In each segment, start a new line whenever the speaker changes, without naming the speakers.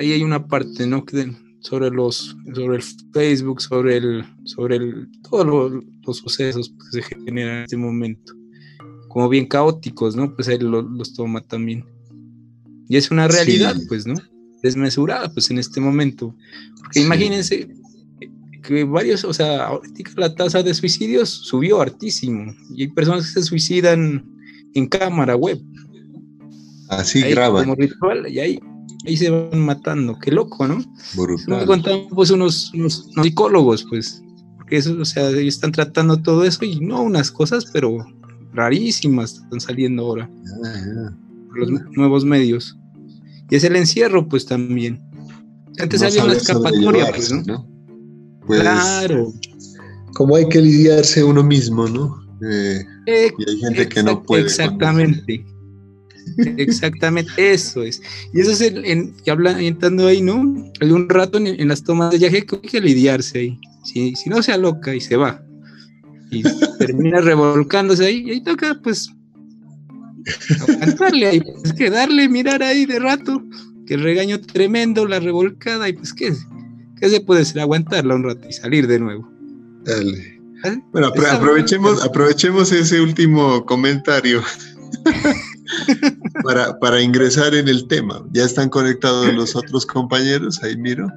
ahí hay una parte, ¿no? Sobre los, sobre el Facebook, sobre el, sobre el, todos los, sucesos que se generan en este momento, como bien caóticos, ¿no? Pues ahí los toma también. Y es una realidad, pues, ¿no? Desmesurada, pues, en este momento. Porque imagínense que varios, o sea, ahorita la tasa de suicidios subió hartísimo. Y hay personas que se suicidan en cámara web.
Así graban.
Como ritual, y ahí ahí se van matando, qué loco, ¿no? Brutal. contamos pues unos, psicólogos, pues, porque eso, o sea, ellos están tratando todo eso y no unas cosas, pero rarísimas están saliendo ahora. Ah, Los nuevos medios. Y es el encierro, pues también. Antes había una escapatoria, pues, ¿no?
Pues, claro. Como hay que lidiarse uno mismo, ¿no? Eh, y hay gente que no puede.
Exactamente. Exactamente, eso es. Y eso es, el, en, y entrando ahí, ¿no? De un rato en, las tomas de viaje hay que lidiarse ahí. Si, si no se aloca y se va. Y termina revolcándose ahí, y ahí toca, pues, aguantarle ahí. Pues que darle, mirar ahí de rato, que el regaño tremendo, la revolcada, y pues, ¿qué, qué se puede hacer? Aguantarla un rato y salir de nuevo.
Dale. ¿Ah? Bueno, aprovechemos, aprovechemos ese último comentario para, para, ingresar en el tema. Ya están conectados los otros compañeros, ahí miro,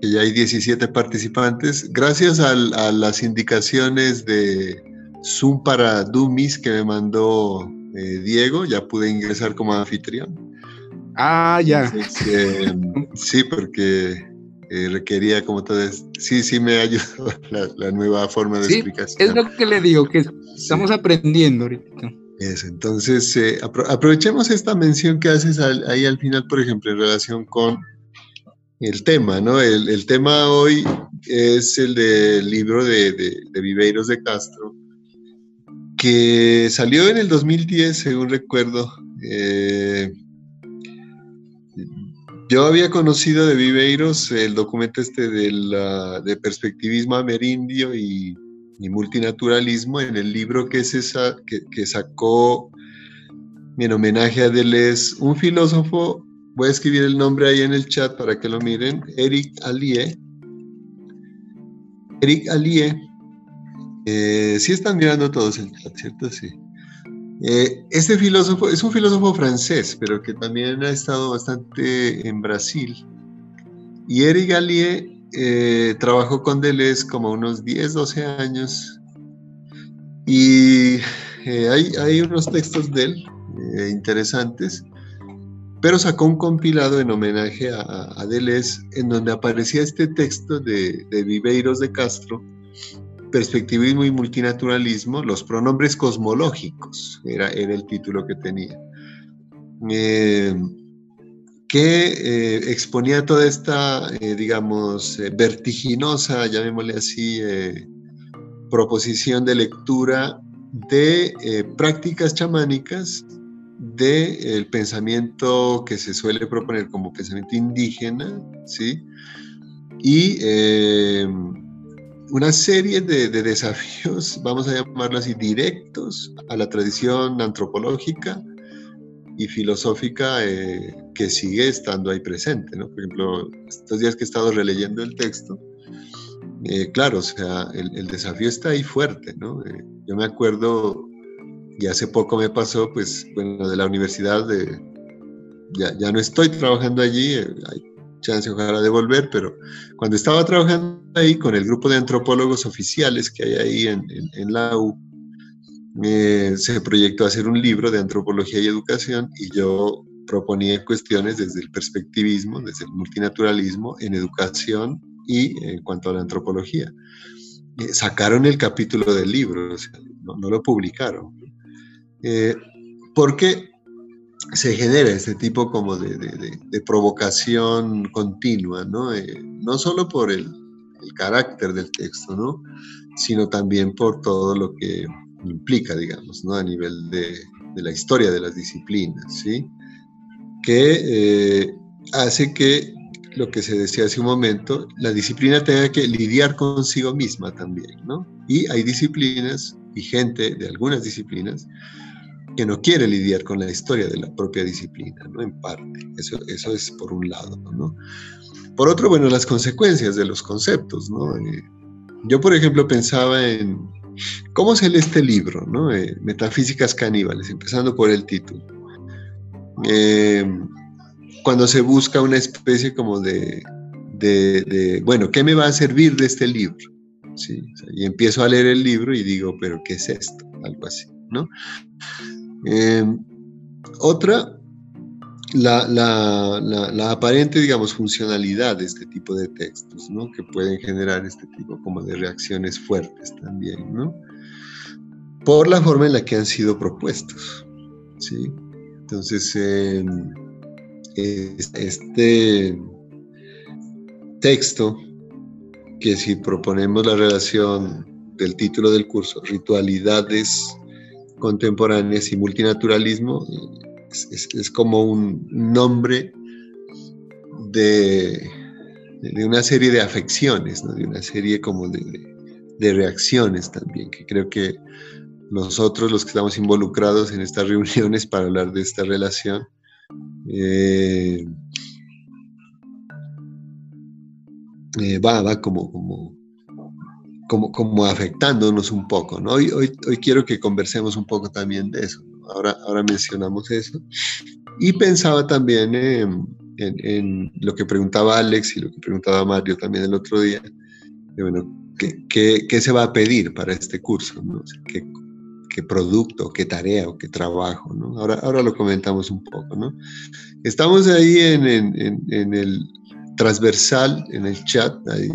que ya hay 17 participantes. Gracias a, las indicaciones de Zoom para Dummies que me mandó eh, Diego, ya pude ingresar como anfitrión.
Ah, ya.
Eh, sí, porque eh, requería como todo Sí, sí me ayudó la, la nueva forma de sí, explicación.
Es lo que le digo, que estamos aprendiendo ahorita
entonces, eh, aprovechemos esta mención que haces ahí al final, por ejemplo, en relación con el tema, ¿no? El, tema hoy es el del libro de, Viveiros de Castro, que salió en el 2010, según recuerdo. Eh, yo había conocido de Viveiros el documento este de perspectivismo amerindio y y multinaturalismo en el libro que, es que, sacó en homenaje a Deleuze, un filósofo, voy a escribir el nombre ahí en el chat para que lo miren, Eric Allier. Eric Allier, eh, sí están mirando todos el chat, ¿cierto? Sí. Eh, este filósofo es un filósofo francés, pero que también ha estado bastante en Brasil. Y Eric Allier eh, trabajó con Deleuze como unos 10, 12 años. Y eh, hay, unos textos de él eh, interesantes, pero sacó un compilado en homenaje a, a, Deleuze en donde aparecía este texto de, Viveiros de Castro, Perspectivismo y Multinaturalismo, los pronombres cosmológicos, era el título que tenía que eh, exponía toda esta, eh, digamos, eh, vertiginosa, llamémosle así, proposición de lectura de prácticas chamánicas del pensamiento que se suele proponer como pensamiento indígena, ¿sí? Y una serie de, de desafíos, vamos a llamarlo así, directos a la tradición antropológica, y filosófica eh, que sigue estando ahí presente, ¿no? Por ejemplo, estos días que he estado releyendo el texto, eh, claro, o sea, el, desafío está ahí fuerte, ¿no? Eh, yo me acuerdo, y hace poco me pasó, pues, bueno, de la universidad, de, ya, ya no estoy trabajando allí, hay chance ojalá de volver, pero cuando estaba trabajando ahí con el grupo de antropólogos oficiales que hay ahí en, en, en la U, se proyectó hacer un libro de antropología y educación y yo proponía cuestiones desde el perspectivismo, desde el multinaturalismo en educación y en cuanto a la antropología. Eh, sacaron el capítulo del libro, no, lo publicaron. Eh, porque se genera este tipo como de, provocación continua, ¿no? Eh, no solo por el, el, carácter del texto, ¿no? sino también por todo lo que implica, digamos, ¿no? a nivel de, la historia de las disciplinas, ¿sí? que eh, hace que lo que se decía hace un momento, la disciplina tenga que lidiar consigo misma también, ¿no? Y hay disciplinas y gente de algunas disciplinas que no quiere lidiar con la historia de la propia disciplina, ¿no? En parte, eso, eso es por un lado, ¿no? Por otro, bueno, las consecuencias de los conceptos, ¿no? Eh, yo, por ejemplo, pensaba en cómo se lee este libro, ¿no? Eh, Metafísicas caníbales, empezando por el título. Eh, cuando se busca una especie como de, bueno, ¿qué me va a servir de este libro? ¿Sí? y empiezo a leer el libro y digo, pero ¿qué es esto? Algo así, ¿no? Eh, otra, la, aparente, digamos, funcionalidad de este tipo de textos, ¿no? Que pueden generar este tipo como de reacciones fuertes también, ¿no? Por la forma en la que han sido propuestos, ¿sí? Entonces, em, este texto, que si proponemos la relación del título del curso, ritualidades contemporáneas y multinaturalismo es, como un nombre de, de, una serie de afecciones, de una serie como de, de, reacciones también, que creo que nosotros los que estamos involucrados en estas reuniones para hablar de esta relación, eh, eh, va, va como, como, como, como afectándonos un poco, ¿no? Hoy, hoy, hoy quiero que conversemos un poco también de eso, ahora, ahora mencionamos eso. Y pensaba también en, en, lo que preguntaba Alex y lo que preguntaba Mario también el otro día, de, bueno, ¿qué, qué, qué se va a pedir para este curso? ¿no? ¿qué, ¿Qué, producto, qué tarea o qué trabajo? ¿no? Ahora, ahora lo comentamos un poco, ¿no? Estamos ahí en, en, en el transversal, en el chat, hay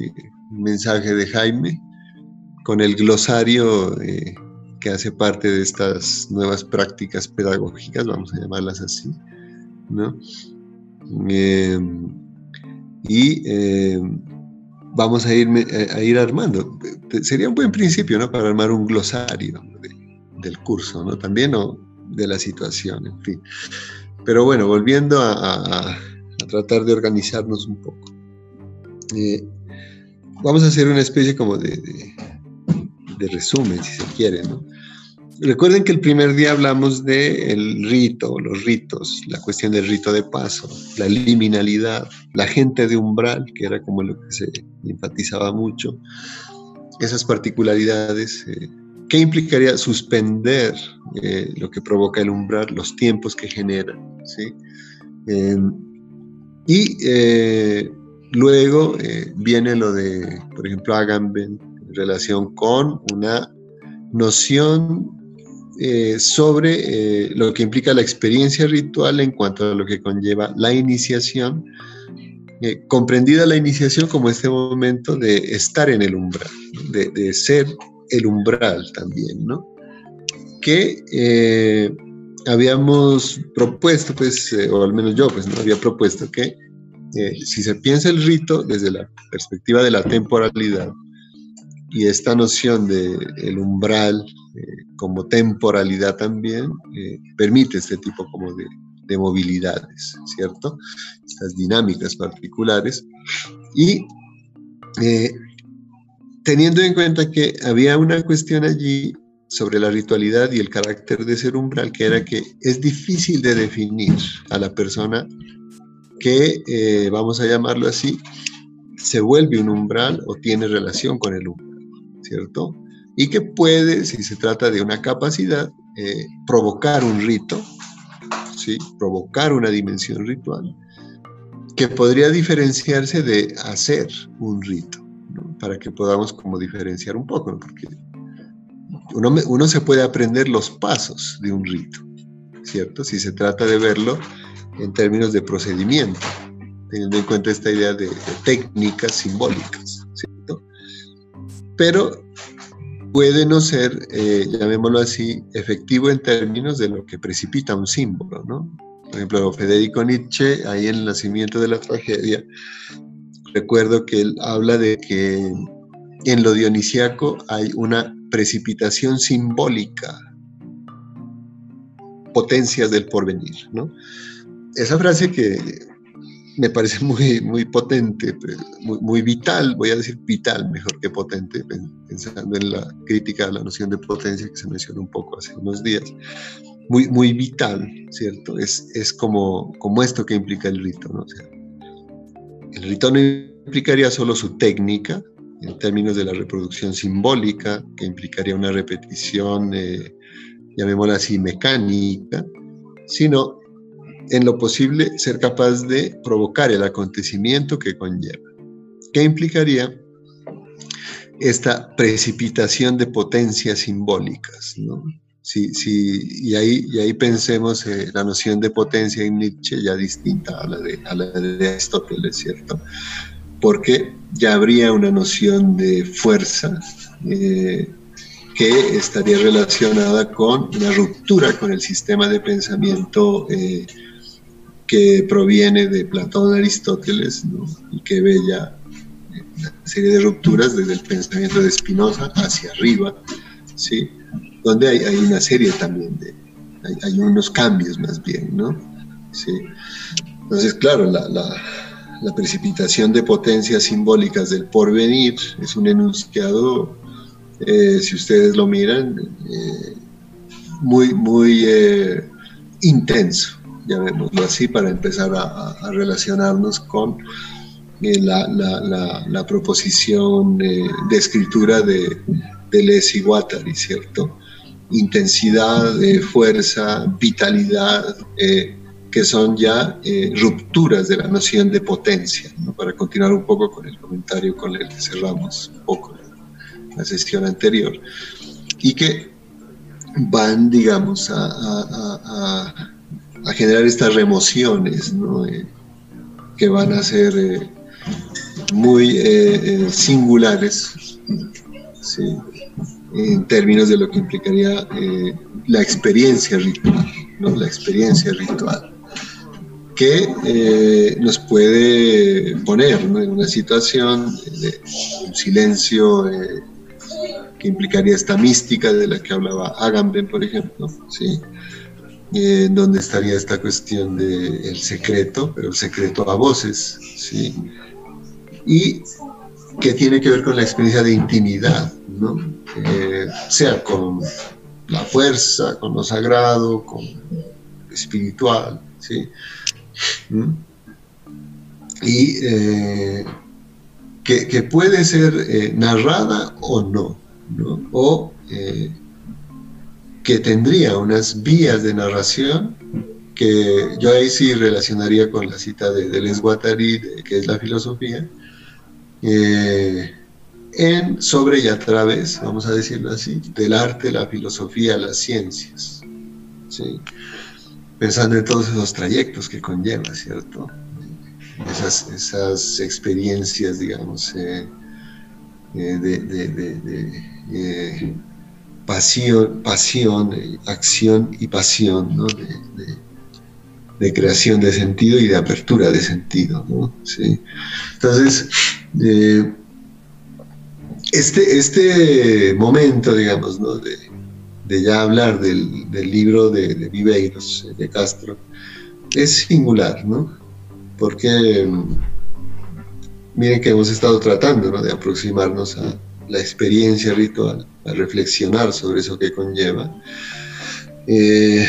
un mensaje de Jaime, con el glosario eh, que hace parte de estas nuevas prácticas pedagógicas, vamos a llamarlas así, ¿no? Em, y em, vamos a ir, a ir armando. Sería un buen principio, ¿no? Para armar un glosario del curso, ¿no? También o de la situación, en fin. Pero bueno, volviendo a, tratar de organizarnos un poco. Eh, vamos a hacer una especie como de, de resumen, si se quiere. Recuerden que el primer día hablamos del rito, los ritos, la cuestión del rito de paso, la liminalidad, la gente de umbral, que era como lo que se enfatizaba mucho, esas particularidades. Eh, ¿Qué implicaría suspender eh, lo que provoca el umbral, los tiempos que genera? ¿sí? Em, y eh, luego viene lo de, por ejemplo, Agamben relación con una noción eh, sobre eh, lo que implica la experiencia ritual en cuanto a lo que conlleva la iniciación, eh, comprendida la iniciación como este momento de estar en el umbral, de, ser el umbral también, ¿no? Que habíamos propuesto, pues, o al menos yo, pues, no había propuesto que si se piensa el rito desde la perspectiva de la temporalidad, y esta noción de el umbral eh, como temporalidad también eh, permite este tipo como de, de, movilidades, ¿cierto? Estas dinámicas particulares. Y eh, teniendo en cuenta que había una cuestión allí sobre la ritualidad y el carácter de ser umbral, que era que es difícil de definir a la persona que, vamos a llamarlo así, se vuelve un umbral o tiene relación con el umbral. ¿Cierto? Y que puede, si se trata de una capacidad, eh, provocar un rito, ¿sí? Provocar una dimensión ritual, que podría diferenciarse de hacer un rito, Para que podamos como diferenciar un poco, Porque uno, uno se puede aprender los pasos de un rito, ¿cierto? Si se trata de verlo en términos de procedimiento, teniendo en cuenta esta idea de, técnicas simbólicas. Pero puede no ser, eh, llamémoslo así, efectivo en términos de lo que precipita un símbolo, ¿no? Por ejemplo, Federico Nietzsche, ahí en el nacimiento de la tragedia, recuerdo que él habla de que en lo dionisiaco hay una precipitación simbólica, potencias del porvenir, ¿no? Esa frase que me parece muy, muy potente, pues, muy, muy, vital, voy a decir vital mejor que potente, pensando en la crítica a la noción de potencia que se mencionó un poco hace unos días. muy, muy vital, ¿cierto? Es, es como, como esto que implica el rito, ¿no? el rito no implicaría solo su técnica, en términos de la reproducción simbólica, que implicaría una repetición, eh, llamémosla así, mecánica, sino en lo posible ser capaz de provocar el acontecimiento que conlleva. ¿Qué implicaría? Esta precipitación de potencias simbólicas, ¿no? Sí, sí, y, ahí, y ahí pensemos eh, la noción de potencia en Nietzsche ya distinta a la de, a la de Aristóteles, ¿cierto? Porque ya habría una noción de fuerza eh, que estaría relacionada con una ruptura con el sistema de pensamiento eh, que proviene de Platón, Aristóteles, y que ve ya una serie de rupturas desde el pensamiento de Spinoza hacia arriba, ¿sí? donde hay, una serie también de, hay, unos cambios más bien, ¿no? Sí. Entonces, claro, la, precipitación de potencias simbólicas del porvenir es un enunciado, eh, si ustedes lo miran, eh, muy, muy eh, intenso, llamémoslo así, para empezar a, a relacionarnos con eh, la, la, proposición de escritura de, de Les Iguatari, ¿cierto? intensidad, fuerza, vitalidad, eh, que son ya eh, rupturas de la noción de potencia, para continuar un poco con el comentario con el que cerramos un poco la, sesión anterior, y que van, digamos, a, generar estas remociones, eh, que van a ser muy singulares, ¿sí? en términos de lo que implicaría eh, la experiencia ritual, ¿no? la experiencia ritual, que eh, nos puede poner en una situación de un silencio eh, que implicaría esta mística de la que hablaba Agamben, por ejemplo, ¿sí? Donde estaría esta cuestión del secreto, pero el secreto a voces, ¿sí? y que tiene que ver con la experiencia de intimidad, ¿no? Eh, sea con la fuerza, con lo sagrado, con lo espiritual, ¿sí? ¿Mm? Y eh, que, puede ser eh, narrada o no, ¿no? O que tendría unas vías de narración que yo ahí sí relacionaría con la cita de Deleuze Guattari, que es la filosofía, en, sobre y a través, vamos a decirlo así, del arte, la filosofía, las ciencias. Pensando en todos esos trayectos que conlleva, ¿cierto? Esas, esas experiencias, digamos, eh, eh, de, eh, pasión, pasión, acción y pasión, ¿no? de creación de sentido y de apertura de sentido. ¿no? ¿Sí? Entonces, eh, este, este momento, digamos, ¿no? de, ya hablar del, libro de, de, Viveiros, de Castro, es singular, ¿no? Porque mm, miren que hemos estado tratando ¿no? de aproximarnos a la experiencia ritual, a reflexionar sobre eso que conlleva. Eh,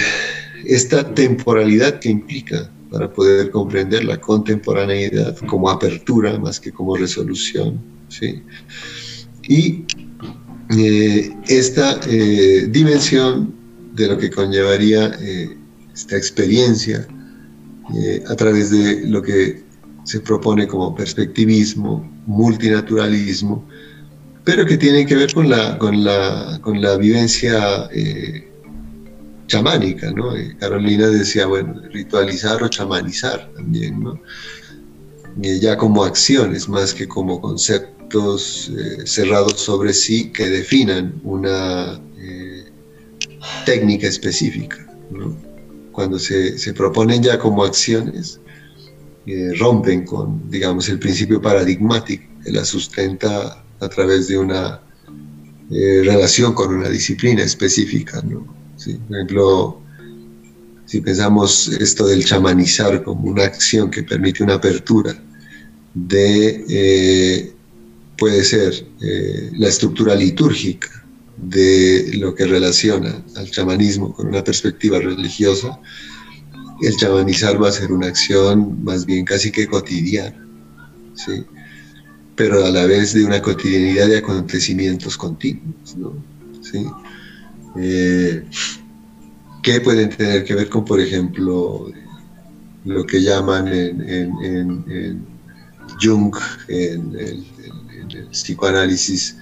esta temporalidad que implica para poder comprender la contemporaneidad como apertura más que como resolución. ¿sí? Y eh, esta eh, dimensión de lo que conllevaría esta experiencia a través de lo que se propone como perspectivismo, multinaturalismo, pero que tiene que ver con la, con la, con la vivencia chamánica, ¿no? Carolina decía, bueno, ritualizar o chamanizar también, ¿no? ya como acciones más que como conceptos eh, cerrados sobre sí que definan una eh, técnica específica, ¿no? Cuando se, se, proponen ya como acciones, eh, rompen con, digamos, el principio paradigmático que la sustenta a través de una relación con una disciplina específica, ¿no? Por ejemplo, si pensamos esto del chamanizar como una acción que permite una apertura de, eh, puede ser eh, la estructura litúrgica, de lo que relaciona al chamanismo con una perspectiva religiosa, el chamanizar va a ser una acción más bien casi que cotidiana, ¿sí? Pero a la vez de una cotidianidad de acontecimientos continuos. ¿no? ¿Sí? Eh, que pueden tener que ver con, por ejemplo, lo que llaman en, Jung, en el, psicoanálisis,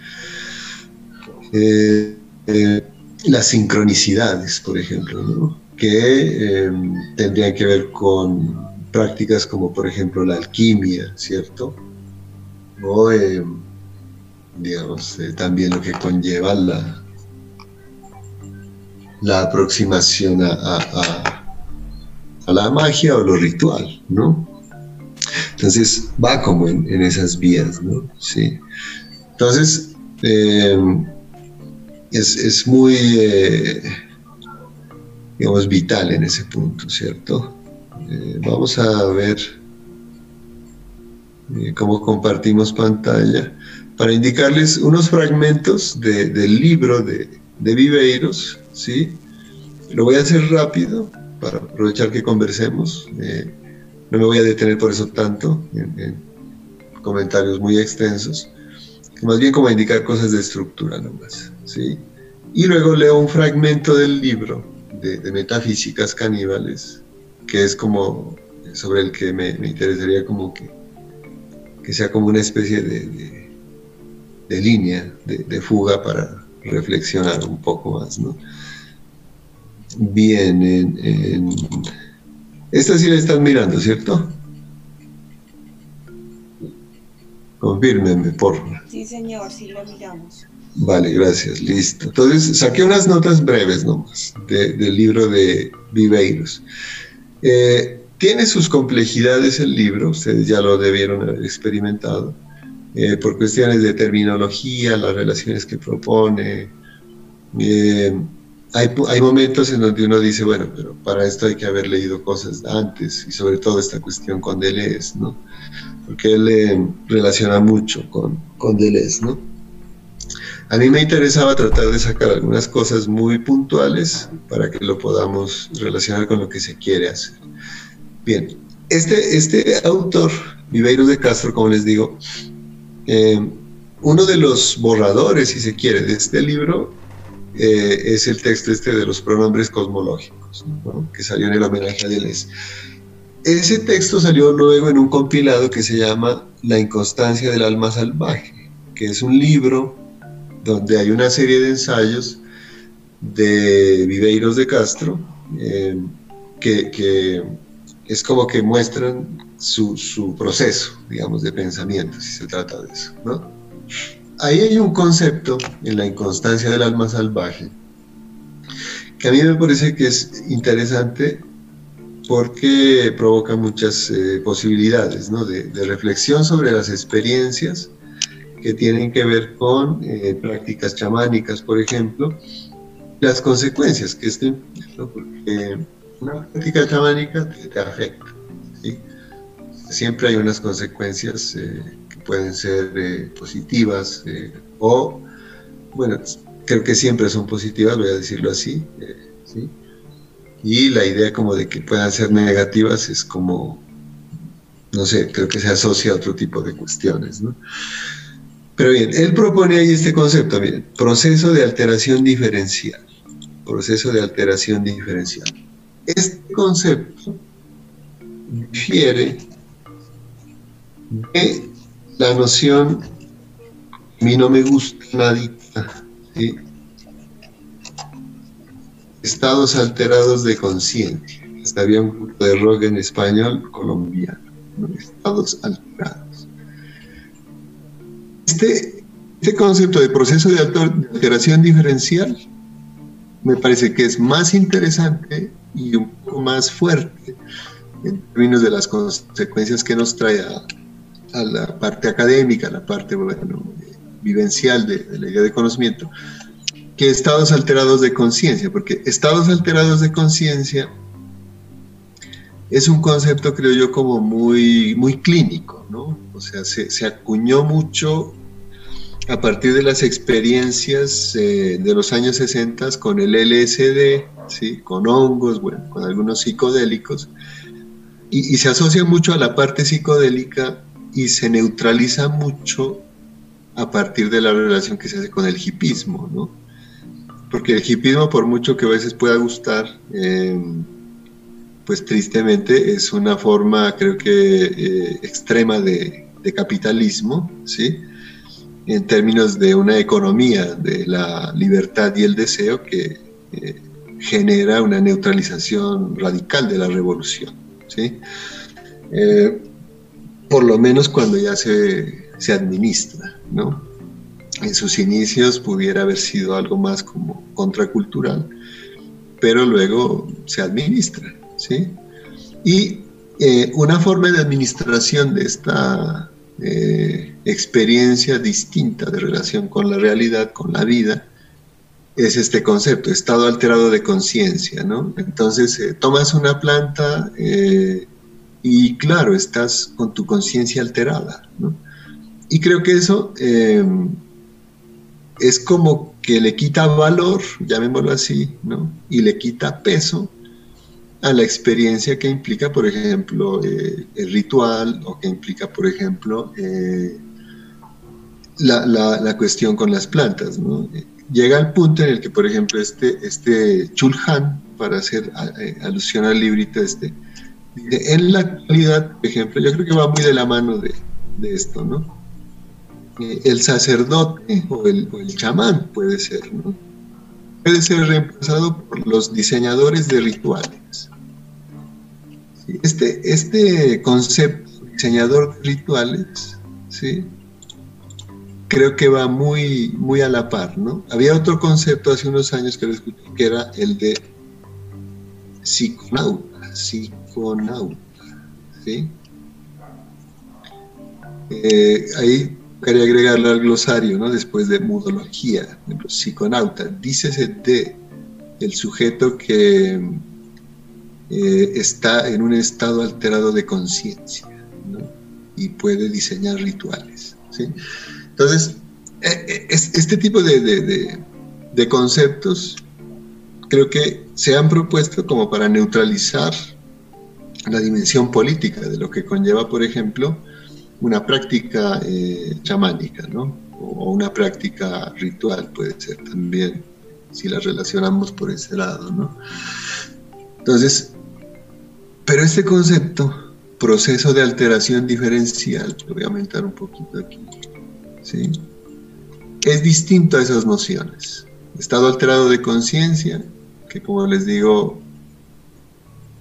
eh, eh, las sincronicidades, por ejemplo, que em, tendrían que ver con prácticas como, por ejemplo, la alquimia, ¿cierto? O, digamos, eh, también lo que conlleva la, la aproximación a, la magia o lo ritual, ¿no? Entonces va como en, esas vías, ¿no? Sí. Entonces, em, es, muy, eh, digamos, vital en ese punto, ¿cierto? Eh, vamos a ver eh, cómo compartimos pantalla para indicarles unos fragmentos del libro de, de Viveiros, ¿sí? Lo voy a hacer rápido para aprovechar que conversemos. Eh, no me voy a detener por eso tanto en, comentarios muy extensos, más bien como indicar cosas de estructura nomás, ¿sí? Y luego leo un fragmento del libro de, Metafísicas Caníbales, que es como sobre el que me, interesaría como que, que sea como una especie de, de línea de, fuga para reflexionar un poco más, ¿no? Bien, en, esta sí la están mirando, ¿cierto? Confírmenme, por favor.
Sí, señor, sí lo miramos.
Vale, gracias, listo. Entonces, saqué unas notas breves nomás del libro de Viveiros. Eh, tiene sus complejidades el libro, ustedes ya lo debieron haber experimentado, eh, por cuestiones de terminología, las relaciones que propone. Eh, hay, momentos en donde uno dice, bueno, pero para esto hay que haber leído cosas antes, y sobre todo esta cuestión con Deleuze, ¿no? Porque él eh, relaciona mucho con, con Deleuze, ¿no? A mí me interesaba tratar de sacar algunas cosas muy puntuales para que lo podamos relacionar con lo que se quiere hacer. Bien, este, este autor, Viveiro de Castro, como les digo, eh, uno de los borradores, si se quiere, de este libro eh, es el texto este de los pronombres cosmológicos, que salió en el homenaje a Deleuze. Ese texto salió luego en un compilado que se llama La inconstancia del alma salvaje, que es un libro donde hay una serie de ensayos de Viveiros de Castro, eh, que, es como que muestran su, proceso, digamos, de pensamiento, si se trata de eso, ¿no? ahí hay un concepto en la inconstancia del alma salvaje que a mí me parece que es interesante porque provoca muchas eh, posibilidades de, reflexión sobre las experiencias que tienen que ver con eh, prácticas chamánicas, por ejemplo, las consecuencias que esto implica, porque una práctica chamánica te, afecta. Siempre hay unas consecuencias eh, pueden ser eh, positivas eh, o, bueno, creo que siempre son positivas, voy a decirlo así, ¿sí? Y la idea como de que puedan ser negativas es como, no sé, creo que se asocia a otro tipo de cuestiones. Pero bien, él propone ahí este concepto, miren, proceso de alteración diferencial, proceso de alteración diferencial. Este concepto difiere de la noción a mí no me gusta nadita, estados alterados de conciencia. Había un grupo de rock en español colombiano. Estados alterados. Este, este concepto de proceso de alteración diferencial me parece que es más interesante y un poco más fuerte en términos de las consecuencias que nos trae a, a la parte académica, a la parte vivencial de, la idea de conocimiento, que estados alterados de conciencia, porque estados alterados de conciencia es un concepto, creo yo, como muy, muy clínico, ¿no? O sea, se, acuñó mucho a partir de las experiencias eh, de los años 60 con el LSD, ¿sí? con hongos, bueno, con algunos psicodélicos, y, se asocia mucho a la parte psicodélica y se neutraliza mucho a partir de la relación que se hace con el hipismo, ¿no? Porque el hipismo, por mucho que a veces pueda gustar, eh, pues tristemente es una forma, creo que, eh, extrema de, capitalismo, ¿sí? en términos de una economía de la libertad y el deseo que eh, genera una neutralización radical de la revolución. ¿sí? Eh, por lo menos cuando ya se, se, administra. ¿no? En sus inicios pudiera haber sido algo más como contracultural, pero luego se administra. ¿sí? Y eh, una forma de administración de esta eh, experiencia distinta de relación con la realidad, con la vida, es este concepto, estado alterado de conciencia, ¿no? Entonces, eh, tomas una planta eh, y claro, estás con tu conciencia alterada, ¿no? Y creo que eso es como que le quita valor, llamémoslo así, ¿no? Y le quita peso a la experiencia que implica, por ejemplo, eh, el ritual o que implica, por ejemplo, eh, la, cuestión con las plantas. Llega al punto en el que, por ejemplo, este, este Chulhan, para hacer eh, alusión al librito este, en la actualidad, por ejemplo, yo creo que va muy de la mano de, esto, ¿no? el sacerdote o el, o el chamán puede ser, ¿no? puede ser reemplazado por los diseñadores de rituales. Este, este concepto, diseñador de rituales, ¿sí? Creo que va muy, muy a la par. ¿no? Había otro concepto hace unos años que lo escuché, que era el de psiconauta, psiconauta. ¿sí? Eh, ahí quería agregarle al glosario, ¿no? después de mudología, psiconauta, dícese de el sujeto que eh, está en un estado alterado de conciencia y puede diseñar rituales. Entonces, eh, eh, este tipo de, de, conceptos creo que se han propuesto como para neutralizar la dimensión política de lo que conlleva, por ejemplo, una práctica chamánica, ¿no? O una práctica ritual puede ser también, si la relacionamos por ese lado, ¿no? Entonces, pero este concepto, proceso de alteración diferencial, lo voy a aumentar un poquito aquí, ¿sí? es distinto a esas nociones. Estado alterado de conciencia, que como les digo,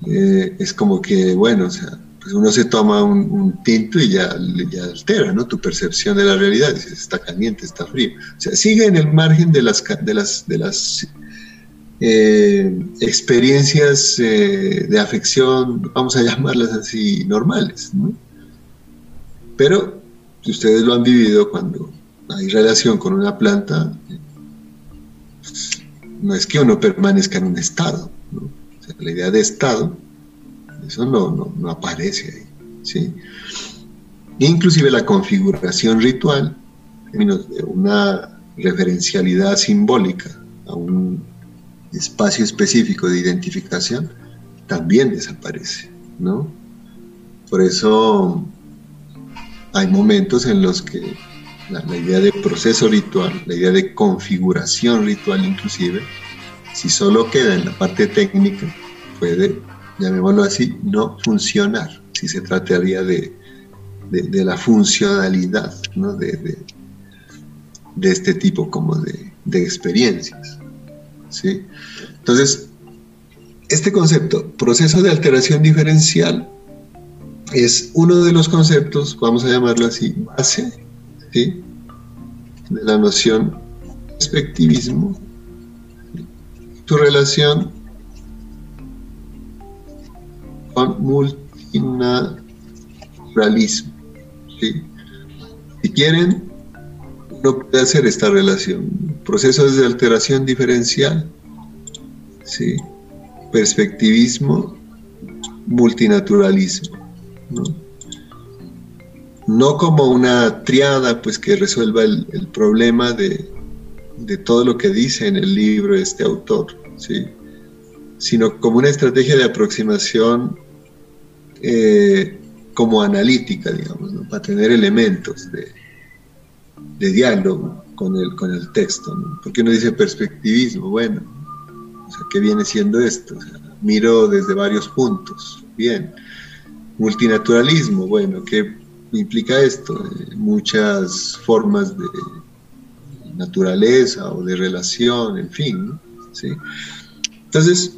eh, es como que, bueno, o sea, pues uno se toma un, tinto y ya, ya, altera, ¿no? Tu percepción de la realidad, dices, está caliente, está frío. O sea, sigue en el margen de las, de las, de las eh, experiencias eh, de afección, vamos a llamarlas así, normales. Pero si ustedes lo han vivido cuando hay relación con una planta, no es que uno permanezca en un estado. la idea de estado, eso no, no, aparece ahí. ¿sí? Inclusive la configuración ritual, en términos de una referencialidad simbólica a un espacio específico de identificación también desaparece, ¿no? Por eso hay momentos en los que la, idea de proceso ritual, la idea de configuración ritual inclusive, si solo queda en la parte técnica, puede, llamémoslo así, no funcionar, si se trataría de, de, la funcionalidad ¿no? de, de, este tipo como de, experiencias. ¿sí? Entonces, este concepto, proceso de alteración diferencial, es uno de los conceptos, vamos a llamarlo así, base de la noción perspectivismo, tu relación con multinaturalismo. Si quieren, uno puede hacer esta relación. Procesos de alteración diferencial, ¿sí? perspectivismo, multinaturalismo. No como una triada pues que resuelva el, problema de, todo lo que dice en el libro este autor, ¿sí? sino como una estrategia de aproximación eh, como analítica, digamos, para tener elementos de, de diálogo con el, con el texto. ¿no? Porque uno dice perspectivismo, bueno, ¿qué viene siendo esto? miro desde varios puntos, bien. Multinaturalismo, bueno, ¿qué implica esto? Eh, muchas formas de naturaleza o de relación, en fin. ¿sí? Entonces,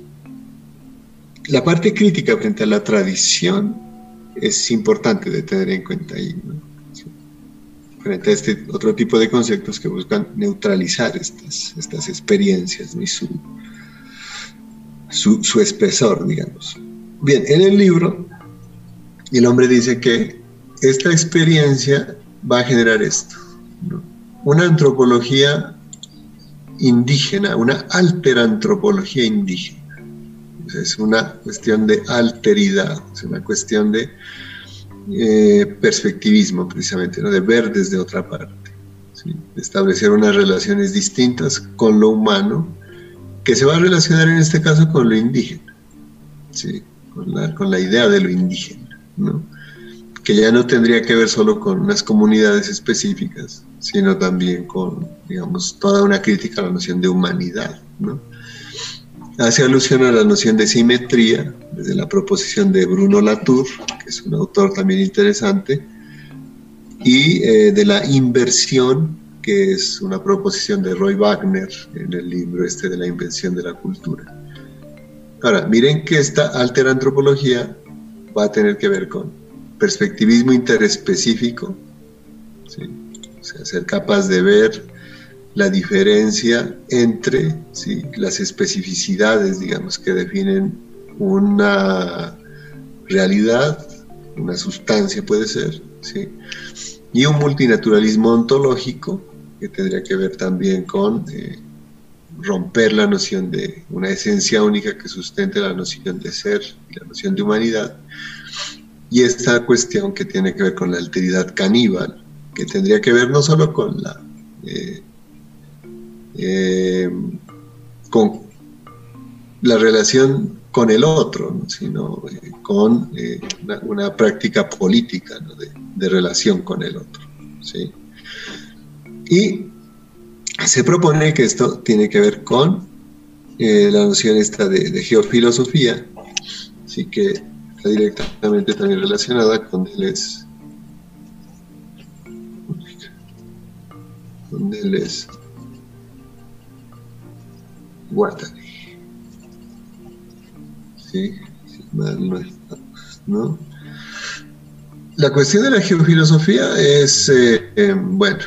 la parte crítica frente a la tradición es importante de tener en cuenta ahí. Frente a este otro tipo de conceptos que buscan neutralizar estas, estas experiencias y su, su, espesor, digamos. Bien, en el libro, el hombre dice que esta experiencia va a generar esto, una antropología indígena, una alterantropología indígena. Es una cuestión de alteridad, es una cuestión de eh, perspectivismo precisamente, ¿no? de ver desde otra parte, establecer unas relaciones distintas con lo humano que se va a relacionar en este caso con lo indígena, con, la, idea de lo indígena, que ya no tendría que ver solo con unas comunidades específicas, sino también con, digamos, toda una crítica a la noción de humanidad. Hace alusión a la noción de simetría, desde la proposición de Bruno Latour, que es un autor también interesante, y eh, de la inversión que es una proposición de Roy Wagner en el libro este de la invención de la cultura. Ahora, miren que esta alterantropología va a tener que ver con perspectivismo interespecífico, o sea, ser capaz de ver la diferencia entre las especificidades, digamos, que definen una realidad, una sustancia puede ser, ¿sí? y un multinaturalismo ontológico que tendría que ver también con eh, romper la noción de una esencia única que sustente la noción de ser y la noción de humanidad. Y esta cuestión que tiene que ver con la alteridad caníbal, que tendría que ver no solo con la eh, eh, con la relación con el otro, sino con una, práctica política de, de, relación con el otro. ¿sí? Y se propone que esto tiene que ver con eh, la noción esta de, geofilosofía, así que está directamente también relacionada con Deleuze. Con Deleuze. Guattari. Sí, no ¿no? La cuestión de la geofilosofía es, eh, eh, bueno,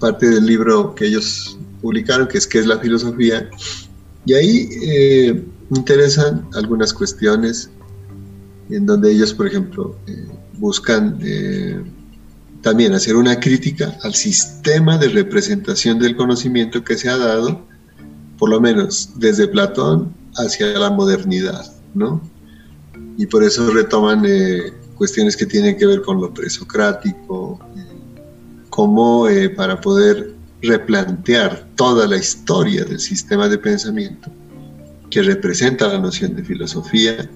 parte del libro que ellos publicaron, que es ¿Qué es la filosofía? Y ahí eh, interesan algunas cuestiones en donde ellos, por ejemplo, eh, buscan eh, también hacer una crítica al sistema de representación del conocimiento que se ha dado, por lo menos desde Platón hacia la modernidad, ¿no? Y por eso retoman cuestiones que tienen que ver con lo presocrático, como eh, para poder replantear toda la historia del sistema de pensamiento que representa la noción de filosofía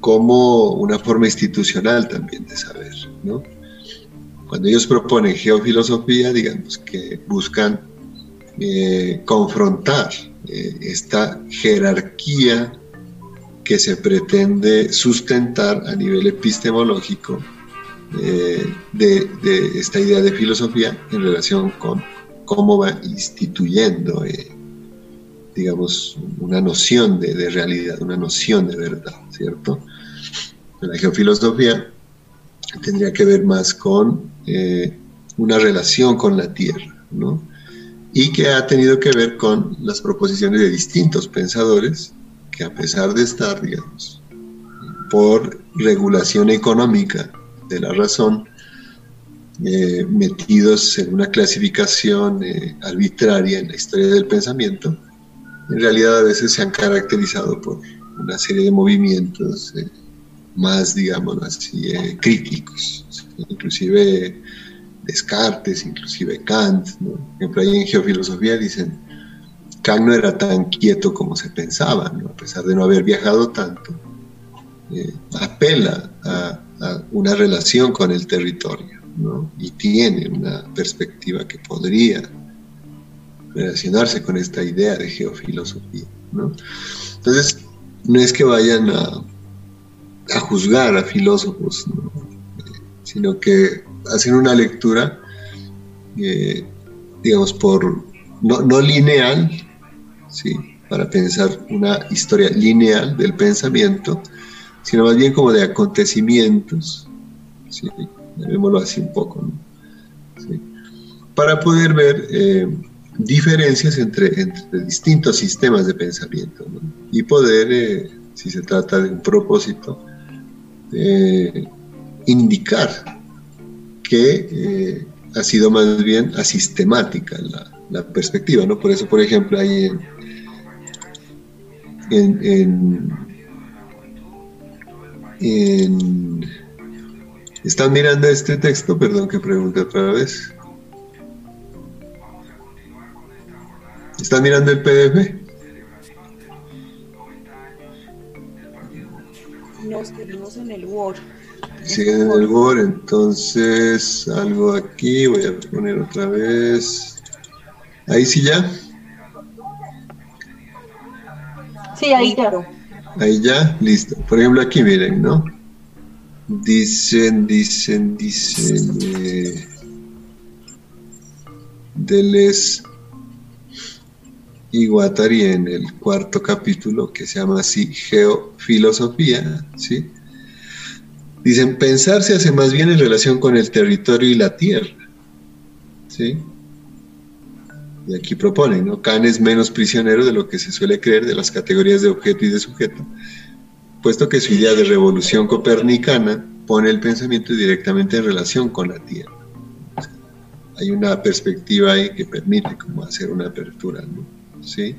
como una forma institucional también de saber. ¿no? Cuando ellos proponen geofilosofía, digamos que buscan eh, confrontar eh, esta jerarquía que se pretende sustentar a nivel epistemológico eh, de, esta idea de filosofía en relación con cómo va instituyendo, eh, digamos, una noción de, realidad, una noción de verdad, ¿cierto? La geofilosofía tendría que ver más con eh, una relación con la Tierra, ¿no? Y que ha tenido que ver con las proposiciones de distintos pensadores que a pesar de estar, digamos, por regulación económica de la razón, eh, metidos en una clasificación eh, arbitraria en la historia del pensamiento, en realidad a veces se han caracterizado por una serie de movimientos eh, más, digamos así, eh, críticos. Inclusive Descartes, inclusive Kant. ¿no? Por ejemplo, ahí en geofilosofía dicen, Kant no era tan quieto como se pensaba, a pesar de no haber viajado tanto. Eh, apela a, a, una relación con el territorio y tiene una perspectiva que podría relacionarse con esta idea de geofilosofía. Entonces, no es que vayan a, a juzgar a filósofos, sino que hacen una lectura, eh, digamos, por no, no lineal, ¿sí? para pensar una historia lineal del pensamiento, sino más bien como de acontecimientos, ¿sí? Así un poco, para poder ver eh, diferencias entre, entre, distintos sistemas de pensamiento y poder, eh, si se trata de un propósito, eh, indicar que ha sido más bien asistemática la, la, perspectiva, ¿no? Por eso, por ejemplo, en, en, en, ¿Están mirando este texto? Perdón que pregunte otra vez. ¿Están mirando el PDF?
Nos quedamos en el Word.
Siguen en el Word, entonces algo aquí, voy a poner otra vez. Ahí sí ya.
Sí, ahí ya.
Ahí ya, listo. Por ejemplo, aquí miren, ¿no? Dicen, dicen, dicen. Eh, Deles y Guattari en el cuarto capítulo que se llama así Geofilosofía, ¿sí? Dicen, pensar se hace más bien en relación con el territorio y la tierra, ¿sí? Y aquí proponen, ¿no? Kant es menos prisionero de lo que se suele creer de las categorías de objeto y de sujeto, puesto que su idea de revolución copernicana pone el pensamiento directamente en relación con la tierra. hay una perspectiva ahí que permite como hacer una apertura, ¿no? ¿sí?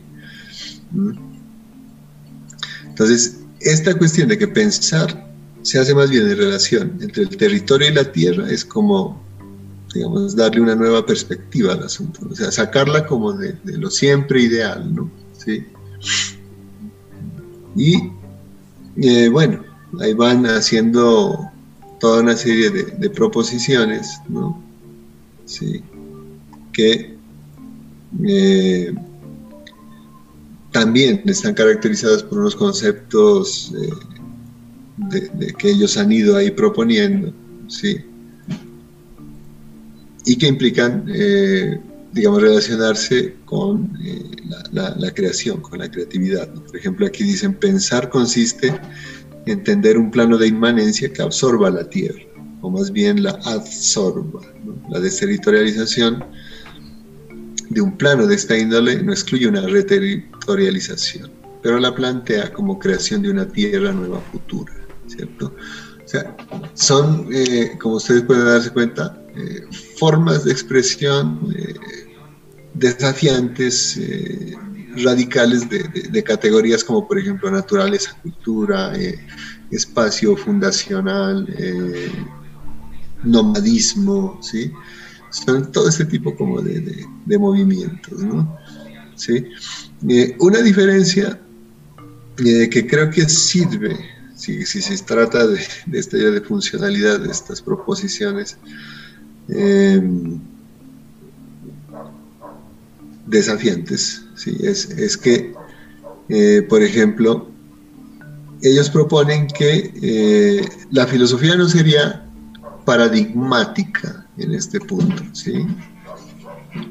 Mm. Entonces, esta cuestión de que pensar se hace más bien en relación entre el territorio y la tierra es como, digamos, darle una nueva perspectiva al asunto, o sea, sacarla como de, lo siempre ideal, ¿no? ¿Sí? Y eh, bueno, ahí van haciendo toda una serie de, proposiciones, ¿no? Sí, que eh, también están caracterizadas por unos conceptos eh, de, que ellos han ido ahí proponiendo, ¿sí? Y que implican, eh, digamos, relacionarse con eh, la, creación, con la creatividad. Por ejemplo, aquí dicen, pensar consiste en entender un plano de inmanencia que absorba la tierra, o más bien la absorba. La desterritorialización de un plano de esta índole no excluye una reterritorialización, pero la plantea como creación de una tierra nueva futura, ¿cierto? O sea, son, eh, como ustedes pueden darse cuenta, eh, formas de expresión eh, desafiantes, radicales de, de, categorías como por ejemplo naturaleza, cultura, espacio fundacional, nomadismo, ¿sí? son todo este tipo como de, movimientos, ¿no? ¿Sí? Eh, una diferencia eh, que creo que sirve, si, se trata de, esta idea de funcionalidad de estas proposiciones, desafiantes, ¿sí? es, es que, eh, por ejemplo, ellos proponen que la filosofía no sería paradigmática, en este punto, ¿sí?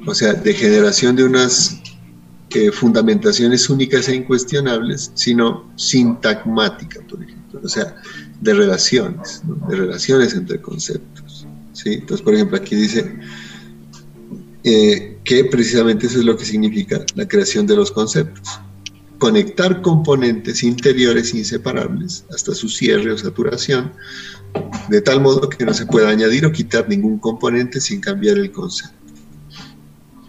O sea, de generación de unas eh, fundamentaciones únicas e incuestionables, sino sintagmática, por ejemplo, o sea, de relaciones, de relaciones entre conceptos, ¿sí? Entonces, por ejemplo, aquí dice eh, que precisamente eso es lo que significa la creación de los conceptos conectar componentes interiores inseparables hasta su cierre o saturación, de tal modo que no se pueda añadir o quitar ningún componente sin cambiar el concepto.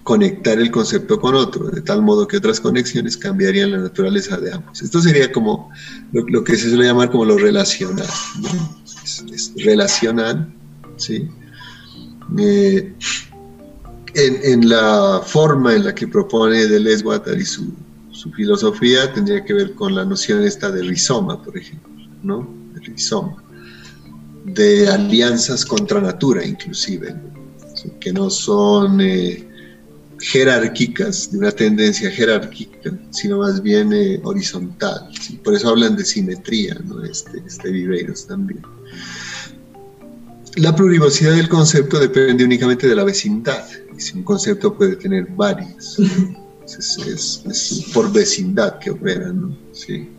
conectar el concepto con otro, de tal modo que otras conexiones cambiarían la naturaleza de ambos. Esto sería como lo, que se suele llamar como lo relacional, es, relacional, ¿sí? Eh, en, la forma en la que propone Deleuze Guattari su, su filosofía tendría que ver con la noción esta de rizoma, por ejemplo, ¿no? De rizoma, de alianzas contra natura inclusive, que no son... Eh, jerárquicas, de una tendencia jerárquica, sino más bien eh, horizontal. Por eso hablan de simetría, ¿no? este, este Viveiros también. La plurivocidad del concepto depende únicamente de la vecindad. Un concepto puede tener varias. Es, por vecindad que operan. ¿Sí?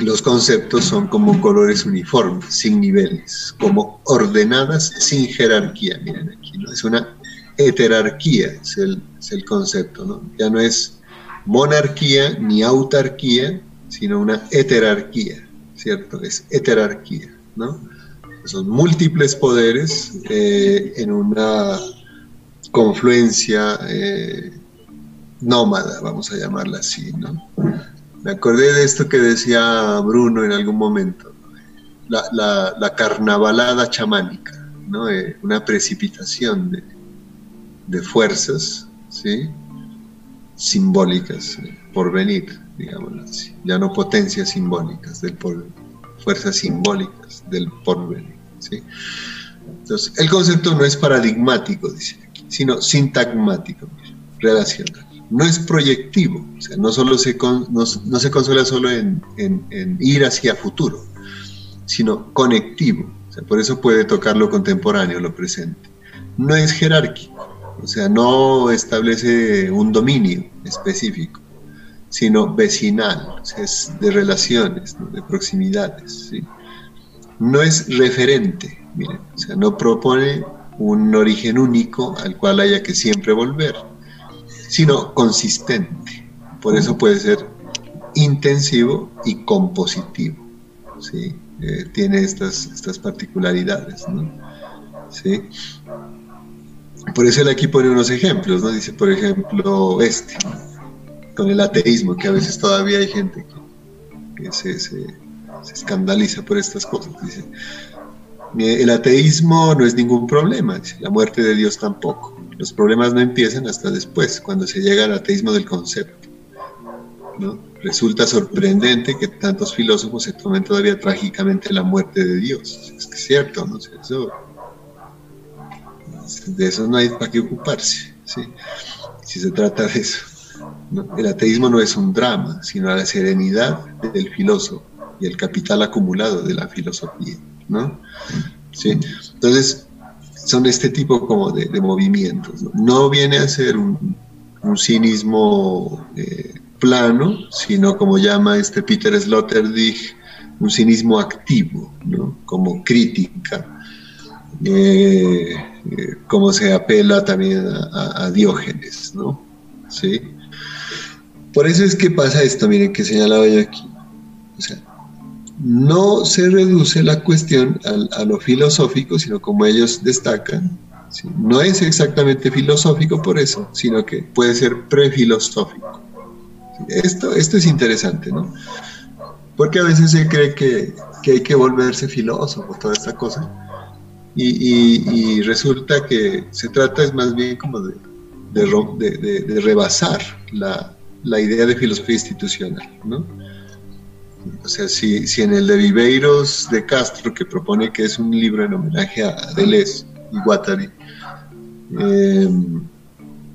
Los conceptos son como colores uniformes, sin niveles, como ordenadas, sin jerarquía. Miren aquí, ¿no? es una heterarquía, es el, concepto, ¿no? Ya no es monarquía ni autarquía, sino una heterarquía, ¿cierto? Es heterarquía, ¿no? Son múltiples poderes eh, en una confluencia eh, nómada, vamos a llamarla así, ¿no? Me acordé de esto que decía Bruno en algún momento, la, carnavalada chamánica, ¿no? Eh, una precipitación de, de fuerzas, ¿sí? simbólicas, por venir, digamos así, ya no potencias simbólicas del porvenir, fuerzas simbólicas del porvenir. ¿Sí? Entonces, el concepto no es paradigmático, dice sino sintagmático, relacional. No es proyectivo, o sea, no, solo se, no, se consuela solo en, ir hacia futuro, sino conectivo, o sea, por eso puede tocar lo contemporáneo, lo presente. No es jerárquico, o sea, no establece un dominio específico, sino vecinal, es de relaciones, de proximidades. No es referente, miren, o sea, no propone un origen único al cual haya que siempre volver, sino consistente. Por eso puede ser intensivo y compositivo. ¿sí? Eh, tiene estas, estas particularidades. ¿no? ¿Sí? Por eso él aquí pone unos ejemplos, ¿no? Dice, por ejemplo, este, con el ateísmo, que a veces todavía hay gente que, se, escandaliza por estas cosas. El ateísmo no es ningún problema, la muerte de Dios tampoco. Los problemas no empiezan hasta después, cuando se llega al ateísmo del concepto. Resulta sorprendente que tantos filósofos se tomen todavía trágicamente la muerte de Dios. Es cierto, ¿no? De eso no hay para qué ocuparse, si se trata de eso. El ateísmo no es un drama, sino la serenidad del filósofo y el capital acumulado de la filosofía. ¿no? ¿Sí? Entonces, son este tipo como de, movimientos. ¿no? viene a ser un, cinismo eh, plano, sino como llama este Peter Sloterdijk, un cinismo activo, ¿no? como crítica. Eh, como se apela también a, Diógenes, ¿no? ¿Sí? Por eso es que pasa esto, miren, que señalaba yo aquí. O sea, no se reduce la cuestión a, lo filosófico, sino como ellos destacan, no es exactamente filosófico por eso, sino que puede ser prefilosófico. Esto, esto es interesante, ¿no? Porque a veces se cree que, que hay que volverse filósofo, toda esta cosa y, resulta que se trata es más bien como de, de, rebasar la, la, idea de filosofía institucional, ¿no? O sea, si, si, en el de Viveiros de Castro, que propone que es un libro en homenaje a Deleuze y Guattari, eh,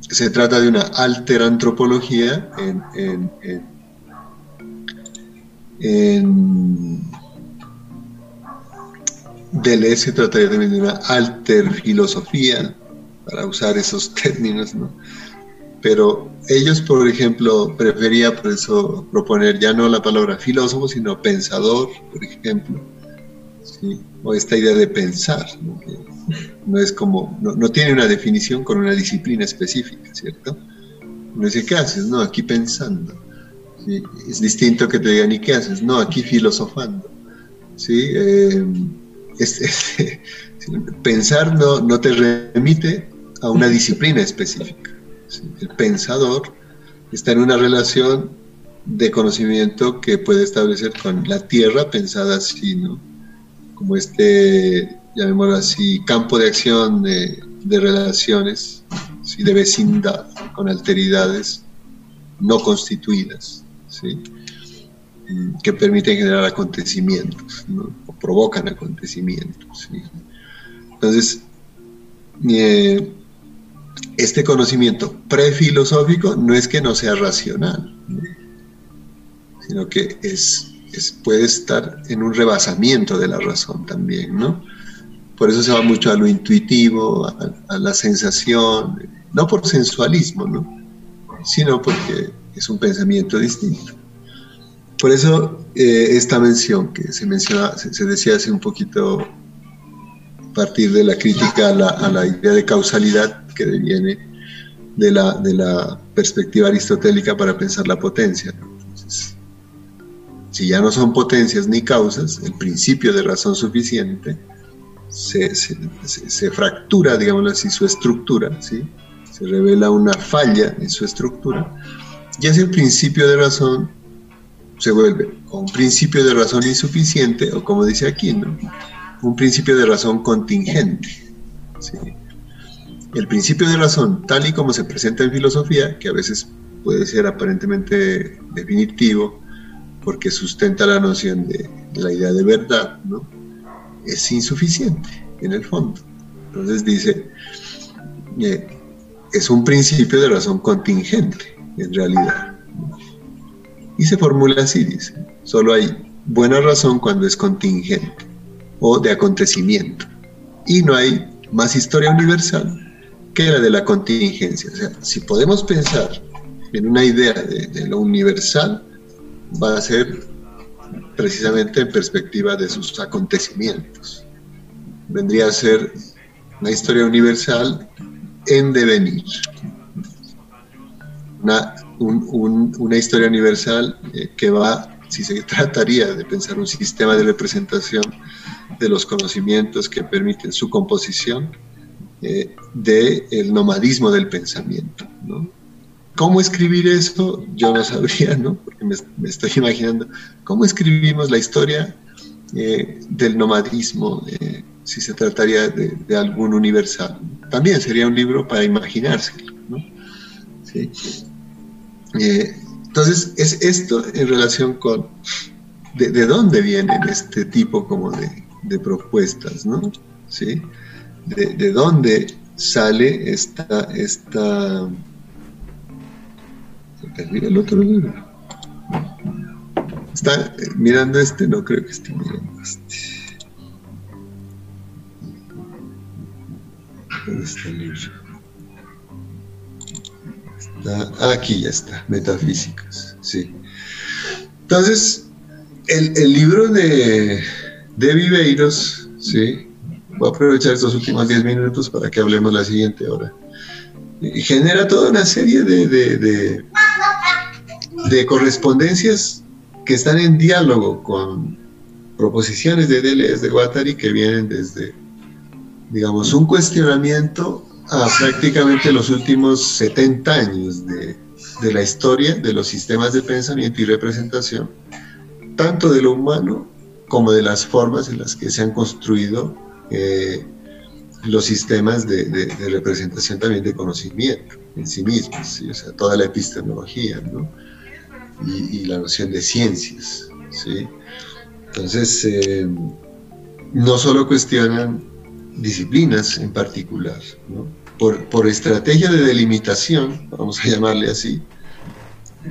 se trata de una alterantropología en, en, en, en Deleuze se trataría también de una alter filosofía, para usar esos términos, ¿no? Pero ellos, por ejemplo, prefería por eso proponer ya no la palabra filósofo, sino pensador, por ejemplo, o esta idea de pensar, ¿no? es como, no, tiene una definición con una disciplina específica, ¿cierto? No dice, ¿qué haces? No, aquí pensando. Es distinto que te digan, ¿y qué haces? No, aquí filosofando. Eh, pensar no, no te remite a una disciplina específica. El pensador está en una relación de conocimiento que puede establecer con la tierra pensada así, ¿no? Como este, llamémoslo así, campo de acción de, relaciones, de vecindad, con alteridades no constituidas, ¿sí? que permiten generar acontecimientos, o provocan acontecimientos. Entonces, eh, este conocimiento prefilosófico no es que no sea racional, sino que es, puede estar en un rebasamiento de la razón también, ¿no? Por eso se va mucho a lo intuitivo, a, la sensación, no por sensualismo, ¿no? Sino porque es un pensamiento distinto. Por eso eh, esta mención que se menciona, se, decía hace un poquito a partir de la crítica a la, idea de causalidad que deviene de la, de la perspectiva aristotélica para pensar la potencia. si ya no son potencias ni causas, el principio de razón suficiente se, se, fractura, digamos así, su estructura, ¿sí? se revela una falla en su estructura, y el principio de razón se vuelve un principio de razón insuficiente o como dice aquí, ¿no? un principio de razón contingente. El principio de razón, tal y como se presenta en filosofía, que a veces puede ser aparentemente definitivo, porque sustenta la noción de, la idea de verdad, ¿no? es insuficiente en el fondo. Entonces dice, eh, es un principio de razón contingente, en realidad. Y se formula así, dice, solo hay buena razón cuando es contingente o de acontecimiento. Y no hay más historia universal que la de la contingencia. O sea, si podemos pensar en una idea de, lo universal, va a ser precisamente en perspectiva de sus acontecimientos. Vendría a ser una historia universal en devenir. Una una historia universal eh, que va, si se trataría de pensar un sistema de representación de los conocimientos que permiten su composición, eh, del nomadismo del pensamiento. ¿Cómo escribir eso? Yo no sabría, ¿no? porque me, estoy imaginando, ¿cómo escribimos la historia eh, del nomadismo si se trataría de, de, algún universal? También sería un libro para imaginárselo. ¿no? ¿Sí? Eh, entonces, es esto en relación con de, dónde vienen este tipo como de, propuestas, ¿no? ¿Sí? De, dónde sale esta, esta... el otro libro. Está mirando este, no creo que esté mirando este. ¿Dónde está el libro? aquí ya está, Metafísicas, sí. Entonces, el, libro de, de Viveiros, sí, voy a aprovechar estos últimos 10 minutos para que hablemos la siguiente hora. Y genera toda una serie de, de, de, correspondencias que están en diálogo con proposiciones de Deleuze de Guattari que vienen desde, digamos, un cuestionamiento a prácticamente los últimos 70 años de, la historia de los sistemas de pensamiento y representación, tanto de lo humano como de las formas en las que se han construido eh, los sistemas de, representación también de conocimiento en sí mismos, o sea, toda la epistemología y, la noción de ciencias. ¿sí? Entonces, eh, no solo cuestionan disciplinas en particular, ¿no? por, estrategia de delimitación, vamos a llamarle así,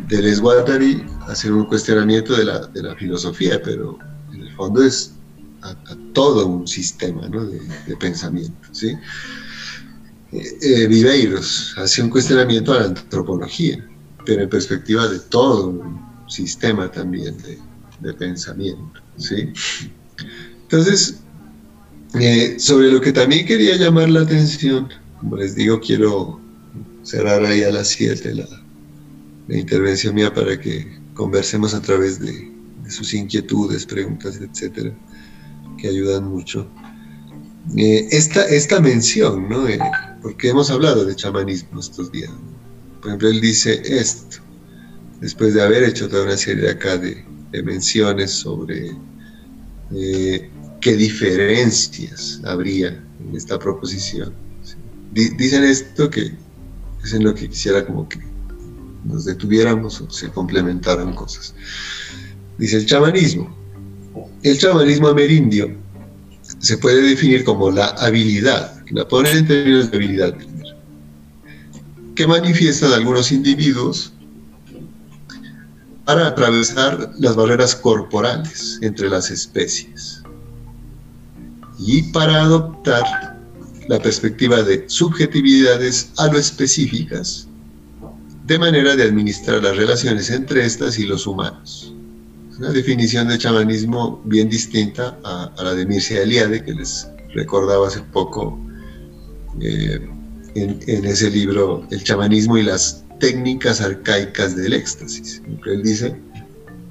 del Guattari hacer un cuestionamiento de la, filosofía, pero en el fondo es a, todo un sistema de, pensamiento. ¿sí? Eh, eh, Viveiros hace un cuestionamiento a la antropología, pero en perspectiva de todo un sistema también de, pensamiento. ¿sí? Entonces, eh, sobre lo que también quería llamar la atención como les digo, quiero cerrar ahí a las 7 la, intervención mía para que conversemos a través de, sus inquietudes, preguntas, etcétera, que ayudan mucho. Eh, esta, esta mención, ¿no? porque hemos hablado de chamanismo estos días. Por ejemplo, él dice esto, después de haber hecho toda una serie acá de, menciones sobre eh, qué diferencias habría en esta proposición. Dicen esto que es en lo que quisiera como que nos detuviéramos o se complementaran cosas. Dice el chamanismo. El chamanismo amerindio se puede definir como la habilidad, la ponen en términos de habilidad primero, que manifiestan algunos individuos para atravesar las barreras corporales entre las especies y para adoptar la perspectiva de subjetividades a lo específicas, de manera de administrar las relaciones entre estas y los humanos. Una definición de chamanismo bien distinta a, la de Mircea Eliade, que les recordaba hace poco eh, en, en, ese libro, El chamanismo y las técnicas arcaicas del éxtasis. Él dice,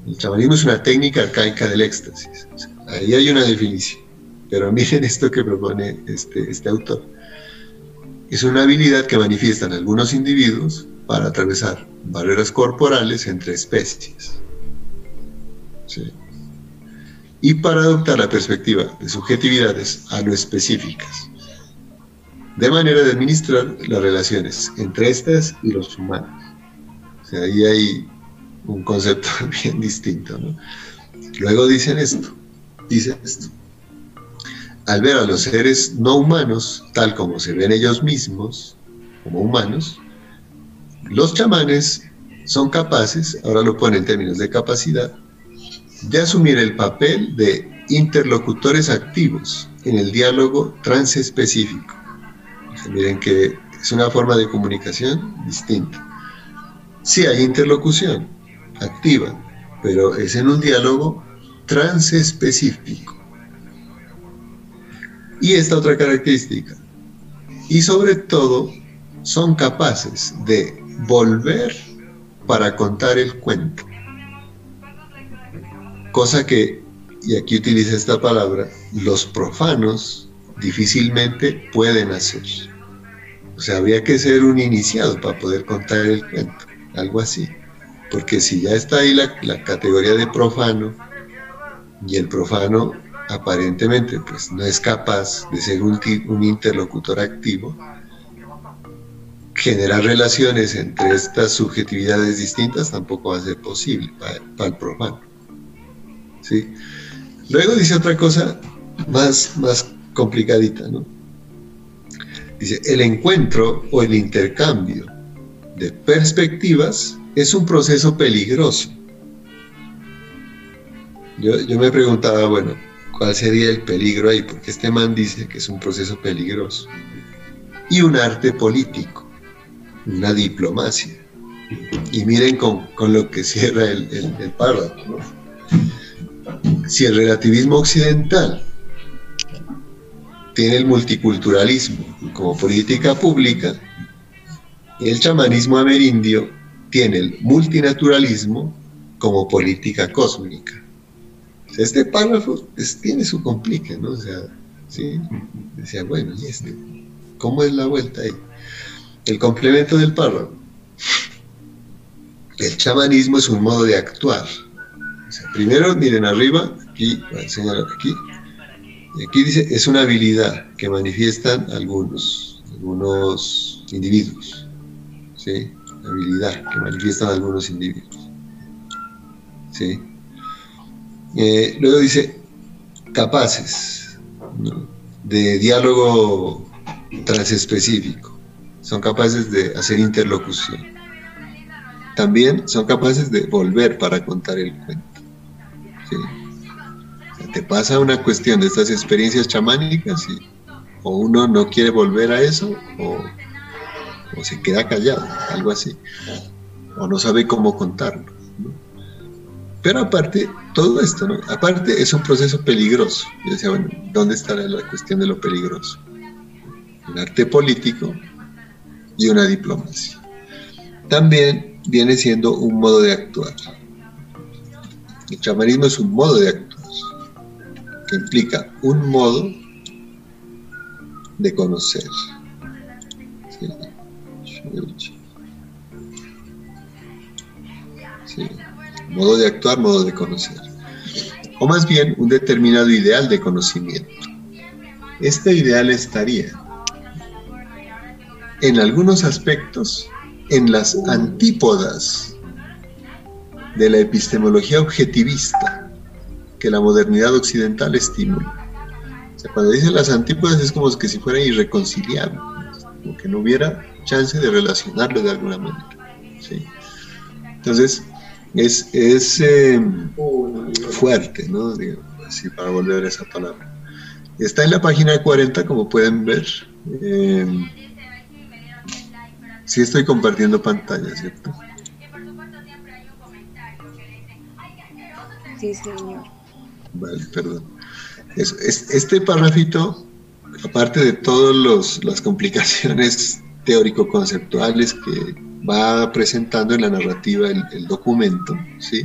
el chamanismo es una técnica arcaica del éxtasis. ahí hay una definición. Pero miren esto que propone este, este autor. Es una habilidad que manifiestan algunos individuos para atravesar barreras corporales entre especies. Y para adoptar la perspectiva de subjetividades a lo específicas, de manera de administrar las relaciones entre estas y los humanos. O sea, ahí hay un concepto bien distinto. Luego dicen esto, dicen esto al ver a los seres no humanos tal como se ven ellos mismos, como humanos, los chamanes son capaces, ahora lo pone en términos de capacidad, de asumir el papel de interlocutores activos en el diálogo transespecífico. Miren que es una forma de comunicación distinta. Sí hay interlocución activa, pero es en un diálogo transespecífico. Y esta otra característica. Y sobre todo, son capaces de volver para contar el cuento. Cosa que, y aquí utiliza esta palabra, los profanos difícilmente pueden hacer. O sea, habría que ser un iniciado para poder contar el cuento, algo así. Porque si ya está ahí la, la categoría de profano, y el profano aparentemente pues no es capaz de ser un, interlocutor activo, generar relaciones entre estas subjetividades distintas tampoco va a ser posible para, el profano. Luego dice otra cosa más, más complicadita, ¿no? Dice, el encuentro o el intercambio de perspectivas es un proceso peligroso. Yo, yo me preguntaba, bueno, cuál sería el peligro ahí, porque este man dice que es un proceso peligroso. Y un arte político, una diplomacia. Y miren con, lo que cierra el, el, párrafo. Si el relativismo occidental tiene el multiculturalismo como política pública, el chamanismo amerindio tiene el multinaturalismo como política cósmica este párrafo tiene su complique, ¿no? O sea. Decía, bueno, ¿y este? ¿Cómo es la vuelta ahí? El complemento del párrafo. El chamanismo es un modo de actuar. Primero, miren arriba, aquí, enseñar aquí. Aquí dice, es una habilidad que manifiestan algunos, algunos individuos. ¿Sí? Habilidad que manifiestan algunos individuos. ¿Sí? Eh, luego dice, capaces de diálogo transespecífico, son capaces de hacer interlocución. También son capaces de volver para contar el cuento. Te pasa una cuestión de estas experiencias chamánicas y o uno no quiere volver a eso o, se queda callado, algo así, o no sabe cómo contarlo. Pero aparte, todo esto, ¿no? Aparte es un proceso peligroso. Yo decía, bueno, ¿dónde está la cuestión de lo peligroso? Un arte político y una diplomacia. También viene siendo un modo de actuar. El chamanismo es un modo de actuar que implica un modo de conocer. Modo de actuar, modo de conocer. O más bien un determinado ideal de conocimiento. Este ideal estaría en algunos aspectos en las antípodas de la epistemología objetivista que la modernidad occidental estimula. Cuando dicen las antípodas es como que si fuera irreconciliable, como que no hubiera chance de relacionarlo de alguna manera. Entonces, es, es eh, fuerte, ¿no? Digo, así para volver a esa palabra. Está en la página 40, como pueden ver. Eh, sí estoy compartiendo pantalla, ¿cierto?
Sí, señor.
Vale, perdón. Es, es- este párrafito, aparte de todas las complicaciones teórico-conceptuales que va presentando en la narrativa el, el documento, ¿sí?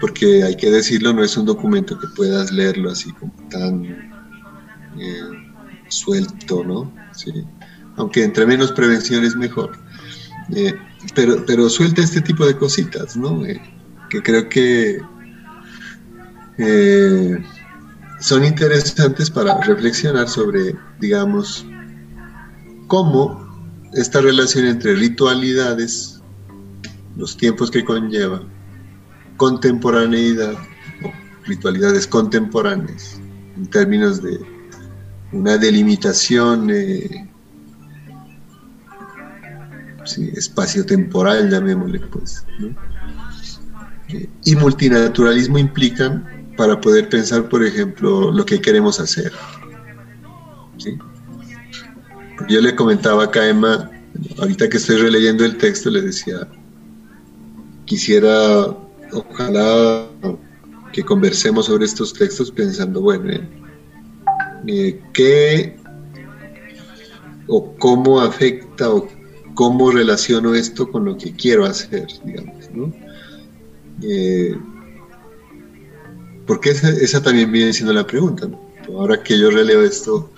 Porque hay que decirlo, no es un documento que puedas leerlo así como tan eh, suelto, ¿no? Sí. Aunque entre menos prevención es mejor. Eh, pero, pero suelta este tipo de cositas, ¿no? Eh, que creo que eh, son interesantes para reflexionar sobre, digamos, cómo esta relación entre ritualidades, los tiempos que conlleva, contemporaneidad, ritualidades contemporáneas, en términos de una delimitación eh, espacio-temporal, llamémosle pues. Eh, y multinaturalismo implican para poder pensar, por ejemplo, lo que queremos hacer. ¿sí? Yo le comentaba acá a Emma, ahorita que estoy releyendo el texto, le decía, quisiera, ojalá que conversemos sobre estos textos pensando, bueno, eh, ¿qué o cómo afecta o cómo relaciono esto con lo que quiero hacer, digamos, ¿no? Eh, porque esa, esa también viene siendo la pregunta, ¿no? Ahora que yo releo esto,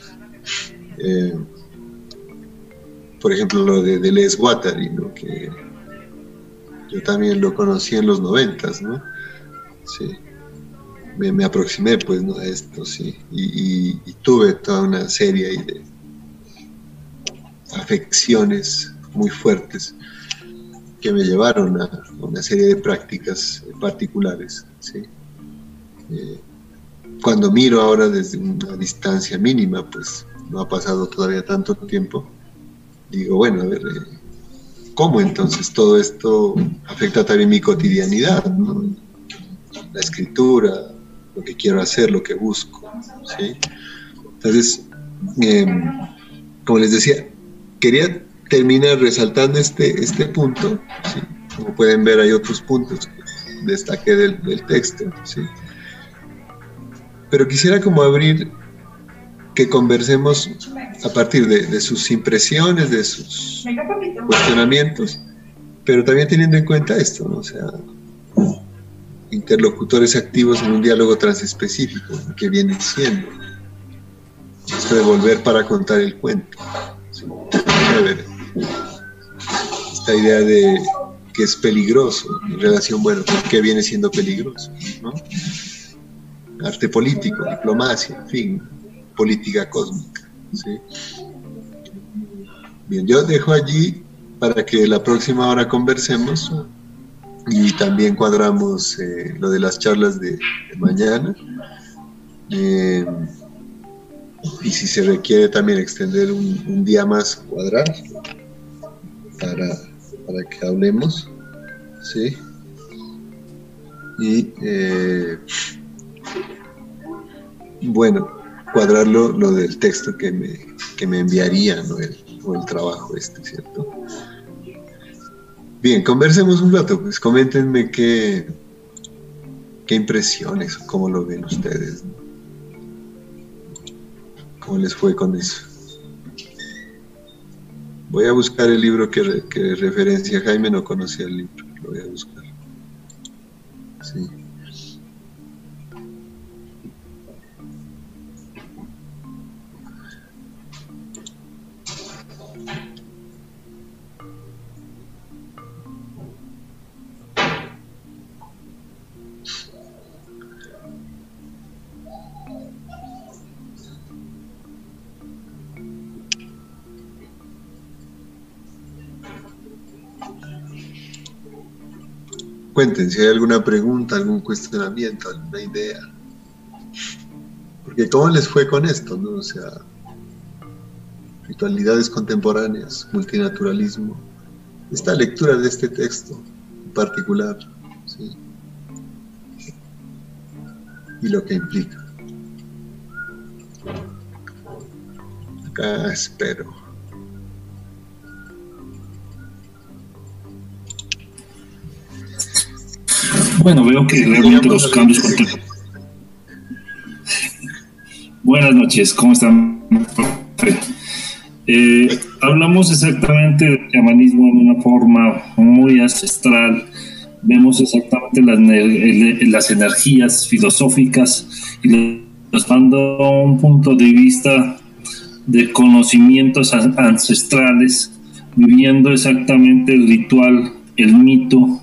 eh, por ejemplo, lo de Deleuze Guattari, ¿no? Que yo también lo conocí en los noventas, ¿no? Sí. Me, aproximé, pues, ¿no? a esto, sí. Y, tuve toda una serie de afecciones muy fuertes que me llevaron a una serie de prácticas particulares, ¿sí? Eh, cuando miro ahora desde una distancia mínima, pues no ha pasado todavía tanto tiempo, digo, bueno, a ver, eh, ¿cómo entonces todo esto afecta también mi cotidianidad? La escritura, lo que quiero hacer, lo que busco. Entonces, eh, como les decía, quería terminar resaltando este, este punto, como pueden ver hay otros puntos que destaqué del, del texto, ¿sí? Pero quisiera como abrir que conversemos a partir de, de sus impresiones, de sus cuestionamientos, pero también teniendo en cuenta esto, ¿no? o sea, interlocutores activos en un diálogo transespecífico, que viene siendo esto de volver para contar el cuento. Esta idea de que es peligroso, en relación, bueno, ¿por qué viene siendo peligroso? ¿no? Arte político, diplomacia, en fin, política cósmica. Bien, yo dejo allí para que la próxima hora conversemos y también cuadramos eh, lo de las charlas de, mañana. Eh, y si se requiere también extender un, un día más, cuadrar para, para que hablemos. ¿sí? Y eh, bueno, cuadrarlo lo del texto que me, que me enviaría, ¿no? el, o el trabajo este, ¿cierto? Bien, conversemos un rato, pues coméntenme qué, qué impresiones, cómo lo ven ustedes. ¿Cómo les fue con eso? Voy a buscar el libro que, que referencia Jaime, no conocía el libro, lo voy a buscar. Sí. Cuenten si hay alguna pregunta, algún cuestionamiento, alguna idea. Porque ¿cómo les fue con esto? No? O sea, ritualidades contemporáneas, multinaturalismo. Esta lectura de este texto en particular, y lo que implica. Acá espero.
Bueno, veo que realmente los cambios Buenas noches, ¿cómo están? Eh, hablamos exactamente del chamanismo en una forma muy ancestral. Vemos exactamente las, las energías filosóficas y nos dando un punto de vista de conocimientos ancestrales, viviendo exactamente el ritual, el mito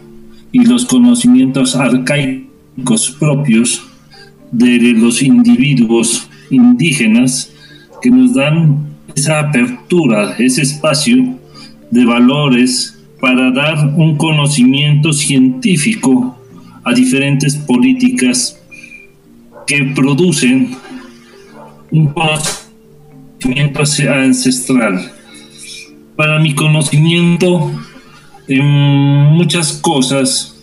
y los conocimientos arcaicos propios de los individuos indígenas que nos dan esa apertura, ese espacio de valores para dar un conocimiento científico a diferentes políticas que producen un conocimiento ancestral. Para mi conocimiento, en muchas cosas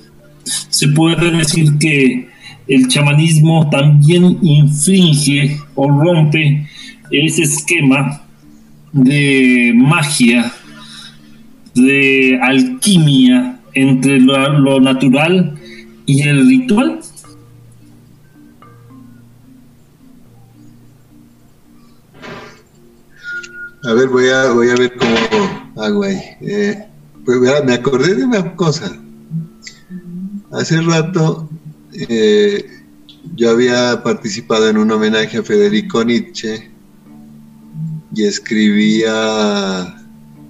se puede decir que el chamanismo también infringe o rompe ese esquema de magia, de alquimia entre lo, natural y el ritual.
A ver, voy a, voy a ver cómo hago ahí. Eh, pues me acordé de una cosa. Hace rato eh, yo había participado en un homenaje a Federico Nietzsche y escribía,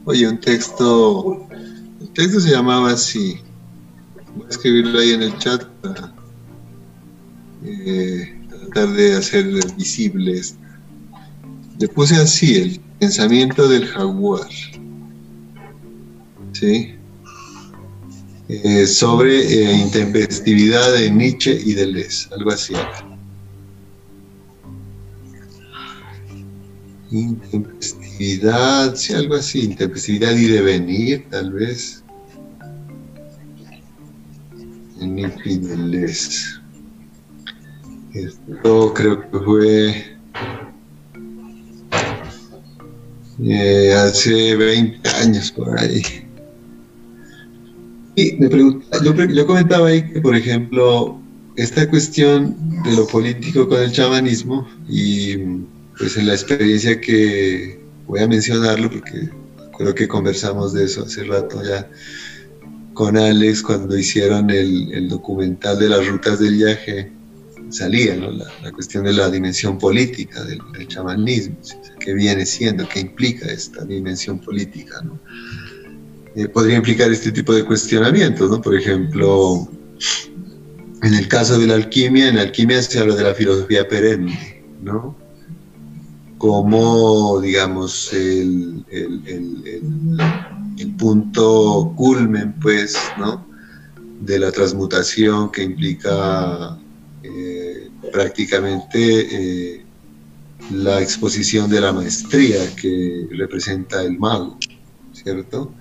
oye, un texto, el texto se llamaba así, voy a escribirlo ahí en el chat para eh, tratar de hacer visible esto. Le puse así, el pensamiento del jaguar. Eh, sobre eh, intempestividad de Nietzsche y Deleuze, algo así. Intempestividad, sí, algo así, intempestividad y devenir, tal vez. Nietzsche y Deleuze. Esto creo que fue eh, hace 20 años por ahí. Y me yo, comentaba ahí que, por ejemplo, esta cuestión de lo político con el chamanismo y pues en la experiencia que voy a mencionarlo porque creo que conversamos de eso hace rato ya con Alex cuando hicieron el, documental de las rutas del viaje salía la, cuestión de la dimensión política del, chamanismo, qué viene siendo, qué implica esta dimensión política. ¿no? Eh, podría implicar este tipo de cuestionamientos, ¿no? Por ejemplo, en el caso de la alquimia, en la alquimia se habla de la filosofía perenne, ¿no? Como, digamos, el, punto culmen, pues, ¿no? De la transmutación que implica eh, prácticamente eh, la exposición de la maestría que representa el mago, ¿cierto?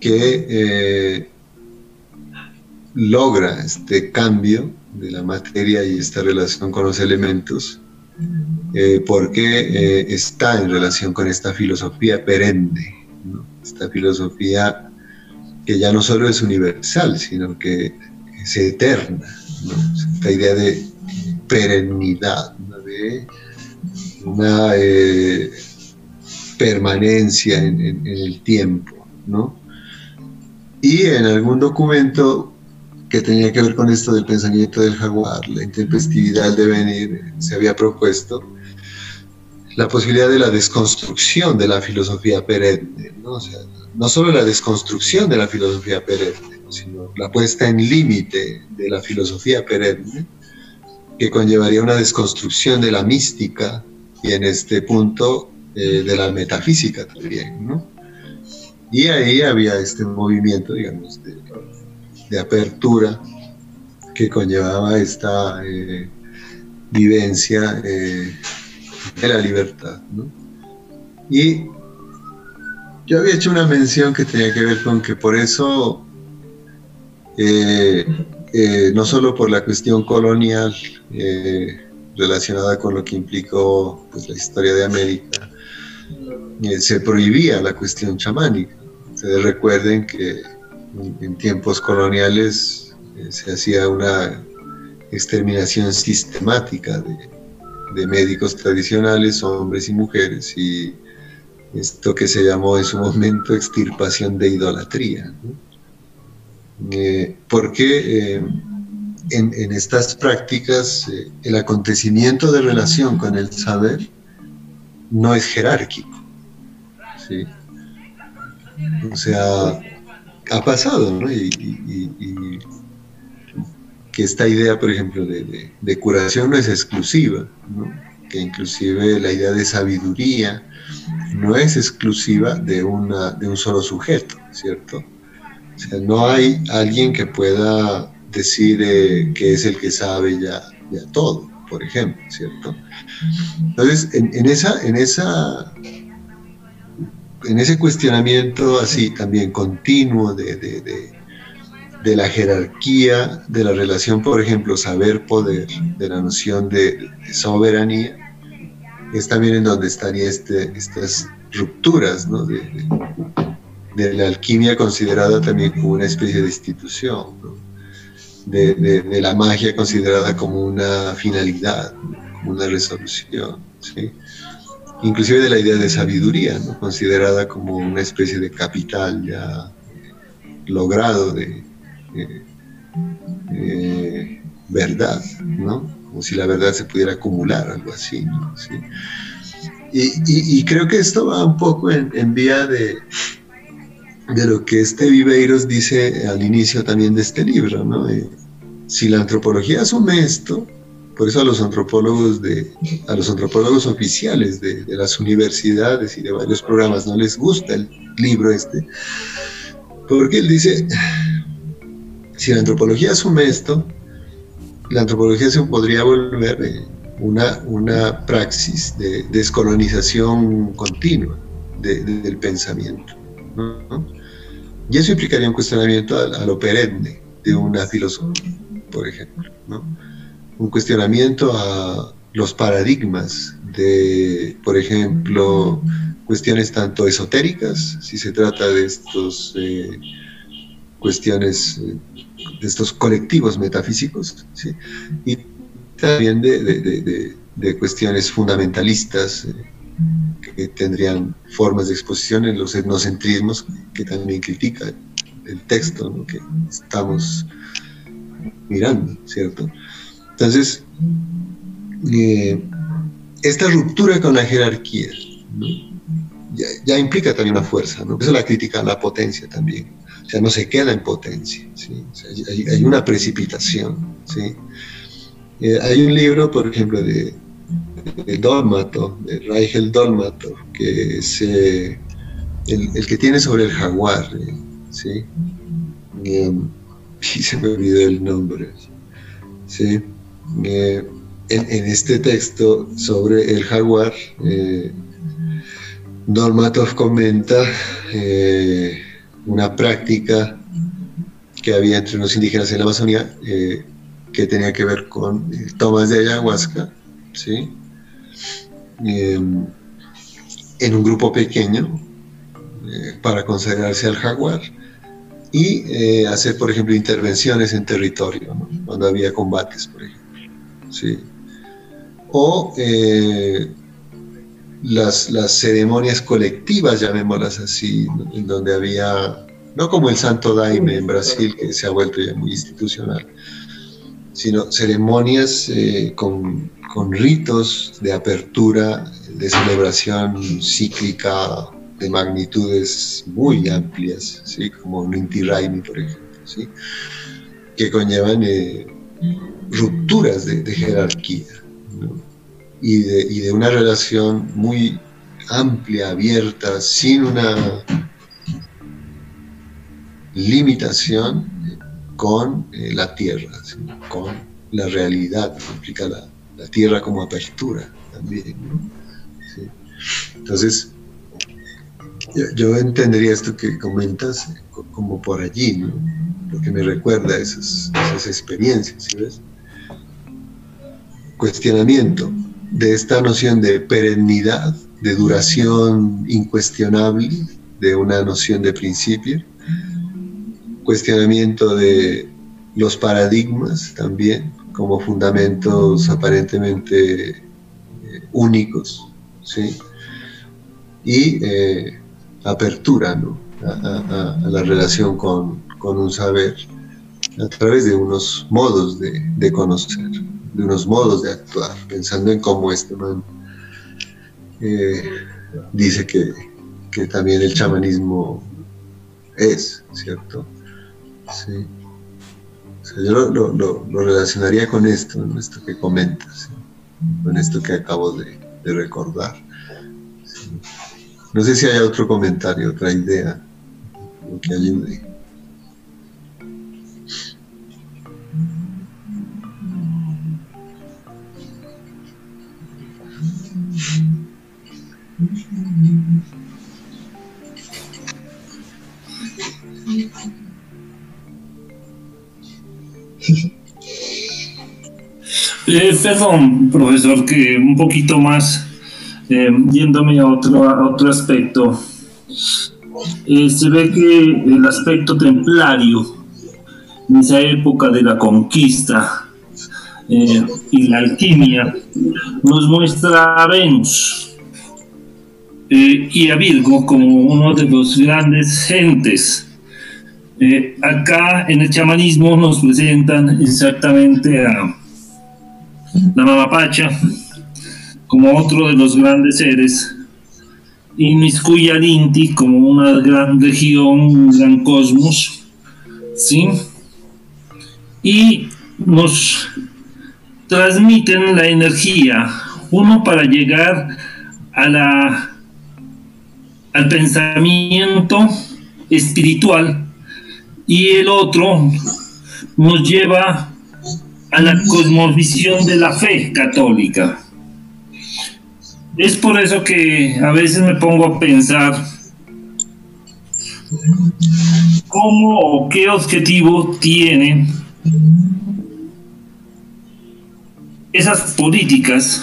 Que eh, logra este cambio de la materia y esta relación con los elementos, eh, porque eh, está en relación con esta filosofía perenne, esta filosofía que ya no solo es universal, sino que es eterna, esta idea de perennidad, de una permanencia en, en, el tiempo, ¿no? Y en algún documento que tenía que ver con esto del pensamiento del jaguar, la intempestividad de venir, se había propuesto la posibilidad de la desconstrucción de la filosofía perenne, ¿no? O sea, no solo la desconstrucción de la filosofía perenne, sino la puesta en límite de la filosofía perenne, que conllevaría una desconstrucción de la mística y en este punto eh, de la metafísica también, ¿no? Y ahí había este movimiento, digamos, de apertura que conllevaba esta eh, vivencia eh, de la libertad. Y yo había hecho una mención que tenía que ver con que por eso, eh, no solo por la cuestión colonial relacionada con lo que implicó pues, la historia de América, se prohibía la cuestión chamánica. Recuerden que en tiempos coloniales eh, se hacía una exterminación sistemática de, médicos tradicionales, hombres y mujeres, y esto que se llamó en su momento extirpación de idolatría. Eh, porque eh, en, estas prácticas el acontecimiento de relación con el saber no es jerárquico. O sea, ha pasado, ¿no? Y, que esta idea, por ejemplo, de, curación no es exclusiva, ¿no? que inclusive la idea de sabiduría no es exclusiva de, una, de un solo sujeto, ¿cierto? O sea, no hay alguien que pueda decir eh, que es el que sabe ya, todo, por ejemplo, ¿cierto? Entonces, en, esa, en esa en ese cuestionamiento así también continuo de, de, la jerarquía, de la relación, por ejemplo, saber-poder, de la noción de, soberanía, es también en donde estarían este, estas rupturas ¿no? de, la alquimia considerada también como una especie de institución, de, la magia considerada como una finalidad, como una resolución. ¿sí? Inclusive de la idea de sabiduría, considerada como una especie de capital ya logrado de verdad, ¿no? como si la verdad se pudiera acumular, algo así. Y, creo que esto va un poco en, vía de, de lo que este Viveiros dice al inicio también de este libro, ¿no? si la antropología asume esto, por eso a los antropólogos, de, a los antropólogos oficiales de, las universidades y de varios programas no les gusta el libro este, porque él dice, si la antropología asume esto, la antropología se podría volver eh, una, una praxis de descolonización continua del pensamiento. Y eso implicaría un cuestionamiento a, a, lo perenne de una filosofía, por ejemplo. ¿no? Un cuestionamiento a los paradigmas de, por ejemplo, cuestiones tanto esotéricas, si se trata de estos eh, cuestiones, eh, de estos colectivos metafísicos, y también de, cuestiones fundamentalistas eh, que tendrían formas de exposición en los etnocentrismos que también critica el texto que estamos mirando, ¿cierto? Entonces, eh, esta ruptura con la jerarquía ya, implica también una fuerza, ¿no? Eso la crítica a la potencia también. O sea, no se queda en potencia, hay, una precipitación. ¿sí? Eh, hay un libro, por ejemplo, de, de Dolmato, de Reichel Dolmato, que es eh, el, que tiene sobre el jaguar, ¿sí? y se me olvidó el nombre. ¿sí? Eh, en, este texto sobre el jaguar, eh, Normatov comenta eh, una práctica que había entre los indígenas en la Amazonía que tenía que ver con tomas de ayahuasca, ¿sí? en un grupo pequeño para consagrarse al jaguar y hacer, por ejemplo, intervenciones en territorio, cuando había combates, por ejemplo. ¿Sí? O eh, las, ceremonias colectivas, llamémoslas así, en donde había, no como el Santo Daime en Brasil, que se ha vuelto ya muy institucional, sino ceremonias eh, con, ritos de apertura, de celebración cíclica de magnitudes muy amplias, ¿sí? como un Inti Raimi, por ejemplo, ¿sí? que conllevan eh, rupturas de, jerarquía y, de, una relación muy amplia, abierta, sin una limitación con eh, la tierra, con la realidad, implica la, tierra como apertura también. Entonces, yo, entendería esto que comentas como por allí, porque me recuerda esas, experiencias, ¿sí ves? Cuestionamiento de esta noción de perennidad, de duración incuestionable, de una noción de principio, cuestionamiento de los paradigmas también como fundamentos aparentemente eh, únicos, ¿sí? y eh, apertura ¿no? a, la relación con, con, un saber a través de unos modos de, de, conocer, de unos modos de actuar, pensando en cómo este man eh, dice que, que también el chamanismo es, ¿cierto? Sí. yo lo, lo, relacionaría con esto, con esto que comentas, con esto que acabo de, de recordar. No sé si hay otro comentario, otra idea que ayude.
Eh, perdón, profesor, que un poquito más, eh, yéndome a otro, otro aspecto, eh, se ve que el aspecto templario, en esa época de la conquista y la alquimia, nos muestra a Venus y a Virgo como uno de los grandes gentes. acá en el chamanismo nos presentan exactamente a la Mamapacha, como otro de los grandes seres, y Miscuyalinti como una gran región, un gran cosmos, ¿sí? Y nos transmiten la energía, uno para llegar a la, al pensamiento espiritual y el otro nos lleva a la cosmovisión de la fe católica. Es por eso que a veces me pongo a pensar cómo o qué objetivo tienen esas políticas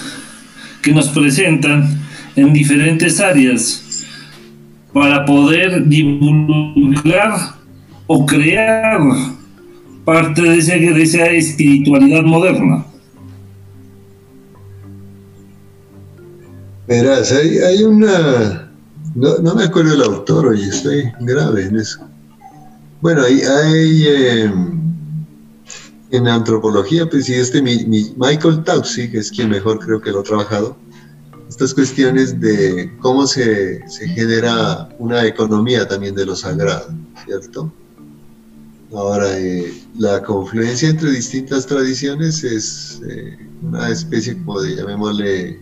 que nos presentan en diferentes áreas para poder divulgar o crear parte de, esa espiritualidad moderna.
Verás, hay, una... No, me acuerdo el autor, oye, estoy grave en eso. Bueno, hay, hay em, en antropología, pues sí, este Michael Taussig, es quien mejor creo que lo ha trabajado, estas cuestiones de cómo se, se genera una economía también de lo sagrado, ¿cierto? Ahora, eh, la confluencia entre distintas tradiciones es eh, una especie como de, llamémosle,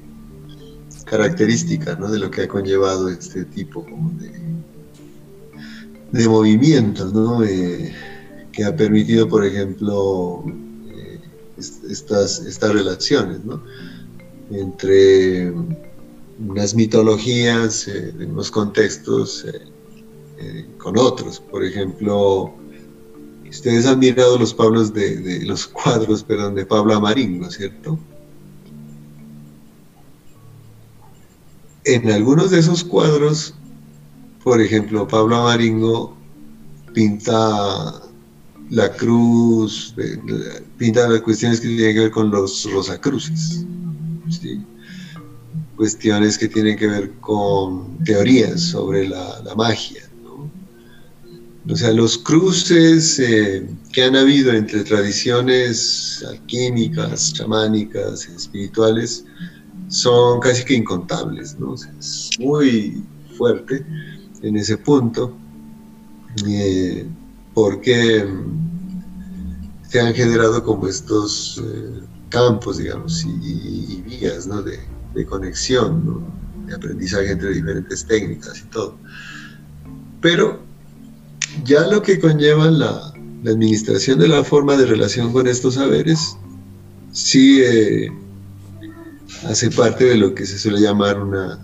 característica ¿no? de lo que ha conllevado este tipo de, de movimientos, ¿no? Eh, que ha permitido, por ejemplo, estas, estas relaciones ¿no? entre unas mitologías, en unos contextos con otros. Por ejemplo, Ustedes han mirado los Pablos de, los cuadros, perdón, de Pablo Amaringo, ¿cierto? En algunos de esos cuadros, por ejemplo, Pablo Amaringo pinta la cruz, pinta las cuestiones que tienen que ver con los rosacruces, cuestiones que tienen que ver con teorías sobre la magia, o sea, los cruces eh, que han habido entre tradiciones alquímicas, chamánicas, espirituales, son casi que incontables, ¿no? es muy fuerte en ese punto, eh, porque mm, se han generado como estos eh, campos, digamos, y, vías ¿no? de, conexión, de aprendizaje entre diferentes técnicas y todo. Pero ya lo que conlleva la, la administración de la forma de relación con estos saberes sí eh, hace parte de lo que se suele llamar una,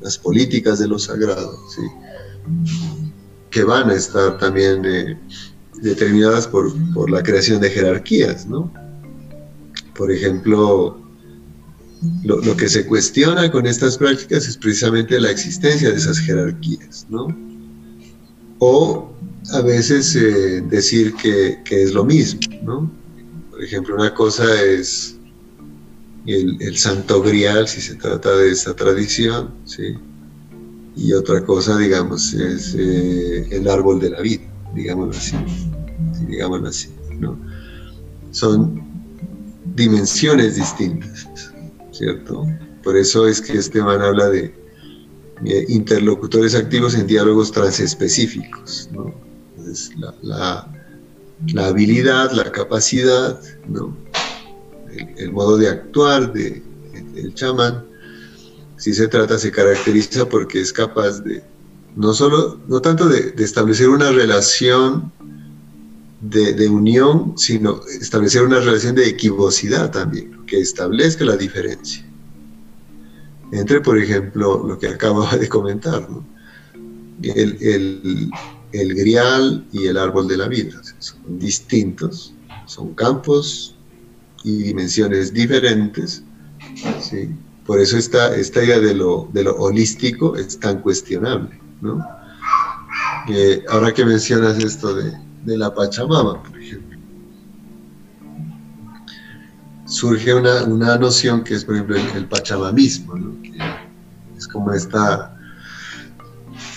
las políticas de lo sagrado, ¿sí? Que van a estar también eh, determinadas por, por, la creación de jerarquías. ¿no? Por ejemplo, lo, lo, que se cuestiona con estas prácticas es precisamente la existencia de esas jerarquías. ¿no? O a veces eh, decir que, que, es lo mismo. ¿no? Por ejemplo, una cosa es el, el, santo grial, si se trata de esa tradición, ¿sí? Y otra cosa, digamos, es eh, el árbol de la vida, digámoslo así, digámoslo así, ¿no? Son dimensiones distintas, ¿cierto? Por eso es que este man habla de eh, interlocutores activos en diálogos transespecíficos, ¿no? Entonces, la, la, habilidad, la capacidad, ¿no? El, el modo de actuar de, del chamán, si se trata, se caracteriza porque es capaz de, no solo, no tanto de, establecer una relación de, de, unión, sino establecer una relación de equivocidad también, que establezca la diferencia. Entre, por ejemplo, lo que acababa de comentar, ¿no? el, el, el, grial y el árbol de la vida. Son distintos, son campos y dimensiones diferentes, ¿sí? Por eso esta, esta idea de lo, de lo holístico es tan cuestionable, ¿no? Eh, ahora que mencionas esto de, de, la Pachamama, por ejemplo, surge una, una noción que es, por ejemplo, el, pachamamismo, ¿no? Es como esta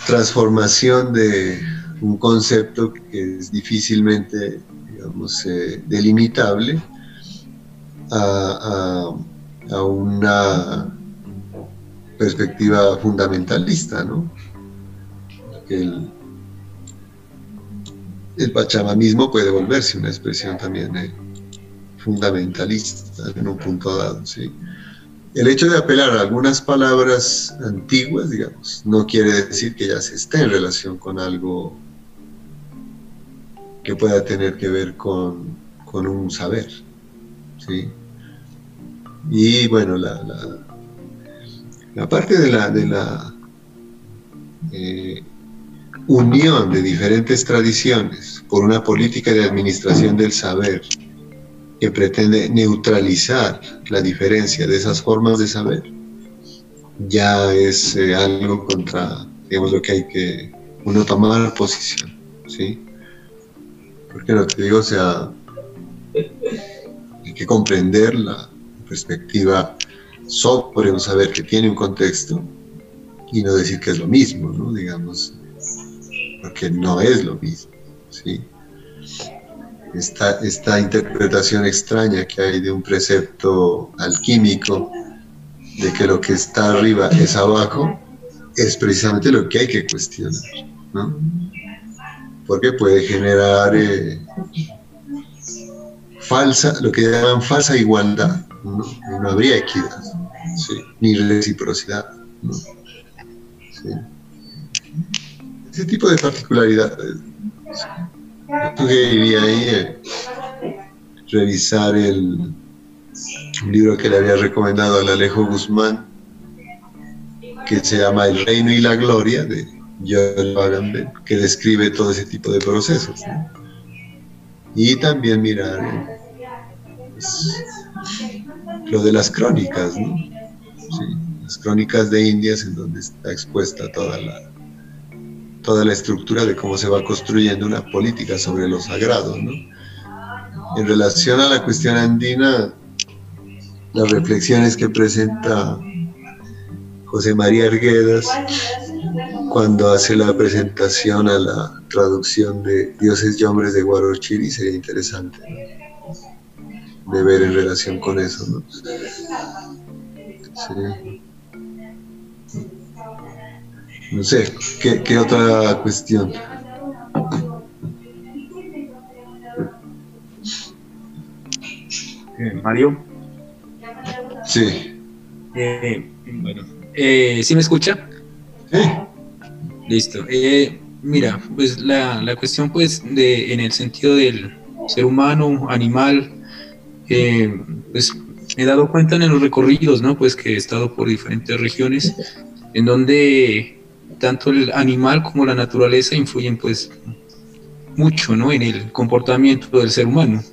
transformación de un concepto que es difícilmente, digamos, eh, delimitable a a una perspectiva fundamentalista, ¿no? El, el pachamamismo puede volverse una expresión también eh, fundamentalista en un punto dado, ¿sí? El hecho de apelar a algunas palabras antiguas, digamos, no quiere decir que ya se esté en relación con algo que pueda tener que ver con, con un saber, ¿sí? Y bueno, la, la, parte de la, de la eh, unión de diferentes tradiciones por una política de administración del saber que pretende neutralizar la diferencia de esas formas de saber, ya es eh, algo contra, digamos, lo que hay que uno tomar posición, ¿sí? Porque lo que digo, o sea, hay que comprender la, perspectiva sobre un saber que tiene un contexto y no decir que es lo mismo, ¿no? digamos, porque no es lo mismo. ¿sí? Esta, esta interpretación extraña que hay de un precepto alquímico, de que lo que está arriba es abajo, es precisamente lo que hay que cuestionar, ¿no? porque puede generar eh, falsa, lo que llaman falsa igualdad, no, habría equidad, ni reciprocidad. Ese tipo de particularidades. Yo sugeriría ahí eh, revisar el libro que le había recomendado al Alejo Guzmán, que se llama El Reino y la Gloria, de Joel Agamben, que describe todo ese tipo de procesos. Y también mirar pues, lo de las crónicas, ¿no? Las crónicas de Indias en donde está expuesta toda la, toda la estructura de cómo se va construyendo una política sobre lo sagrado, ¿no? En relación a la cuestión andina, las reflexiones que presenta José María Arguedas cuando hace la presentación a la traducción de Dioses y Hombres de Guarochiri sería interesante. De ver en relación con eso, ¿no? Sí. No sé, ¿qué, qué otra cuestión?
Eh, Mario.
Sí.
Eh, bueno, eh, ¿sí me escucha?
Sí.
Listo. Eh,
mira, pues la, la, cuestión pues de, en el sentido del ser humano, animal, eh, pues me he dado cuenta en los recorridos, ¿no? Pues que he estado por diferentes regiones en donde tanto el animal como la naturaleza influyen pues mucho, ¿no? En el comportamiento del ser humano.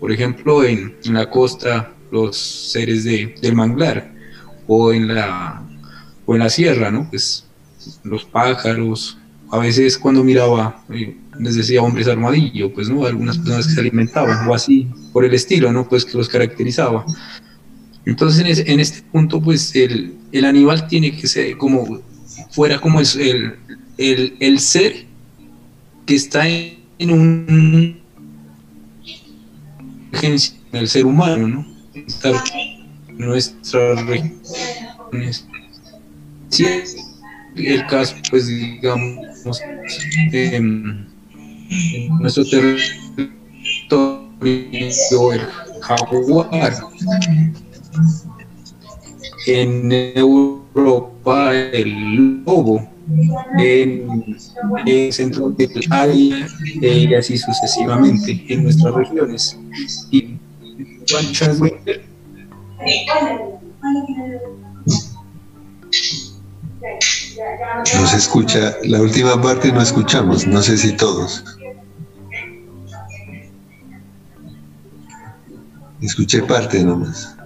Por ejemplo, en, en la costa, los seres de, del manglar, o en la, o en la sierra, ¿no? Pues los pájaros, a veces cuando miraba, eh, les decía hombres armadillo, pues, ¿no? Algunas personas que se alimentaban, o así, por el estilo, ¿no? Pues que los caracterizaba. Entonces, en, este punto, pues, el, el, animal tiene que ser como, fuera como el, el, el ser que está en, en un el ser humano, ¿no? Estar en nuestras regiones. Es el caso, pues digamos, en, nuestro territorio, el jaguar. En Europa, el lobo. En, el centro del área y así sucesivamente en nuestras regiones. Y
no se escucha, la última parte no escuchamos, no sé si todos. Escuché parte nomás.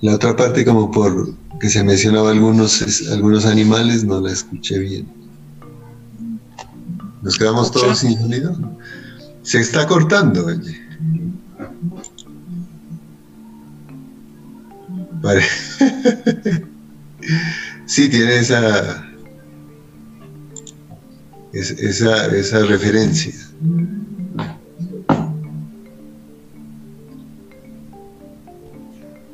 La otra parte como por que se mencionaba algunos, algunos animales, no la escuché bien. ¿Nos quedamos todos sin sonido? Se está cortando, oye. Vale. sí, tiene esa, esa, esa referencia.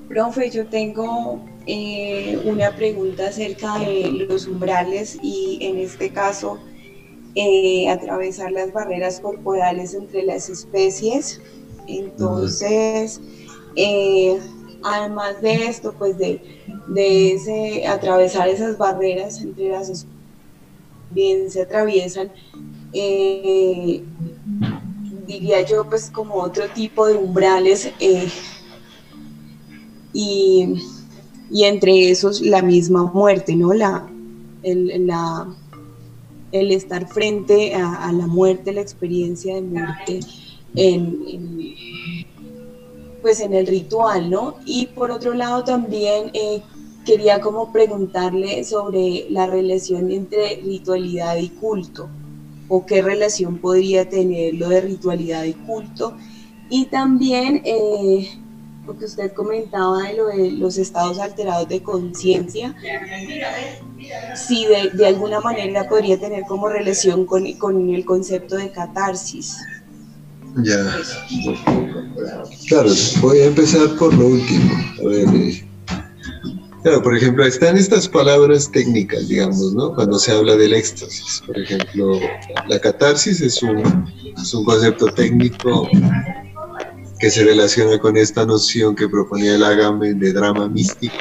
Profe, yo tengo eh, una pregunta acerca de los umbrales y en este caso eh, atravesar las barreras corporales entre las especies. Entonces, eh, además de esto, pues de, ese, atravesar esas barreras entre las bien se atraviesan, eh, diría yo, pues como otro tipo de umbrales y, entre esos la misma muerte, ¿no? La, la, el estar frente a, la muerte, la experiencia de muerte en, pues en el ritual, ¿no? Y por otro lado también eh, quería como preguntarle sobre la relación entre ritualidad y culto, o qué relación podría tener lo de ritualidad y culto. Y también, eh, porque usted comentaba de lo de los estados alterados de conciencia, si de, alguna manera podría tener como relación con, el concepto de catarsis.
Ya. Claro, voy a empezar por lo último. Eh, claro, por ejemplo, están estas palabras técnicas, digamos, ¿no? Cuando se habla del éxtasis. Por ejemplo, la catarsis es un, es un concepto técnico que se relaciona con esta noción que proponía el Agamben de drama místico,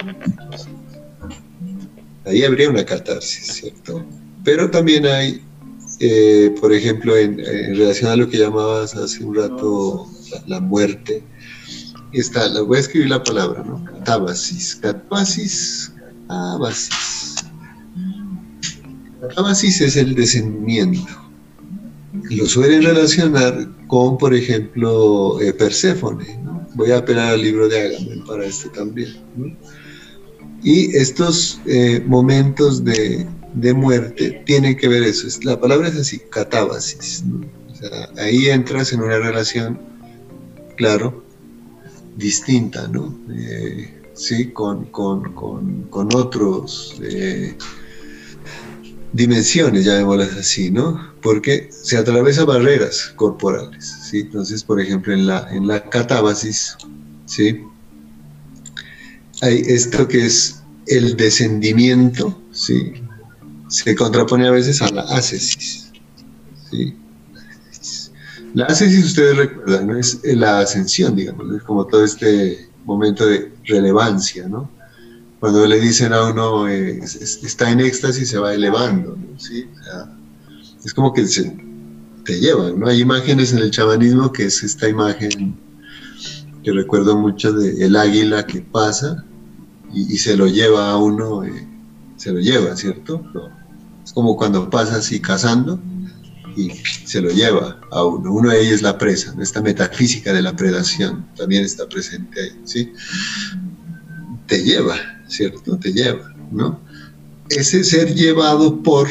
ahí habría una catarsis, ¿cierto? Pero también hay, eh, por ejemplo, en, relación a lo que llamabas hace un rato la, muerte, está, la, voy a escribir la palabra, ¿no? Catábasis, catábasis, catábasis. Catábasis es el descendimiento. Lo suelen relacionar con, por ejemplo, eh, Perséfone. Voy a apelar al libro de Agamben para este también. Y estos eh, momentos de, muerte tienen que ver eso. La palabra es así, catábasis. ahí entras en una relación, claro, distinta, ¿no? Eh, sí, con, con, otros eh, dimensiones, llamémoslas así, ¿no? Porque se atraviesa barreras corporales, ¿sí? Entonces, por ejemplo, en la, en la catábasis, ¿sí? hay esto que es el descendimiento, ¿sí? Se contrapone a veces a la ascesis. ¿sí? La ascesis, ustedes recuerdan, es la ascensión, digamos, es como todo este momento de relevancia, ¿no? cuando le dicen a uno, eh, está en éxtasis, se va elevando, ¿sí? es como que se, te llevan, ¿no? Hay imágenes en el chamanismo que es esta imagen que recuerdo mucho de el águila que pasa y, se lo lleva a uno, eh, se lo lleva, ¿cierto? Como cuando pasa así cazando y se lo lleva a uno. Uno de ellos es la presa, esta metafísica de la predación también está presente ahí, ¿sí? Te lleva, ¿cierto? Te lleva, ¿no? Ese ser llevado por,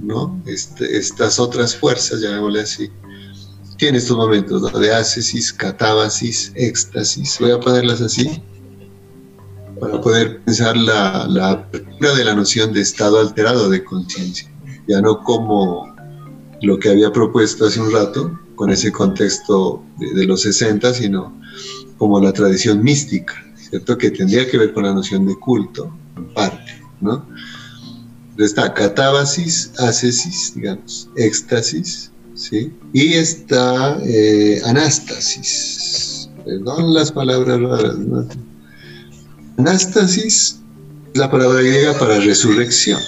¿no? Este, estas otras fuerzas, llamémosle así, tiene estos momentos de ácesis, catábasis, éxtasis, voy a ponerlas así, para poder pensar la, apertura de la noción de estado alterado de conciencia, ya no como lo que había propuesto hace un rato, con ese contexto de, los 60, sino como la tradición mística, ¿cierto? Que tendría que ver con la noción de culto, en parte, ¿no? Está catábasis, ascesis, digamos, éxtasis, ¿sí? Y está eh, anástasis. Perdón las palabras raras, ¿no? Anástasis la palabra griega para resurrección,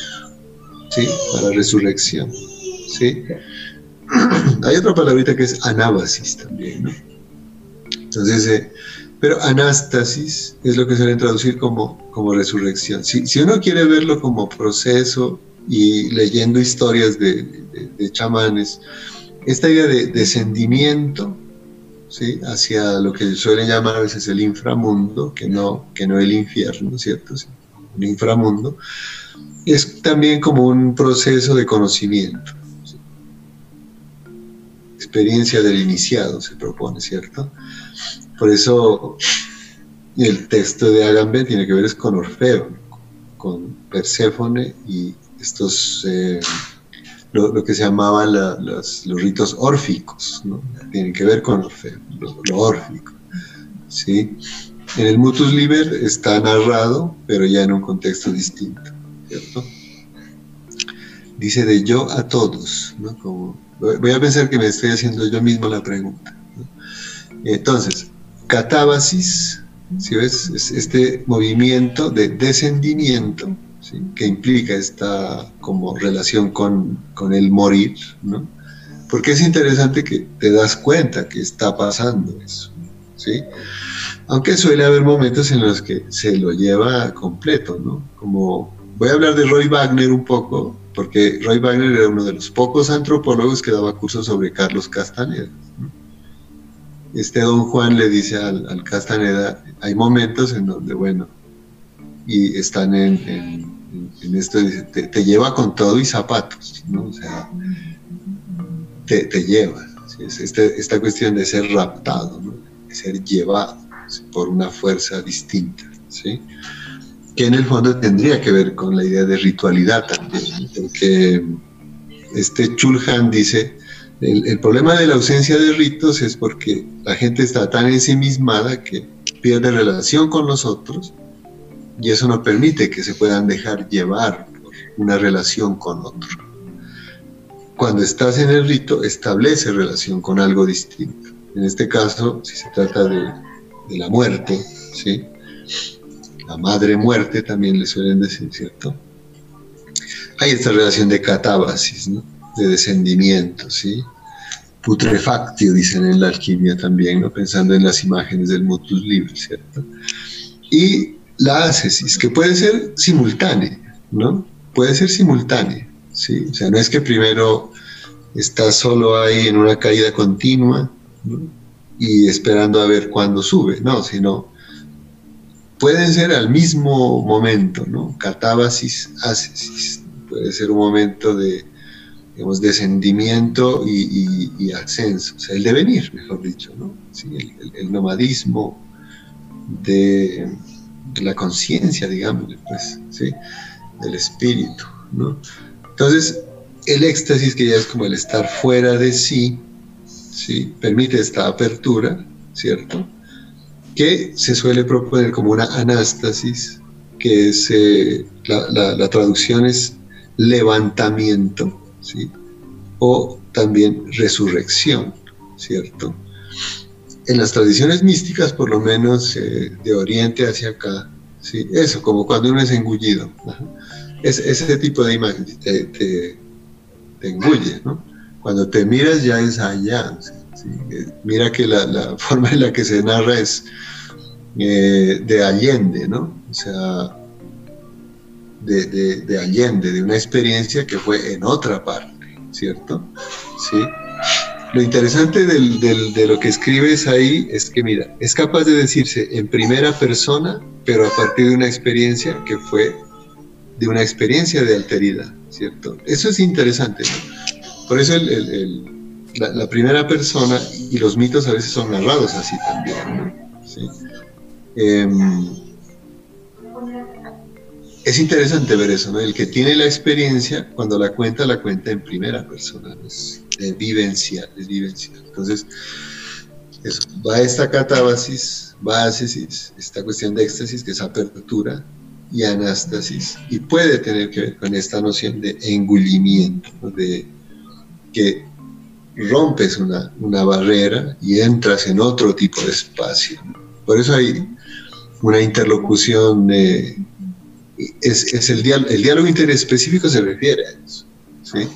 ¿sí? Para resurrección. ¿sí? Hay otra palabrita que es anábasis también, ¿no? Entonces, eh, pero anástasis es lo que se suele traducir como, como resurrección. Si, si, uno quiere verlo como proceso y leyendo historias de, de, chamanes, esta idea de descendimiento hacia lo que suelen llamar a veces el inframundo, que no, que no el infierno, ¿cierto? Un inframundo, es también como un proceso de conocimiento experiencia del iniciado, se propone, ¿cierto? Por eso el texto de Agamben tiene que ver con Orfeo, con Perséfone y estos, eh, lo, que se llamaban los, ritos órficos, ¿no? Tienen que ver con Orfeo, lo, órfico, ¿sí? En el Mutus Liber está narrado, pero ya en un contexto distinto, ¿cierto? Dice de yo a todos, ¿no? Voy a pensar que me estoy haciendo yo mismo la pregunta. Entonces, catábasis, si ves? Es este movimiento de descendimiento que implica esta como relación con, con el morir, ¿no? Porque es interesante que te das cuenta que está pasando eso, ¿sí? Aunque suele haber momentos en los que se lo lleva completo, ¿no? Como voy a hablar de Roy Wagner un poco, porque Roy Wagner era uno de los pocos antropólogos que daba cursos sobre Carlos Castaneda. Este don Juan le dice al, Castaneda, hay momentos en donde, bueno, y están en, esto, te, lleva con todo y zapatos, ¿no? O sea, te, lleva. Este, esta cuestión de ser raptado, de ser llevado por una fuerza distinta, ¿sí? que en el fondo tendría que ver con la idea de ritualidad también, porque este Chulhan dice, el, problema de la ausencia de ritos es porque la gente está tan ensimismada que pierde relación con los otros y eso no permite que se puedan dejar llevar una relación con otro. Cuando estás en el rito, establece relación con algo distinto. En este caso, si se trata de, la muerte, ¿sí? la madre muerte también le suelen decir, ¿cierto? Hay esta relación de catábasis, de descendimiento, ¿sí? Putrefactio, dicen en la alquimia también, ¿no? pensando en las imágenes del mutus libre, ¿cierto? Y la ascesis, que puede ser simultánea, ¿no? Puede ser simultánea, ¿sí? O sea, no es que primero estás solo ahí en una caída continua y esperando a ver cuándo sube, no, sino pueden ser al mismo momento, ¿no? Catábasis, ascesis. Puede ser un momento de, digamos, descendimiento y, ascenso, o sea, el devenir, mejor dicho, ¿no? el, nomadismo de, la conciencia, digamos, pues, ¿sí? Del espíritu, ¿no? Entonces, el éxtasis, que ya es como el estar fuera de sí, ¿sí? Permite esta apertura, ¿cierto? que se suele proponer como una anástasis, que es, eh, la, traducción es levantamiento, ¿sí? o también resurrección, ¿cierto? En las tradiciones místicas, por lo menos eh, de Oriente hacia acá, ¿sí? Eso, como cuando uno es engullido. Es, ese tipo de imagen te, te, engulle, ¿no? Cuando te miras ya es allá. Mira que la, forma en la que se narra es eh, de Allende, ¿no? O sea, de, de, Allende, de una experiencia que fue en otra parte, ¿cierto? Sí. Lo interesante de lo que escribes ahí es que, mira, es capaz de decirse en primera persona, pero a partir de una experiencia que fue de una experiencia de alteridad, ¿cierto? Eso es interesante, ¿no? Por eso la, primera persona y los mitos a veces son narrados así también, ¿no? ¿Sí? Em, es interesante ver eso, ¿no? El que tiene la experiencia, cuando la cuenta, la cuenta en primera persona, de vivencia, es vivencia. Entonces, eso, va esta catábasis, va esta cuestión de éxtasis, que es apertura, y anástasis, y puede tener que ver con esta noción de engullimiento, de que rompes una, una barrera y entras en otro tipo de espacio. Por eso hay una interlocución de es, el, diálogo, el diálogo interespecífico se refiere a eso. ¿sí?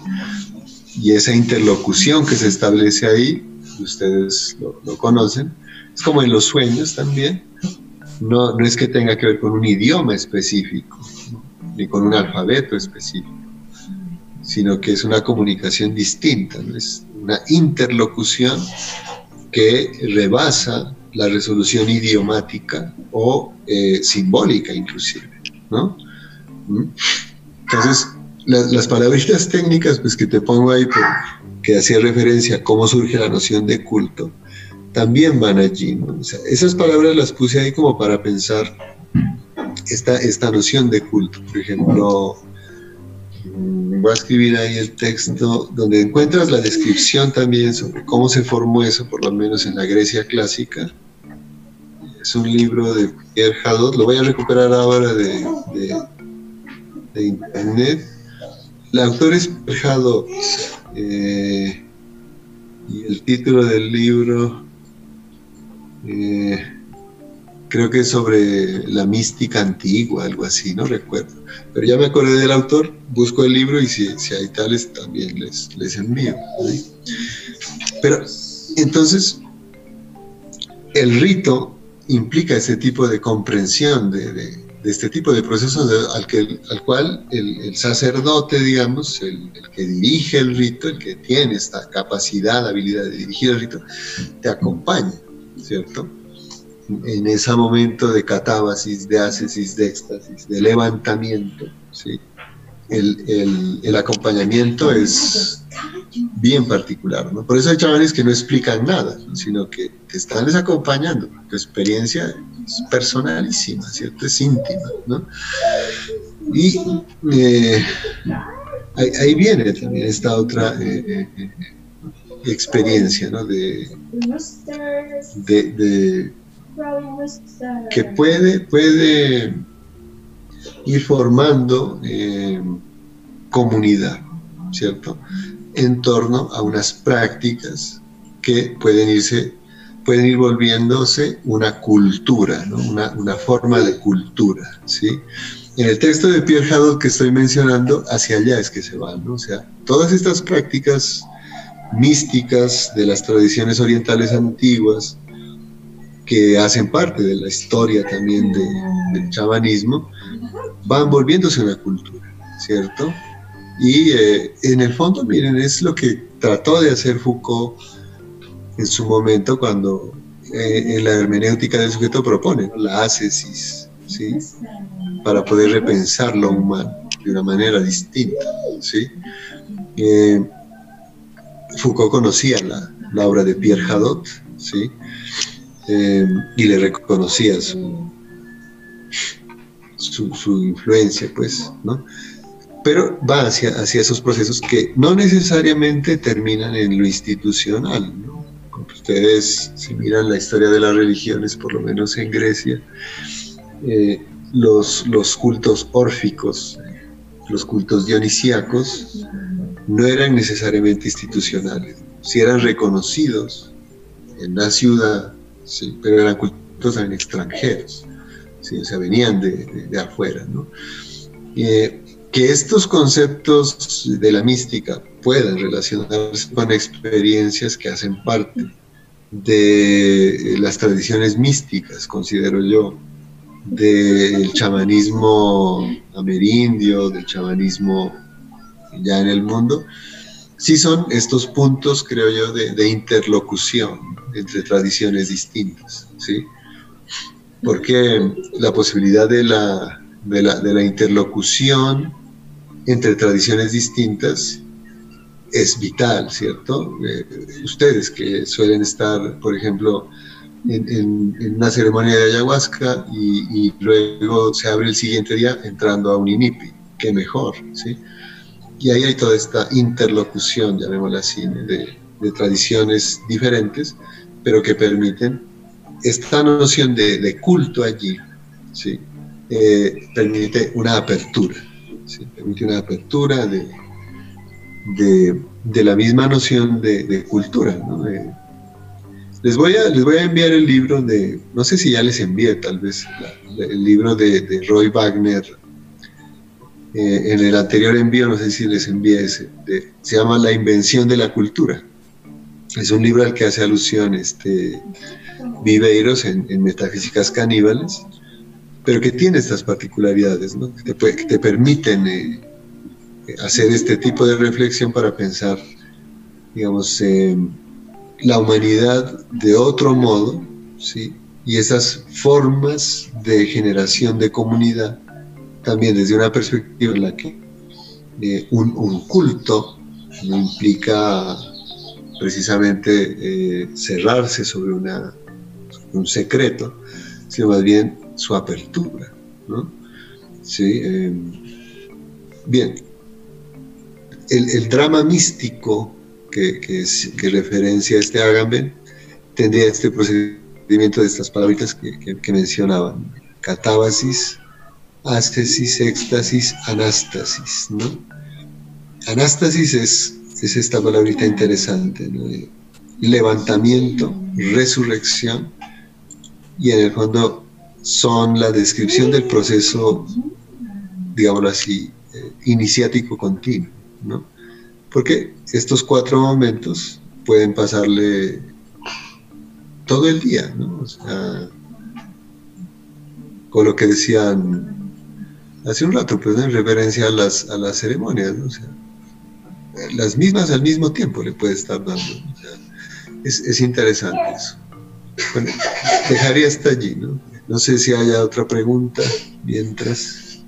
Y esa interlocución que se establece ahí, ustedes lo, conocen, es como en los sueños también. No, no es que tenga que ver con un idioma específico, ni con un alfabeto específico, sino que es una comunicación distinta, es una interlocución que rebasa la resolución idiomática o eh, simbólica inclusive. ¿no? ¿Mm? Entonces, las palabritas técnicas pues, que te pongo ahí, que hacía referencia a cómo surge la noción de culto, también van allí. esas palabras las puse ahí como para pensar esta, esta noción de culto. Por ejemplo, mm, voy a escribir ahí el texto donde encuentras la descripción también sobre cómo se formó eso, por lo menos en la Grecia clásica es un libro de Pierre Hadot, lo voy a recuperar ahora de, internet. El autor es Pierre Hadot eh, y el título del libro eh, creo que es sobre la mística antigua, algo así, no recuerdo. Pero ya me acordé del autor, busco el libro y si, hay tales también les, les envío. Pero entonces, el rito implica ese tipo de comprensión de, este tipo de procesos al, que, al cual el, sacerdote, digamos, el, que dirige el rito, el que tiene esta capacidad, habilidad de dirigir el rito, te acompaña, ¿cierto? En ese momento de catábasis, de ascesis, de éxtasis, de levantamiento, ¿sí? El, acompañamiento es bien particular, ¿no? Por eso hay chavales que no explican nada, sino que te están les acompañando. Tu experiencia es personalísima, ¿cierto? Es íntima, ¿no? Y eh, ahí, viene también esta otra eh, eh, experiencia, ¿no? De, de, que puede, puede ir formando eh, comunidad, ¿cierto? En torno a unas prácticas que pueden irse pueden ir volviéndose una cultura, una, forma de cultura, ¿sí? En el texto de Pierre Hadot que estoy mencionando, hacia allá es que se van, ¿no? O sea, todas estas prácticas místicas de las tradiciones orientales antiguas, que hacen parte de la historia también del chamanismo, van volviéndose una cultura, ¿cierto? Y eh, en el fondo, miren, es lo que trató de hacer Foucault en su momento cuando eh, en la hermenéutica del sujeto propone la ascesis, ¿sí? Para poder repensar lo humano de una manera distinta, ¿sí? Eh, Foucault conocía la, la, obra de Pierre Hadot, ¿sí? y le reconocía su, su, influencia, pues, ¿no? Pero va hacia, esos procesos que no necesariamente terminan en lo institucional, ¿no? ustedes, si miran la historia de las religiones, por lo menos en Grecia, eh, los, cultos órficos, los cultos dionisíacos, no eran necesariamente institucionales, si eran reconocidos en la ciudad, sí, pero eran cultos en extranjeros ¿sí? o sea, venían de, afuera. ¿no? Eh, que estos conceptos de la mística puedan relacionarse con experiencias que hacen parte de las tradiciones místicas, considero yo, del chamanismo amerindio, del chamanismo ya en el mundo, sí son estos puntos, creo yo, de, interlocución entre tradiciones distintas, ¿sí? Porque la posibilidad de la, de la, de la interlocución entre tradiciones distintas es vital, ¿cierto? Eh, ustedes que suelen estar, por ejemplo, en, una ceremonia de ayahuasca y, luego se abre el siguiente día entrando a un INIPI, qué mejor, ¿sí? Y ahí hay toda esta interlocución, llamémosla así, de, tradiciones diferentes, pero que permiten esta noción de, culto allí, ¿sí? Eh, permite una apertura, permite una apertura de, de, la misma noción de, cultura. les, voy a, les voy a enviar el libro de, no sé si ya les envié tal vez, el libro de, Roy Wagner. Eh, en el anterior envío, no sé si les envié ese, se llama La invención de la cultura. Es un libro al que hace alusión este, Viveiros en, Metafísicas Caníbales, pero que tiene estas particularidades, que, te, permiten eh, hacer este tipo de reflexión para pensar, digamos, la humanidad de otro modo, ¿sí? Y esas formas de generación de comunidad, también desde una perspectiva en la que eh, un, culto no implica precisamente eh, cerrarse sobre, una, un secreto, sino más bien su apertura. ¿no? ¿Sí? Em, bien, el, drama místico que, referencia este Agamben tendría este procedimiento de estas palabritas que, mencionaban, catábasis, ascesis, éxtasis, anástasis, ¿no? Anástasis es, es esta palabrita interesante, levantamiento, resurrección, y en el fondo son la descripción del proceso, digámoslo así, eh, iniciático continuo. ¿no? Porque estos cuatro momentos pueden pasarle todo el día, ¿no? O sea, con lo que decían hace un rato, pues en referencia a las, a las ceremonias. O sea, las mismas al mismo tiempo le puede estar dando. es, es, interesante eso. Bueno, dejaría hasta allí, ¿no? No sé si haya otra pregunta mientras.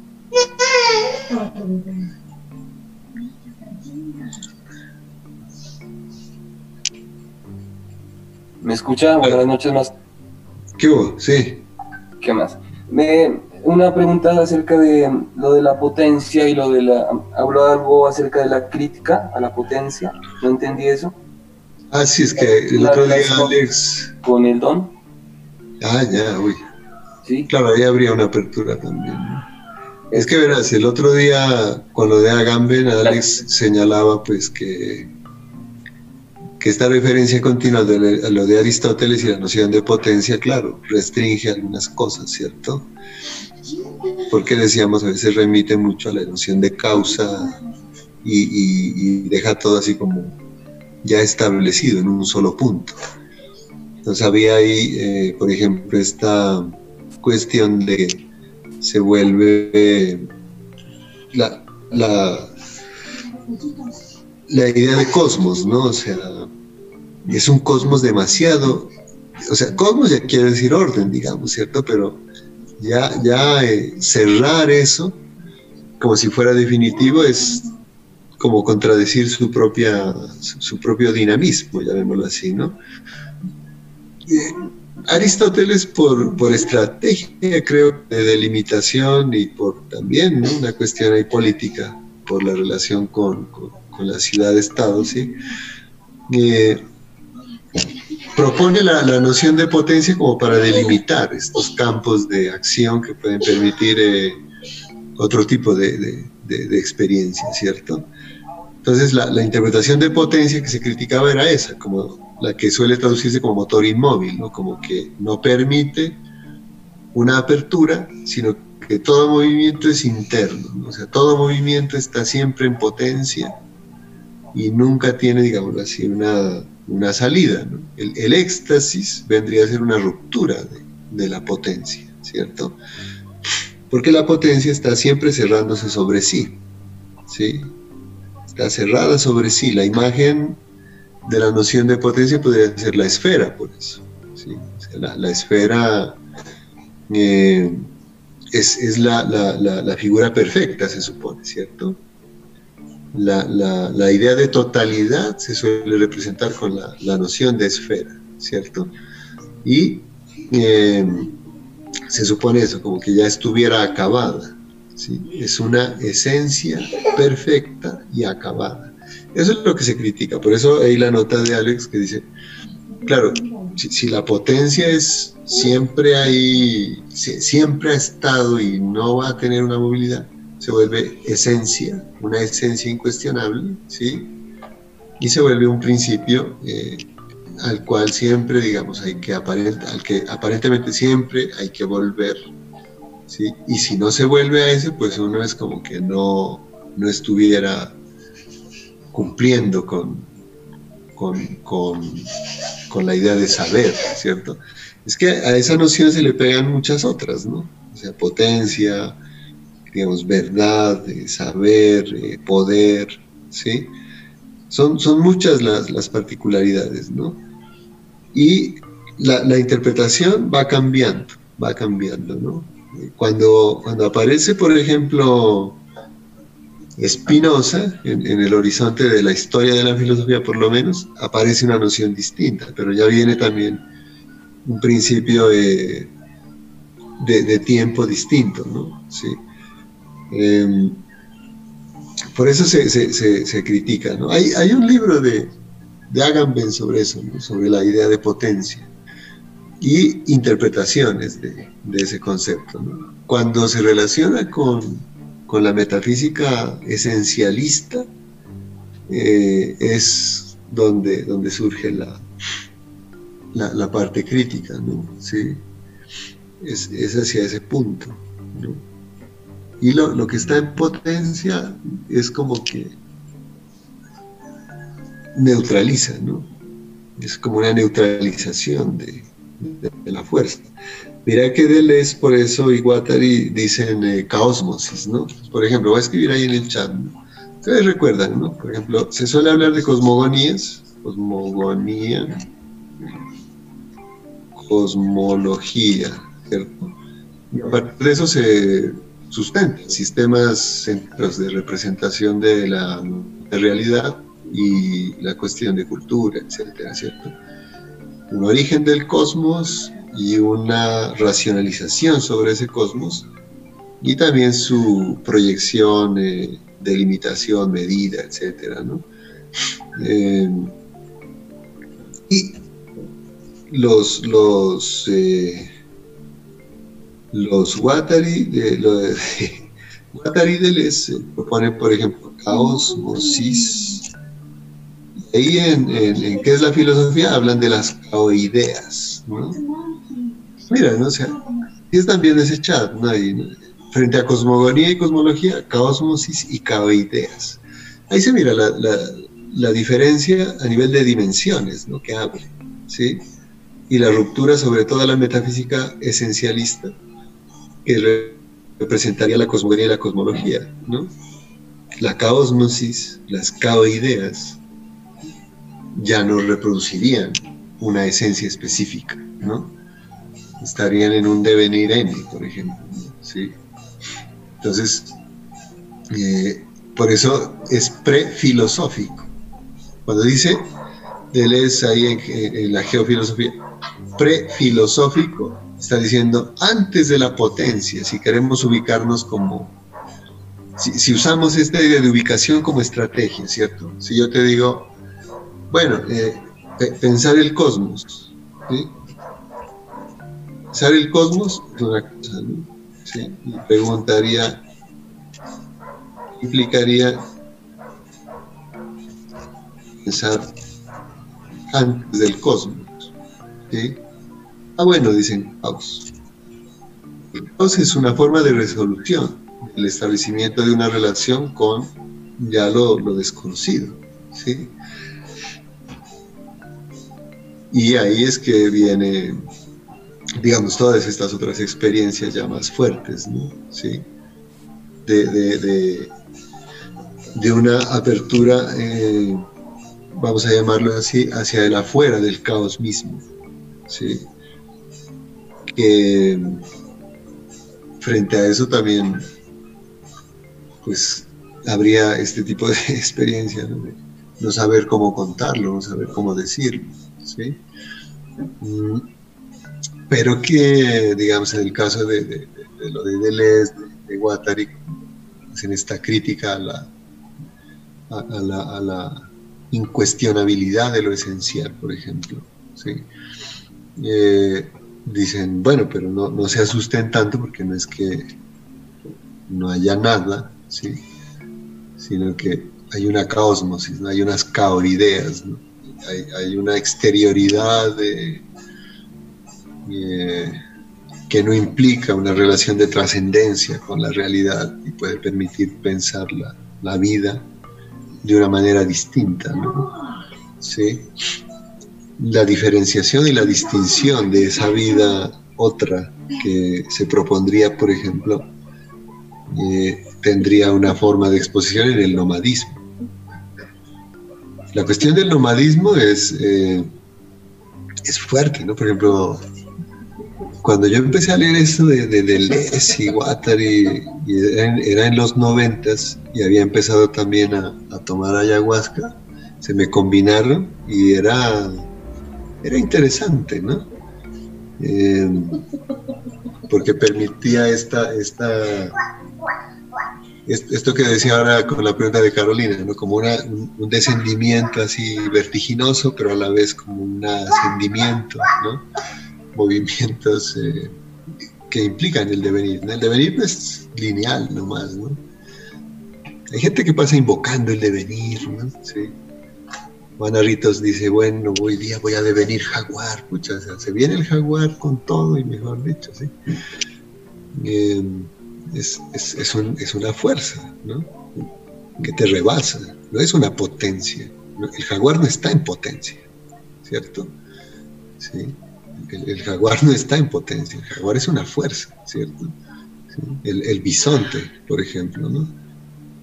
¿Me escucha? Buenas noches más.
¿Qué hubo? Sí.
¿Qué más? Me, una pregunta acerca de lo de la potencia y lo de la... Habló algo acerca de la crítica a la potencia. ¿No entendí eso?
Ah, sí, es que el otro día Alex...
Con el don.
Ah, ya, uy. Sí. Claro, ahí habría una apertura también. Es que verás, el otro día con lo de Agamben, Alex señalaba pues que que esta referencia continua a lo de Aristóteles y la noción de potencia, claro, restringe algunas cosas, ¿cierto? Porque decíamos, a veces remite mucho a la noción de causa y, deja todo así como ya establecido en un solo punto. Entonces había ahí, eh, por ejemplo, esta cuestión de se vuelve la, la, la idea de cosmos, ¿no? O sea, es un cosmos demasiado, o sea, cosmos ya quiere decir orden, digamos, ¿cierto? Pero ya, ya eh, cerrar eso como si fuera definitivo es como contradecir su, propia, su, propio dinamismo, llamémoslo así, ¿no? Eh, Aristóteles por, por, estrategia, creo, de delimitación y por también una cuestión ahí política, por la relación con, con, la ciudad-estado, ¿sí? Eh, propone la, noción de potencia como para delimitar estos campos de acción que pueden permitir eh, otro tipo de, experiencia, ¿cierto? Entonces la, interpretación de potencia que se criticaba era esa, como la que suele traducirse como motor inmóvil, ¿no? como que no permite una apertura, sino que todo movimiento es interno, o sea, todo movimiento está siempre en potencia y nunca tiene, digamos así, una, una salida. El, éxtasis vendría a ser una ruptura de la potencia, ¿cierto? Porque la potencia está siempre cerrándose sobre sí, ¿sí? Está cerrada sobre sí. La imagen de la noción de potencia podría ser la esfera, por eso. la, esfera eh, es, la, figura perfecta, se supone, ¿cierto? La, idea de totalidad se suele representar con la, noción de esfera, ¿cierto? Y eh, se supone eso, como que ya estuviera acabada. ¿Sí? Es una esencia perfecta y acabada. Eso es lo que se critica. Por eso hay la nota de Alex que dice, claro, si, la potencia es siempre ahí, siempre ha estado y no va a tener una movilidad, se vuelve esencia, una esencia incuestionable, ¿sí? Y se vuelve un principio eh, al cual siempre, digamos, hay que al que aparentemente siempre hay que volver, Y si no se vuelve a ese, pues uno es como que no, no estuviera cumpliendo con, con, la idea de saber, ¿cierto? Es que a esa noción se le pegan muchas otras, ¿no? O sea, potencia, digamos, verdad, eh, saber, eh, poder, ¿sí? Son, son muchas las, las particularidades, ¿no? Y la, la, interpretación va cambiando, va cambiando, ¿no? Cuando, cuando aparece, por ejemplo, Spinoza, en, el horizonte de la historia de la filosofía por lo menos, aparece una noción distinta, pero ya viene también un principio de, de, tiempo distinto, ¿no? Sí. Em, por eso se, se, se, critica, ¿no? Hay, hay, un libro de, de Agamben sobre eso, sobre la idea de potencia y interpretaciones de, ese concepto. Cuando se relaciona con con la metafísica esencialista eh, es donde, donde surge la, la, parte crítica, ¿no? ¿Sí? Es, hacia ese punto. Y lo, que está en potencia es como que neutraliza, ¿no? Es como una neutralización de, de la fuerza. Mira que Deleuze, por eso, y dicen eh, caosmosis, ¿no? Por ejemplo, voy a escribir ahí en el chat. Ustedes recuerdan, ¿no? Por ejemplo, se suele hablar de cosmogonías, cosmogonía, cosmología, ¿cierto? Y a partir de eso se sustentan sistemas centros de representación de la realidad y la cuestión de cultura, etcétera, ¿cierto? Un origen del cosmos y una racionalización sobre ese cosmos y también su proyección, eh, delimitación, medida, etc. Eh, y los, los, eh, los Watari, de, de, Watari les proponen, por ejemplo, caos, mosis. Ahí en, en, qué es la filosofía hablan de las caoideas, ¿no? Mira, ¿no? o sea, es también ese chat, ¿no? frente a cosmogonía y cosmología, caosmosis y caoideas. Ahí se mira la, diferencia a nivel de dimensiones, ¿no? Que abre, ¿sí? Y la ruptura sobre toda la metafísica esencialista que representaría la cosmogonía y la cosmología, ¿no? La caosmosis, las caoideas, ya no reproducirían una esencia específica, ¿no? estarían en un devenir N, por ejemplo. ¿sí? Entonces, eh, por eso es prefilosófico. Cuando dice, es ahí en, la geofilosofía, prefilosófico, está diciendo antes de la potencia, si queremos ubicarnos como, si, usamos esta idea de ubicación como estrategia, ¿cierto? Si yo te digo, bueno, eh, pensar el cosmos. Pensar el cosmos es una cosa, ¿no? ¿Sí? Y preguntaría, implicaría pensar antes del cosmos. ¿sí? Ah, bueno, dicen Paus. caos es una forma de resolución, el establecimiento de una relación con ya lo, lo desconocido. ¿sí? Y ahí es que viene, digamos, todas estas otras experiencias ya más fuertes, ¿no? ¿Sí? De, de, una apertura, eh, vamos a llamarlo así, hacia el afuera del caos mismo, ¿sí? Que frente a eso también, pues, habría este tipo de experiencia, ¿no? no saber cómo contarlo, no saber cómo decirlo. ¿Sí? Mm, pero que, digamos, en el caso de, lo de Deleuze, de, Guattari, pues en esta crítica a la, a, la, incuestionabilidad de lo esencial, por ejemplo, ¿sí? Eh, dicen, bueno, pero no, no, se asusten tanto porque no es que no haya nada, ¿sí? sino que hay una caosmosis, ¿no? hay unas caorideas, ¿no? Hay, una exterioridad que no implica una relación de trascendencia con la realidad y puede permitir pensar la, vida de una manera distinta. ¿Sí? La diferenciación y la distinción de esa vida otra que se propondría, por ejemplo, eh, tendría una forma de exposición en el nomadismo. La cuestión del nomadismo es, eh, es fuerte, ¿no? Por ejemplo, cuando yo empecé a leer esto de, de Deleuze y Guattari, y era, en, los noventas y había empezado también a, tomar ayahuasca, se me combinaron y era, era interesante, ¿no? Eh, porque permitía esta, esta esto que decía ahora con la pregunta de Carolina, ¿no? como un, descendimiento así vertiginoso, pero a la vez como un ascendimiento, ¿no? movimientos eh, que implican el devenir. El devenir no es lineal nomás. ¿no? Hay gente que pasa invocando el devenir. ¿no? ¿Sí? Dice, bueno, hoy día voy a devenir jaguar. Pucha, se viene el jaguar con todo y mejor dicho. ¿sí? Eh, es, es, una fuerza, ¿no? Que te rebasa, no es una potencia. El jaguar no está en potencia, ¿cierto? ¿Sí? El, jaguar no está en potencia, el jaguar es una fuerza, ¿cierto? El, bisonte, por ejemplo, ¿no?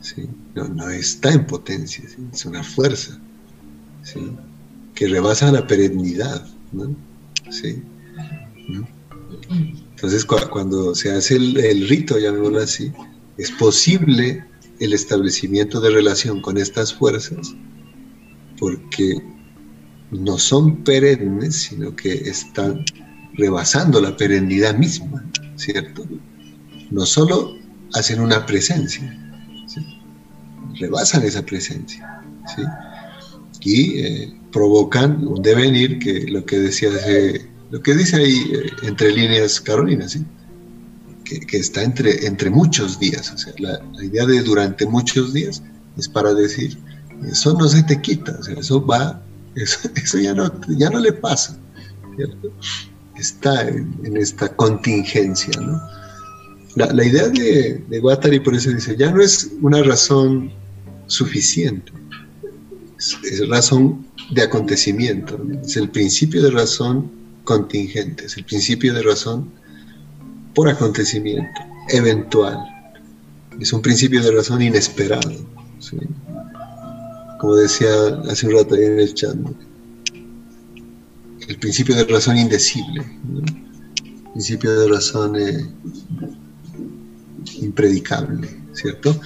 ¿Sí? No, está en potencia, es una fuerza, ¿sí? Que rebasa la perennidad, ¿no? ¿Sí? ¿no? Entonces, cuando se hace el, rito, llamémoslo así, es posible el establecimiento de relación con estas fuerzas porque no son perennes, sino que están rebasando la perennidad misma, ¿cierto? No solo hacen una presencia, rebasan esa presencia. Y eh, provocan un devenir que lo que decía lo que dice ahí eh, entre líneas Carolina, que, está entre, entre muchos días. O sea, la, idea de durante muchos días es para decir, eso no se te quita, o sea, eso va, eso, ya, no, ya no le pasa. Está en, esta contingencia. ¿no? La, idea de, de Guattari por eso dice, ya no es una razón suficiente, es, es razón de acontecimiento, es el principio de razón contingentes, el principio de razón por acontecimiento, eventual. Es un principio de razón inesperado. Como decía hace un rato en el chat, el principio de razón indecible, el principio de razón eh, impredicable, ¿cierto?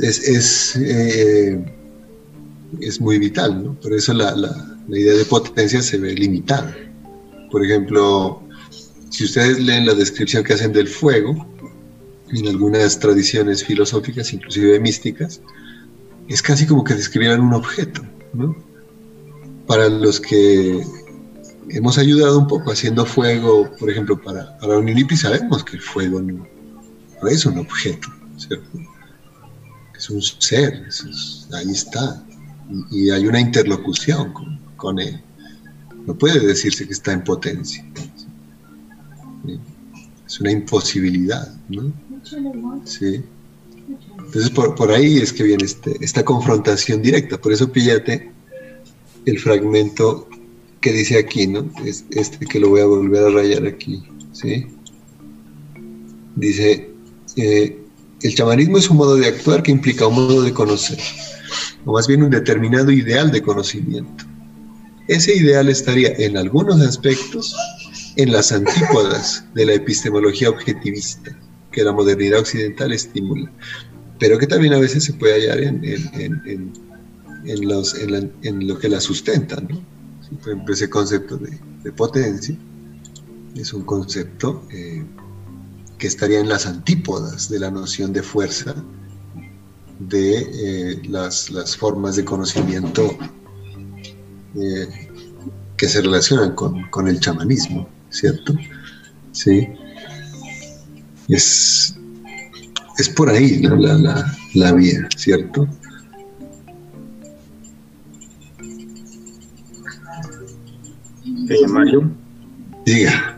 Es, es, eh, es, muy vital. Por eso la, la, la idea de potencia se ve limitada. Por ejemplo, si ustedes leen la descripción que hacen del fuego, en algunas tradiciones filosóficas, inclusive místicas, es casi como que describieran un objeto, ¿no? Para los que hemos ayudado un poco haciendo fuego, por ejemplo, para, para sabemos que el fuego no, es un objeto. Es un ser, ahí está, y, hay una interlocución con él no puede decirse que está en potencia. es una imposibilidad, ¿no? Sí. Entonces por, ahí es que viene este, esta confrontación directa, por eso píllate el fragmento que dice aquí, ¿no? Este que lo voy a volver a rayar aquí, ¿sí? Dice, eh, el chamanismo es un modo de actuar que implica un modo de conocer, o más bien un determinado ideal de conocimiento. Ese ideal estaría en algunos aspectos en las antípodas de la epistemología objetivista que la modernidad occidental estimula, pero que también a veces se puede hallar en, lo que la sustenta. ¿no? Por ejemplo, ese concepto de, potencia es un concepto eh, que estaría en las antípodas de la noción de fuerza de eh, las, formas de conocimiento eh, que se relacionan con, el chamanismo, ¿cierto? Sí. Es, es por ahí la, vía, ¿cierto?
Eh, Mario.
Diga.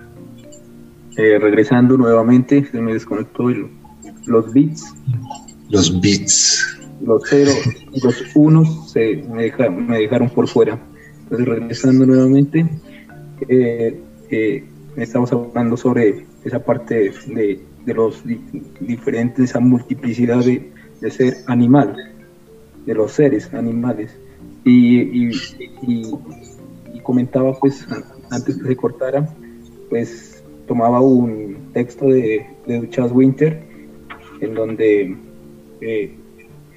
Eh, regresando nuevamente, se me desconectó los bits.
Los bits.
Los ceros los unos se me, dejaron por fuera. Entonces, regresando nuevamente, eh, eh, estamos hablando sobre esa parte de, los diferentes, esa multiplicidad de, ser animal, de los seres animales. Y, comentaba, pues, antes que se cortara, pues tomaba un texto de, de Winter, en donde eh,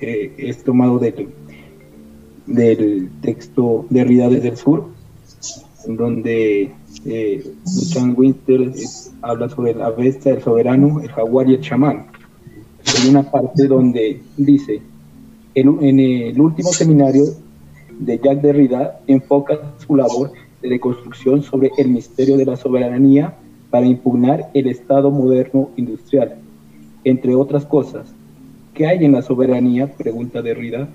es tomado del, del texto de Ridades del Sur, en donde eh, Winter habla sobre la bestia, el soberano, el jaguar y el chamán. Hay una parte donde dice, en, en el último seminario de Jacques Derrida enfoca su labor de reconstrucción sobre el misterio de la soberanía para impugnar el Estado moderno industrial. Entre otras cosas, ¿qué hay en la soberanía? Pregunta Derrida,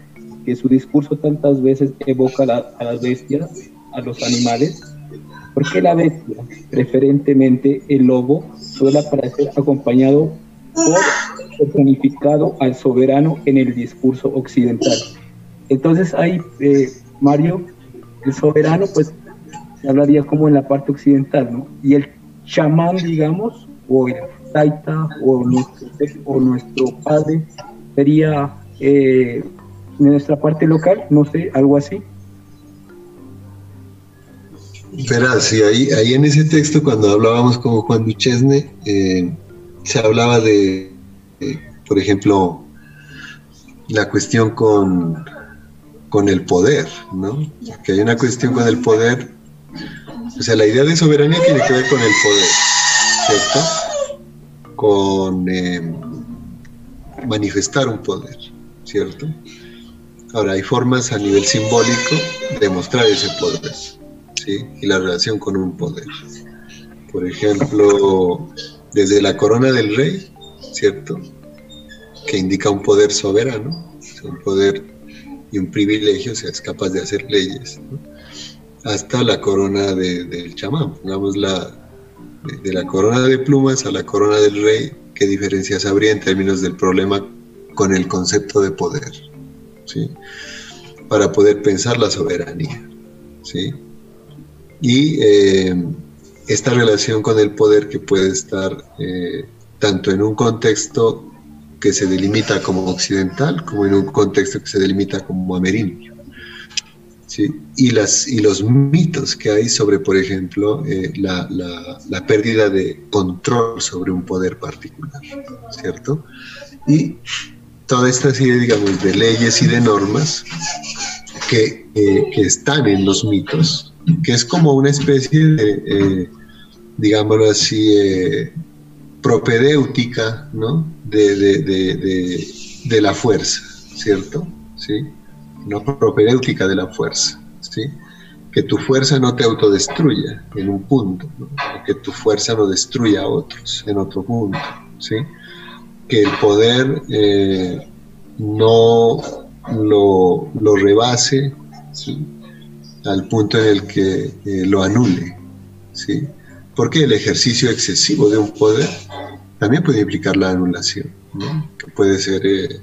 que su discurso tantas veces evoca a las bestias, a los animales. ¿Por qué la bestia, preferentemente el lobo, suele aparecer acompañado por personificado al soberano en el discurso occidental? Entonces hay, eh, Mario, el soberano, pues se hablaría como en la parte occidental, ¿no? Y el chamán, digamos, o el taita, o nuestro, o nuestro padre, sería eh, nuestra parte local, no sé, algo así.
Verás, sí, ahí, ahí en ese texto, cuando hablábamos con Juan Duchesne, eh, se hablaba de, eh, por ejemplo, la cuestión con, con el poder, ¿no? Que hay una cuestión con el poder o sea, la idea de soberanía tiene que ver con el poder, ¿cierto? Con eh, manifestar un poder, ¿cierto? Ahora, hay formas a nivel simbólico de mostrar ese poder, ¿sí? Y la relación con un poder. Por ejemplo, desde la corona del rey, ¿cierto? Que indica un poder soberano, un poder y un privilegio, o sea, es capaz de hacer leyes, ¿no? hasta la corona del chamán, pongamos la, de, la corona de plumas a la corona del rey, qué diferencias habría en términos del problema con el concepto de poder, ¿sí? para poder pensar la soberanía. ¿sí? Y eh, esta relación con el poder que puede estar eh, tanto en un contexto que se delimita como occidental, como en un contexto que se delimita como amerindio y, las, y los mitos que hay sobre, por ejemplo, eh, la, la, pérdida de control sobre un poder particular, ¿cierto? Y toda esta serie, digamos, de leyes y de normas que, eh, que están en los mitos, que es como una especie de, eh, digámoslo así, propedéutica, ¿no? De, la fuerza, ¿cierto? ¿Sí? no propedéutica de la fuerza, ¿sí? que tu fuerza no te autodestruya en un punto, que tu fuerza no destruya a otros en otro punto, ¿sí? Que el poder eh, no lo, lo rebase al punto en el que eh, lo anule. ¿sí? Porque el ejercicio excesivo de un poder también puede implicar la anulación, puede ser, eh,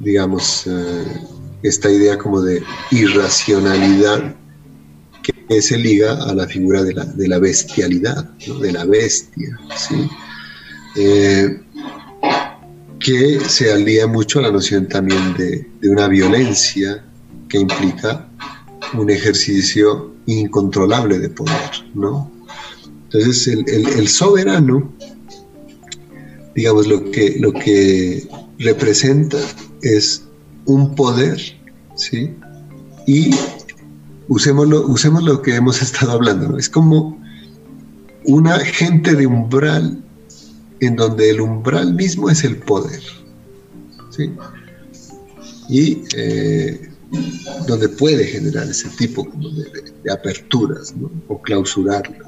digamos, esta idea como de irracionalidad que se liga a la figura de la, bestialidad, de la bestia, eh, que se alía mucho a la noción también de, una violencia que implica un ejercicio incontrolable de poder, ¿no? Entonces el, soberano, digamos, lo que, lo que representa es un poder, ¿sí? Y usemos lo que hemos estado hablando, Es como una gente de umbral en donde el umbral mismo es el poder, ¿sí? Y eh, donde puede generar ese tipo de, aperturas, ¿no? O clausurarlas,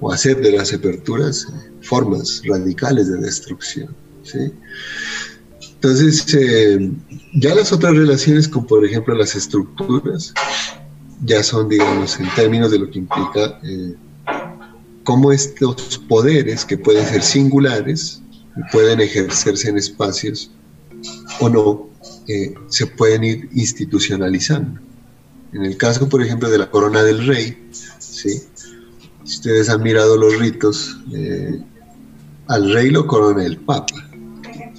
o hacer de las aperturas eh, formas radicales de destrucción, ¿sí? Entonces, eh, ya las otras relaciones, como por ejemplo las estructuras, ya son, digamos, en términos de lo que implica cómo estos poderes, que pueden ser singulares, pueden ejercerse en espacios o no, eh, se pueden ir institucionalizando. En el caso, por ejemplo, de la corona del rey, ¿sí? si ustedes han mirado los ritos, al rey lo corona el papa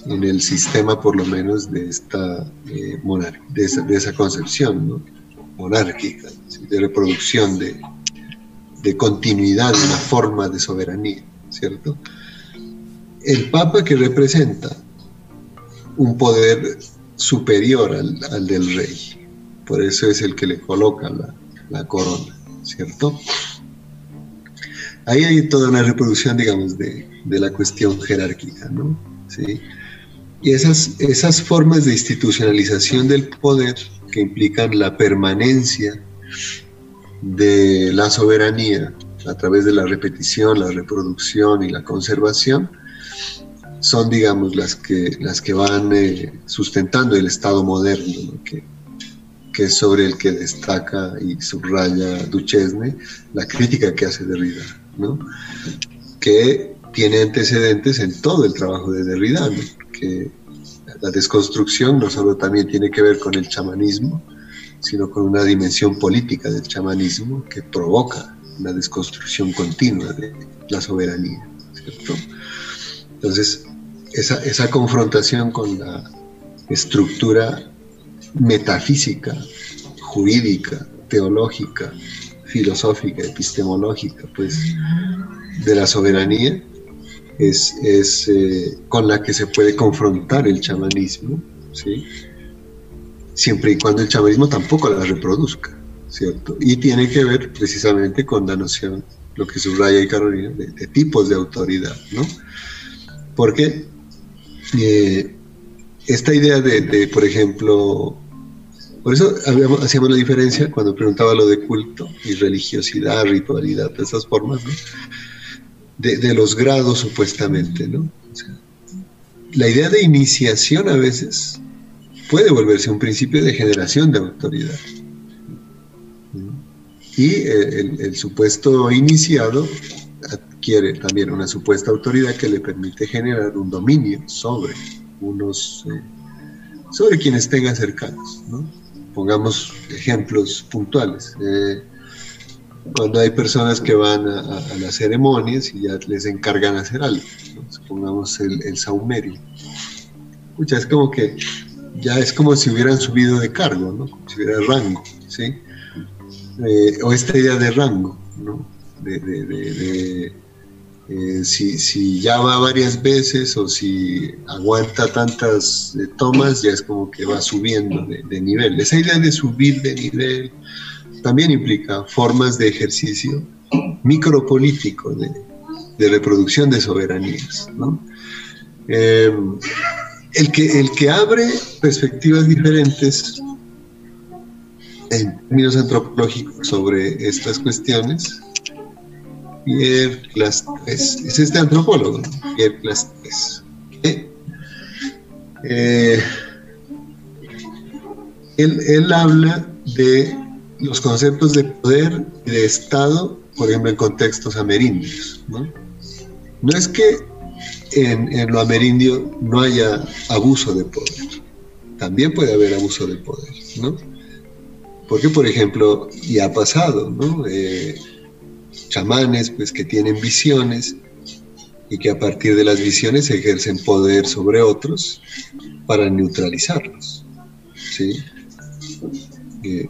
en el sistema por lo menos de esta eh, de, esa, concepción monárquica, de reproducción, de, de, continuidad una forma de soberanía, ¿cierto? El Papa que representa un poder superior al, del rey, por eso es el que le coloca la, la corona, ¿cierto? Ahí hay toda una reproducción, digamos, de, de la cuestión jerárquica, ¿no? ¿Sí? Y esas, esas formas de institucionalización del poder que implican la permanencia de la soberanía a través de la repetición, la reproducción y la conservación, son, digamos, las que, las que van eh, sustentando el Estado moderno, que, que, es sobre el que destaca y subraya Duchesne la crítica que hace Derrida, ¿no? que tiene antecedentes en todo el trabajo de Derrida, que la desconstrucción no solo también tiene que ver con el chamanismo, sino con una dimensión política del chamanismo que provoca una desconstrucción continua de la soberanía, ¿cierto? Entonces, esa, esa confrontación con la estructura metafísica, jurídica, teológica, filosófica, epistemológica, pues, de la soberanía, es, eh, con la que se puede confrontar el chamanismo, ¿sí? Siempre y cuando el chamanismo tampoco la reproduzca, ¿cierto? Y tiene que ver precisamente con la noción, lo que subraya Carolina, de, tipos de autoridad, ¿no? Porque eh, esta idea de, por ejemplo, por eso hacíamos la diferencia cuando preguntaba lo de culto y religiosidad, ritualidad, de esas formas, ¿no? de, los grados supuestamente, ¿no? la idea de iniciación a veces puede volverse un principio de generación de autoridad. Y el, supuesto iniciado adquiere también una supuesta autoridad que le permite generar un dominio sobre unos, eh, sobre quienes tengan cercanos. ¿no? Pongamos ejemplos puntuales. Eh, cuando hay personas que van a, las ceremonias y ya les encargan hacer algo, supongamos el, el saumerio. Es como que ya es como si hubieran subido de cargo, ¿no? Como si hubiera rango, ¿sí? Eh, o esta idea de rango, ¿no? De, de, de, eh, si, si, ya va varias veces o si aguanta tantas eh, tomas, ya es como que va subiendo de, nivel. Esa idea de subir de nivel, también implica formas de ejercicio micropolítico de, reproducción de soberanías. Em, el, que, el que abre perspectivas diferentes en términos antropológicos sobre estas cuestiones, Pierre es este antropólogo, Pierre Clastres. Eh, él, él habla de los conceptos de poder y de Estado, por ejemplo, en contextos amerindios. no es que en, lo amerindio no haya abuso de poder. También puede haber abuso de poder, ¿no? Porque, por ejemplo, y ha pasado, ¿no? Eh, chamanes pues, que tienen visiones y que a partir de las visiones ejercen poder sobre otros para neutralizarlos. ¿sí? Eh,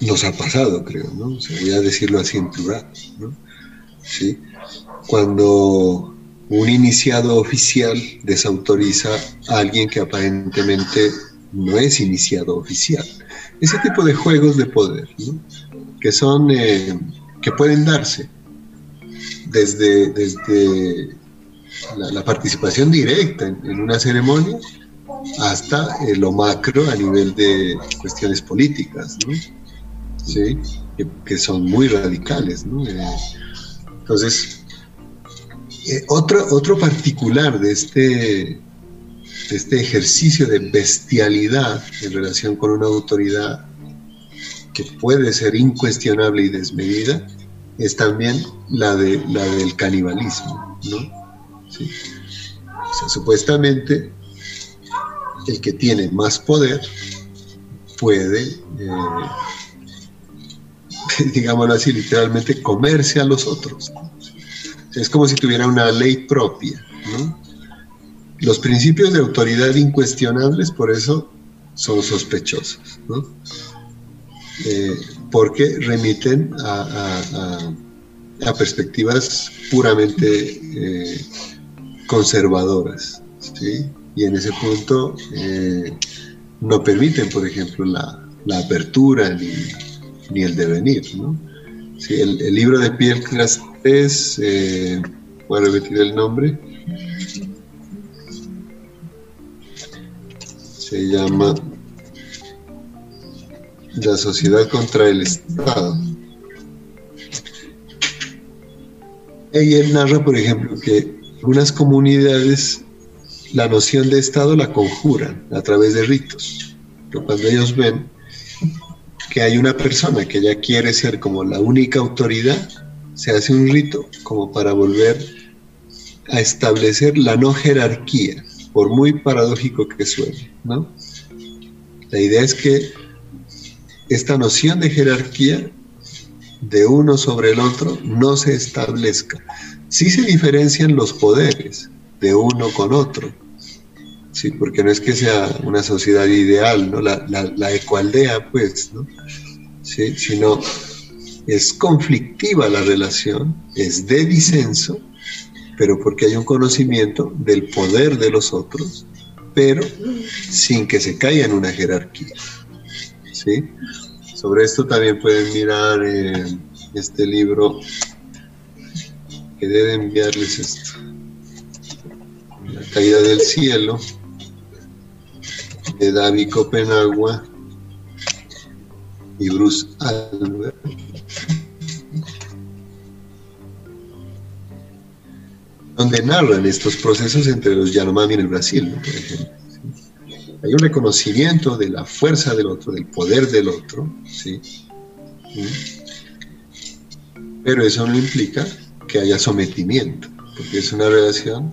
nos ha pasado, creo, ¿no? voy a decirlo así en plural, ¿no? ¿Sí? Cuando un iniciado oficial desautoriza a alguien que aparentemente no es iniciado oficial. Ese tipo de juegos de poder, ¿no? que son, eh, que pueden darse desde, desde la, participación directa en, una ceremonia hasta eh, lo macro a nivel de cuestiones políticas, ¿no? ¿Sí? Que, son muy radicales. ¿no? Eh, entonces, eh, otro, otro particular de este, de este ejercicio de bestialidad en relación con una autoridad que puede ser incuestionable y desmedida es también la, de, la del canibalismo. ¿no? O sea, supuestamente el que tiene más poder puede, eh, digámoslo así, literalmente comerse a los otros. Es como si tuviera una ley propia. Los principios de autoridad incuestionables, por eso, son sospechosos, eh, porque remiten a, perspectivas puramente eh, conservadoras. Y en ese punto eh, no permiten, por ejemplo, la, apertura ni, el devenir. El, libro de Pierre Clastres, eh, voy a repetir el nombre, se llama La sociedad contra el Estado. Y él narra, por ejemplo, que algunas comunidades la noción de Estado la conjuran a través de ritos. Pero cuando ellos ven que hay una persona que ya quiere ser como la única autoridad, se hace un rito como para volver a establecer la no jerarquía, por muy paradójico que suene, ¿no? La idea es que esta noción de jerarquía de uno sobre el otro no se establezca. Sí se diferencian los poderes de uno con otro, sí, porque no es que sea una sociedad ideal, ¿no? La, la, ecualdea, pues, ¿no? Sí, sino es conflictiva la relación, es de disenso, pero porque hay un conocimiento del poder de los otros, pero sin que se caiga en una jerarquía. ¿sí? Sobre esto también pueden mirar eh, este libro que debe enviarles esto. La caída del cielo de David Copenagua y Bruce Albert. donde narran estos procesos entre los Yanomami en el Brasil, por ejemplo. Hay un reconocimiento de la fuerza del otro, del poder del otro, ¿sí? pero eso no implica que haya sometimiento, porque es una relación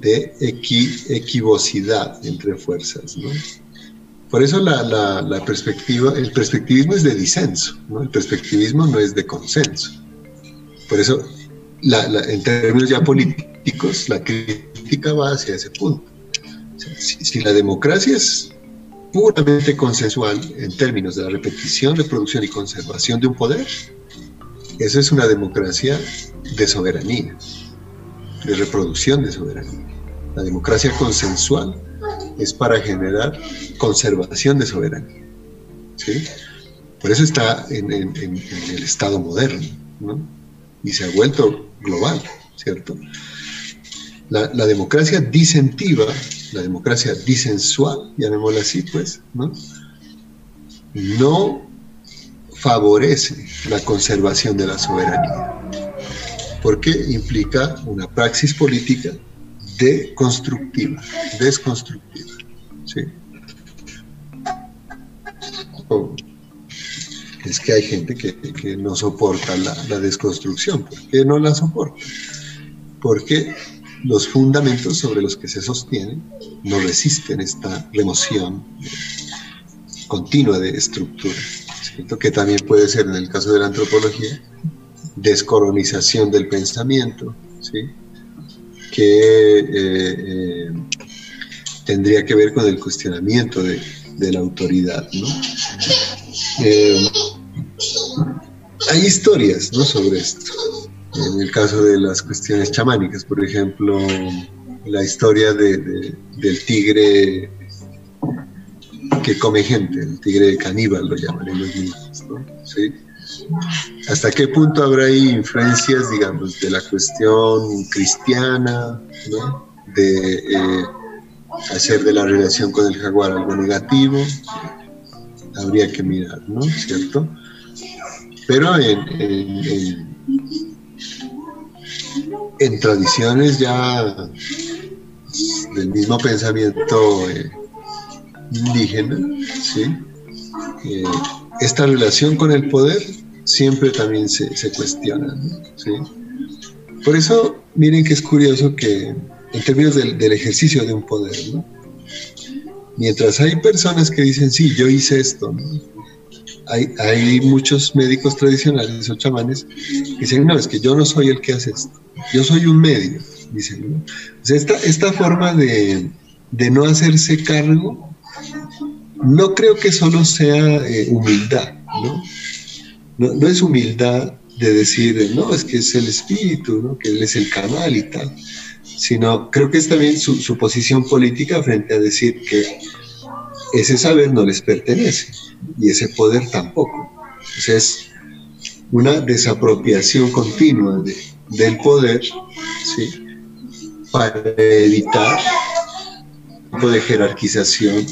de equivocidad entre fuerzas. ¿no? Por eso la, la, perspectiva, el perspectivismo es de disenso, ¿no? el perspectivismo no es de consenso. Por eso, en términos ya políticos, la crítica va hacia ese punto. si, si, la democracia es puramente consensual en términos de la repetición, reproducción y conservación de un poder, eso es una democracia de soberanía, de reproducción de soberanía. La democracia consensual es para generar conservación de soberanía. ¿sí? Por eso está en, el Estado moderno, ¿no? Y se ha vuelto global, ¿cierto? La, democracia disentiva, la democracia disensual, llamémosla así, pues. No favorece la conservación de la soberanía, porque implica una praxis política deconstructiva, desconstructiva. ¿sí? Es que hay gente que, no soporta la, desconstrucción. ¿Por qué no la soporta? Porque los fundamentos sobre los que se sostienen no resisten esta remoción continua de estructura, que también puede ser en el caso de la antropología, descolonización del pensamiento, que eh, eh, tendría que ver con el cuestionamiento de, la autoridad. Eh, hay historias ¿no? sobre esto. En el caso de las cuestiones chamánicas, por ejemplo, la historia del tigre que come gente, el tigre caníbal lo llaman ellos mismos, ¿no? ¿Sí? ¿Hasta qué punto habrá ahí influencias, digamos, de la cuestión cristiana, de eh, hacer de la relación con el jaguar algo negativo? Habría que mirar, ¿no? ¿Cierto? Pero en, en, tradiciones ya del mismo pensamiento eh, indígena, ¿sí? Eh, esta relación con el poder siempre también se, cuestiona. ¿sí? Por eso, miren que es curioso que en términos del, ejercicio de un poder, mientras hay personas que dicen, sí, yo hice esto, hay, hay, muchos médicos tradicionales o chamanes que dicen, no, es que yo no soy el que hace esto, yo soy un medio, dicen. esta, esta forma de, de no hacerse cargo no creo que solo sea eh, humildad, ¿no? ¿No? es humildad de decir, no, es que es el espíritu, ¿no? que él es el canal y tal, sino creo que es también su, posición política frente a decir que ese saber no les pertenece y ese poder tampoco. O sea, es una desapropiación continua del poder. Para evitar un tipo de jerarquización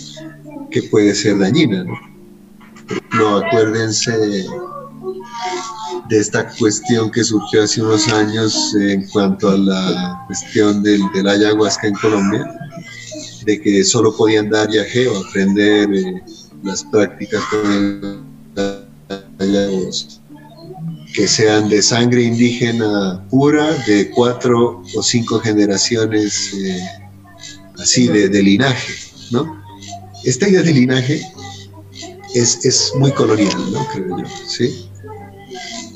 que puede ser dañina. ¿no? acuérdense de esta cuestión que surgió hace unos años en cuanto a la cuestión del, del ayahuasca en Colombia, de que solo podían dar viaje o aprender eh, las prácticas con el ayahuasca que sean de sangre indígena pura, de cuatro o cinco generaciones eh, así de, de, linaje, ¿no? esta idea de linaje es, muy colonial, ¿no? Creo yo, ¿sí?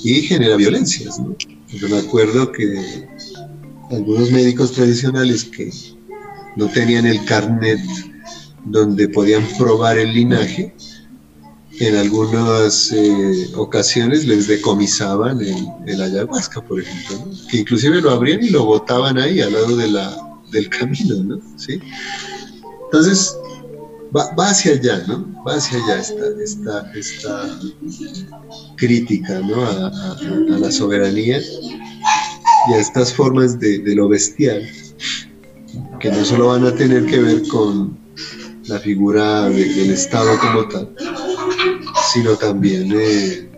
Y genera violencias, ¿no? Yo me acuerdo que algunos médicos tradicionales que no tenían el carnet donde podían probar el linaje, en algunas eh, ocasiones les decomisaban el, ayahuasca, por ejemplo, que inclusive lo abrían y lo botaban ahí al lado de la, del camino, ¿no? ¿Sí? Entonces, va, hacia allá, ¿no? Va hacia allá esta, esta, crítica, ¿no? A, la soberanía y a estas formas de, lo bestial, que no solo van a tener que ver con la figura del Estado como tal, sino también eh,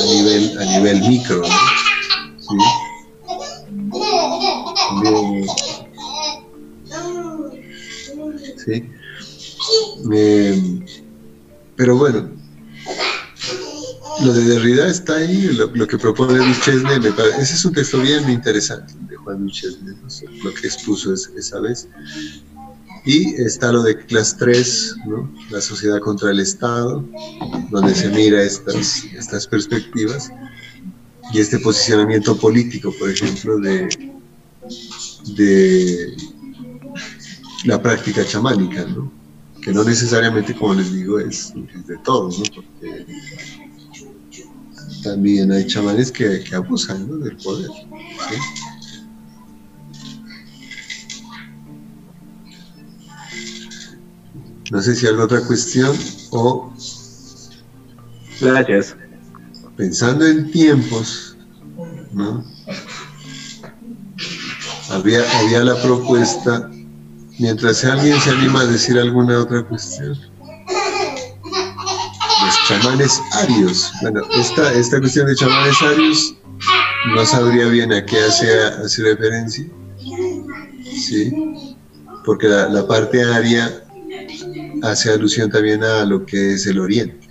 a, nivel, a nivel micro, ¿no? ¿Sí? Pero bueno, lo de Derrida está ahí, lo, que propone Duchesne, me parece, ese es un texto bien interesante de Juan Duchesne, lo que expuso esa vez. Y está lo de Class 3, la sociedad contra el Estado, donde se mira estas, estas perspectivas y este posicionamiento político, por ejemplo, de, de la práctica chamánica, ¿no? Que no necesariamente, como les digo, es, de todos, ¿no? porque también hay chamanes que, abusan del poder. No sé si hay otra cuestión o...
Gracias.
Pensando en tiempos, ¿no? Había, había la propuesta Mientras alguien se anima a decir alguna otra cuestión. Los chamanes arios. Bueno, esta, esta cuestión de chamanes arios no sabría bien a qué hace, hace referencia. Sí, porque la, parte aria hace alusión también a lo que es el oriente.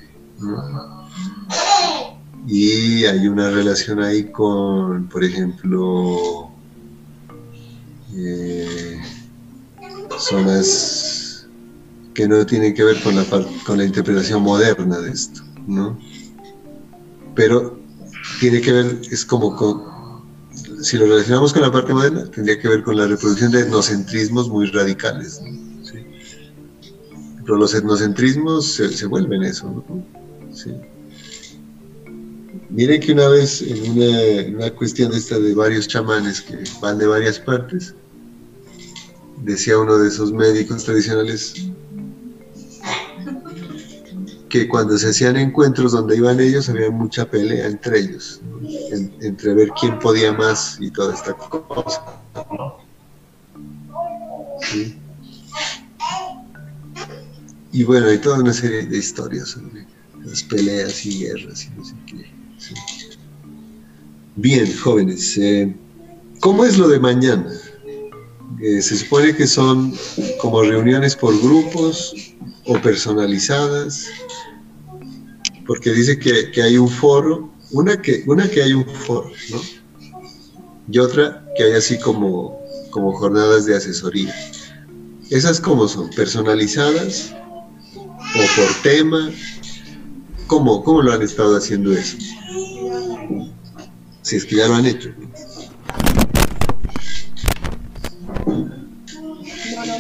Y hay una relación ahí con, por ejemplo, eh, zonas que no tienen que ver con la, con la interpretación moderna de esto, ¿no? Pero tiene que ver, es como si lo relacionamos con la parte moderna, tendría que ver con la reproducción de etnocentrismos muy radicales. Pero los etnocentrismos se, vuelven eso. ¿no? Miren que una vez en una, cuestión de esta de varios chamanes que van de varias partes, decía uno de esos médicos tradicionales que cuando se hacían encuentros donde iban ellos había mucha pelea entre ellos, entre ver quién podía más y toda esta cosa. Y bueno, hay toda una serie de historias sobre las peleas y guerras y no sé qué. Bien, jóvenes, eh, ¿cómo es lo de mañana? Se supone que son como reuniones por grupos o personalizadas, porque dice que, hay un foro, una que, una que hay un foro, ¿no? Y otra que hay así como, como jornadas de asesoría. ¿Esas cómo son? ¿Personalizadas? ¿O por tema? ¿Cómo, cómo lo han estado haciendo eso? si es que ya lo han hecho.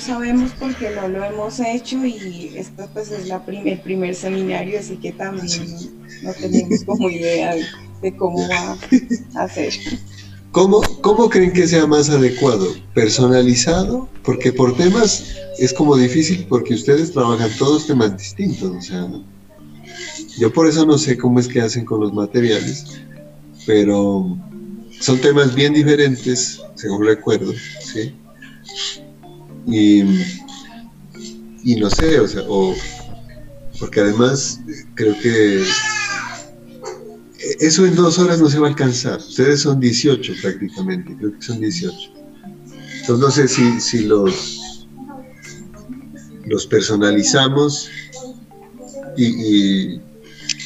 Sabemos porque no lo hemos hecho y esto pues es la el primer seminario, así que también no, tenemos como idea de, cómo va a hacer.
¿Cómo, ¿Cómo creen que sea más adecuado? ¿Personalizado? Porque por temas es como difícil porque ustedes trabajan todos temas distintos, o sea, yo por eso no sé cómo es que hacen con los materiales, pero son temas bien diferentes, según recuerdo, ¿sí? Y, no sé, o sea, o, porque además creo que eso en dos horas no se va a alcanzar. Ustedes son 18 prácticamente, creo que son 18. Entonces no sé si, si los, los personalizamos y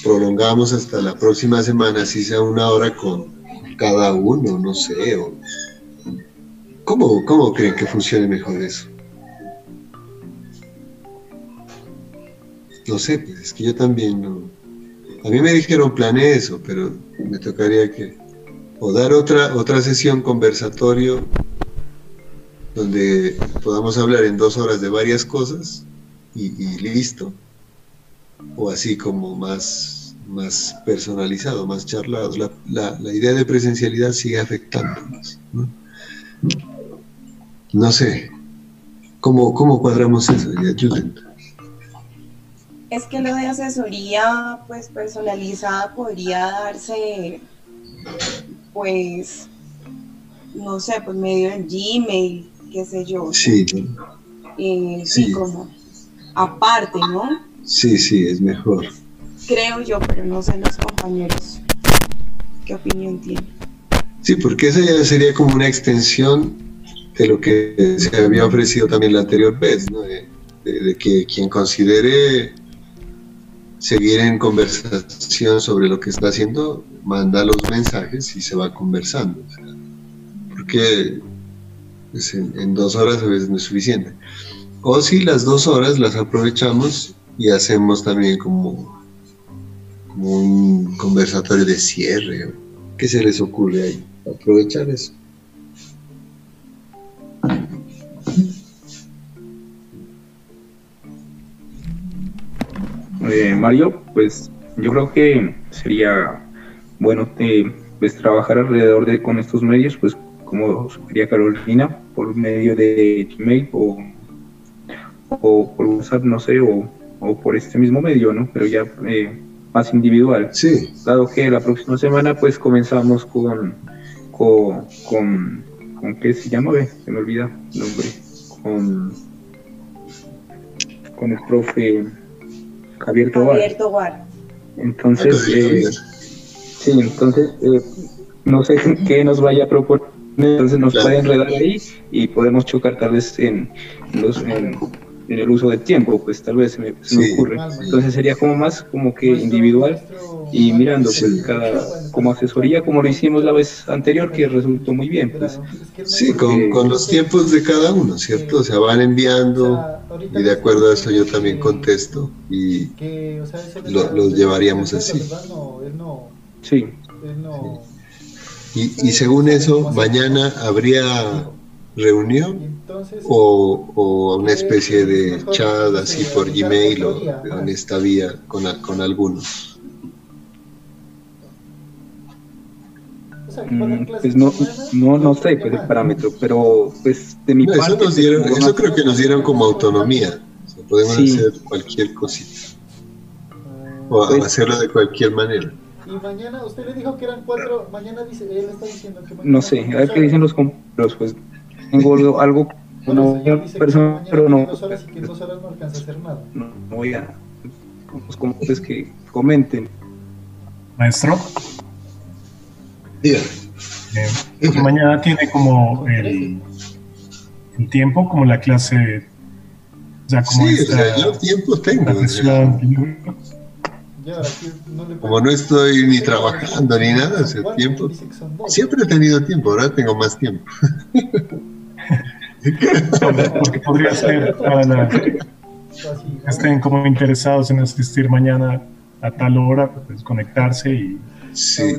prolongamos hasta la próxima semana, si sea una hora con cada uno, no sé. O... ¿Cómo, ¿Cómo creen que funcione mejor eso? No sé, pues es que yo también no. A mí me dijeron planeé eso, pero me tocaría que o dar otra otra sesión conversatorio donde podamos hablar en dos horas de varias cosas y listo o así como más, más personalizado, más charlado. La, idea de presencialidad sigue afectándonos. ¿no? No sé, ¿cómo, ¿cómo cuadramos eso? Y ayuden.
Es que lo de asesoría pues personalizada podría darse pues no sé, pues medio en Gmail, qué sé yo.
Sí.
Eh, sí, como aparte, ¿no?
Sí, sí, es mejor.
Creo yo, pero no sé los compañeros qué opinión tienen.
Sí, porque esa ya sería como una extensión de lo que se había ofrecido también la anterior vez, de, que quien considere seguir en conversación sobre lo que está haciendo, manda los mensajes y se va conversando. porque pues, en, dos horas a veces no es suficiente. O si las dos horas las aprovechamos y hacemos también como, un conversatorio de cierre. ¿Qué se les ocurre ahí? Aprovechar eso.
Eh, Mario, pues yo creo que sería bueno eh, pues trabajar alrededor de con estos medios, pues como sugería Carolina, por medio de Gmail o, o por WhatsApp, no sé, o o por este mismo medio, ¿no? Pero ya eh, más individual.
Sí.
Dado que la próxima semana pues comenzamos con, con, con, ¿qué se llama? Se me olvida el nombre. Con, con el profe Javier Tobar.
Javier Tobar.
Entonces, eh, sí, entonces, eh, no sé qué nos vaya a proponer, entonces nos pueden enredar ahí y podemos chocar tal vez en los... En, en el uso del tiempo, pues tal vez se me, se me
Sí.
ocurre. Entonces sería como más como que individual y mirando pues cada como asesoría como lo hicimos la vez anterior que resultó muy bien pues
Sí, con, con los tiempos de cada uno, ¿cierto? O sea, van enviando y de acuerdo a eso yo también contesto y lo- los llevaríamos así.
sí
Y, y según eso, mañana habría reunión o, o una especie de chat así por Gmail o en esta vía con, con algunos.
Mm, pues no no no sé pues el parámetro pero pues de mi
No, eso,
parte
nos dieron,
pues,
eso creo que nos dieron como autonomía. O sea, podemos
Sí.
hacer cualquier cosita o
Pues-
hacerlo de cualquier manera.
Y mañana, usted le dijo que eran cuatro, mañana dice, él está diciendo que mañana
no sé a ver qué dicen los compañeros pues tengo algo, algo
Bueno, señor dice que
persona pero
tiene
no
dos horas y que en dos horas no alcanza a hacer nada.
no, no voy a pues, como pues que comenten
Maestro,
Diga.
eh, mañana tiene como el, el tiempo, como la clase, o sea, como
Sí, o sea, yo tiempo tengo.
no le
como no estoy ni trabajando ni nada, o sea, tiempo. Siempre he tenido tiempo, ahora tengo más tiempo.
porque podría ser para la, estén como interesados en asistir mañana a tal hora, pues conectarse y,
Sí,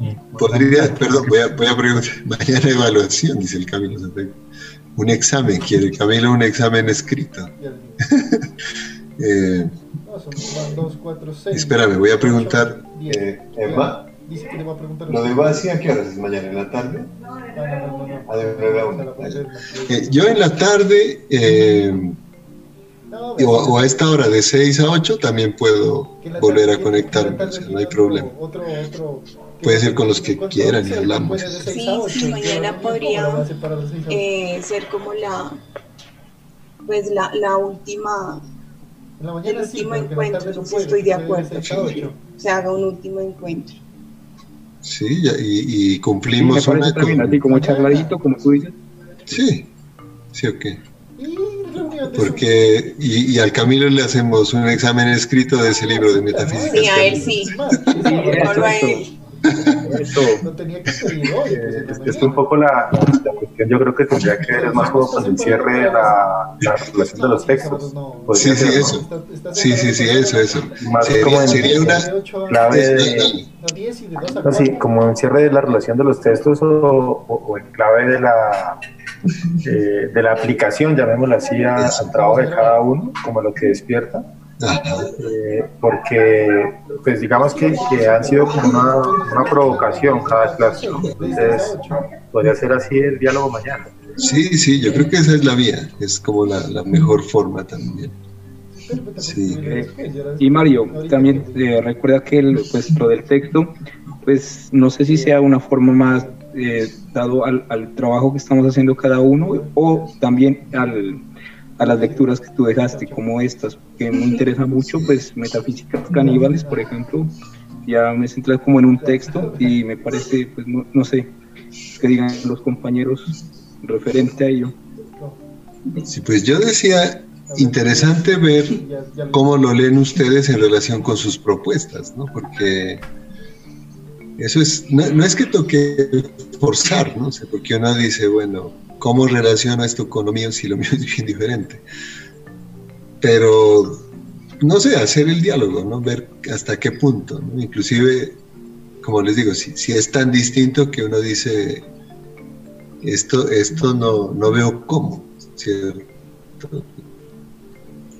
y-
podría, perdón, voy a, voy a preguntar. Mañana evaluación, dice el Camilo Santiago. Un examen, quiere Camilo un examen escrito. Eh,
No, son dos, cuatro, seis.
espérame, voy a preguntar. Eh, Emma,
Dice que le va a preguntar.
¿lo de Basi a qué horas es mañana? ¿En la tarde?
No, no, no, no.
Ah, Eh, yo en la tarde, eh, o, o a esta hora de 6 a 8, también puedo volver a conectarme,
tarde
o sea, no hay problema.
Otro, otro,
Puede ser con los que
¿cuánto
quieran y hablamos.
Sí, sí,
¿y
mañana podría, eh, ser como la pues la, la última el último encuentro,
puede,
estoy de acuerdo. se haga un último encuentro
Sí, ya- y, y
Sí, me
cumplimos una
también
con...
así como charladito como tú dices
Sí, sí, ok. Porque, y, y al Camilo le hacemos un examen escrito de ese libro de metafísica.
Sí, a él sí. solo a él
eso
No tenía que pedir hoy. pues,
Es, es un poco la, la cuestión, yo creo que tendría que ver más como con el cierre de la, la relación de los textos.
Sí, sí, eso. Sí, sí, sí, eso, eso.
Más
Sería-
como en
sería una-
clave de,
dale.
a diez y de dos a
no, sí,
cuatro.
como en cierre de la relación de los textos o, o- o en clave de la eh, de la aplicación, llamémosla así, a- al trabajo de cada uno, como lo que despierta. Eh, porque pues digamos que, que han sido como una, una provocación cada clase entonces podría ser así el diálogo mañana
Sí, sí, yo creo que esa es la vía, es como la, la mejor forma también. Sí.
Y Mario, también eh, recuerda que el, pues, lo del texto, pues no sé si sea una forma más eh, dado al, al trabajo que estamos haciendo cada uno o también al, a las lecturas que tú dejaste, como estas, que me interesa mucho, pues Metafísicas Caníbales, por ejemplo, ya me centré como en un texto y me parece, pues no, no sé, que digan los compañeros referente a ello.
Sí, pues yo decía, interesante ver cómo lo leen ustedes en relación con sus propuestas, ¿no? Porque eso es, no, no es que toque forzar, ¿no? O sea, porque uno dice, bueno, ¿cómo relaciono esto con lo mío si lo mío es bien diferente? Pero, no sé, hacer el diálogo, ¿no? Ver hasta qué punto, ¿no? Inclusive, como les digo, si, es tan distinto que uno dice, esto, esto no, no veo cómo.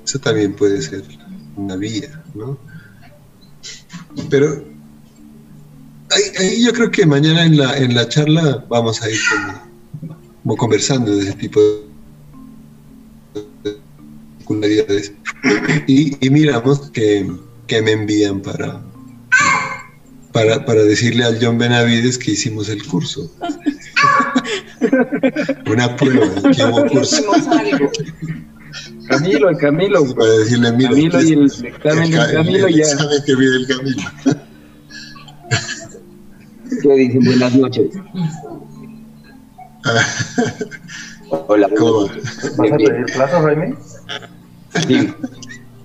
Eso también puede ser una vía, ¿no? Pero ahí, ahí yo creo que mañana en la, en la charla vamos a ir como, como conversando de ese tipo de particularidades y, y miramos que, que me envían para, para, para decirle al John Benavides que hicimos el curso. Una prueba de que hubo curso.
Camilo, el Camilo.
Para decirle, mira,
Camilo y el examen del
el-
Camilo
el
ya.
examen que vive el Camilo.
¿Qué dicen? Buenas noches. Hola.
¿vas a pedir plazo Jaime?
Sí.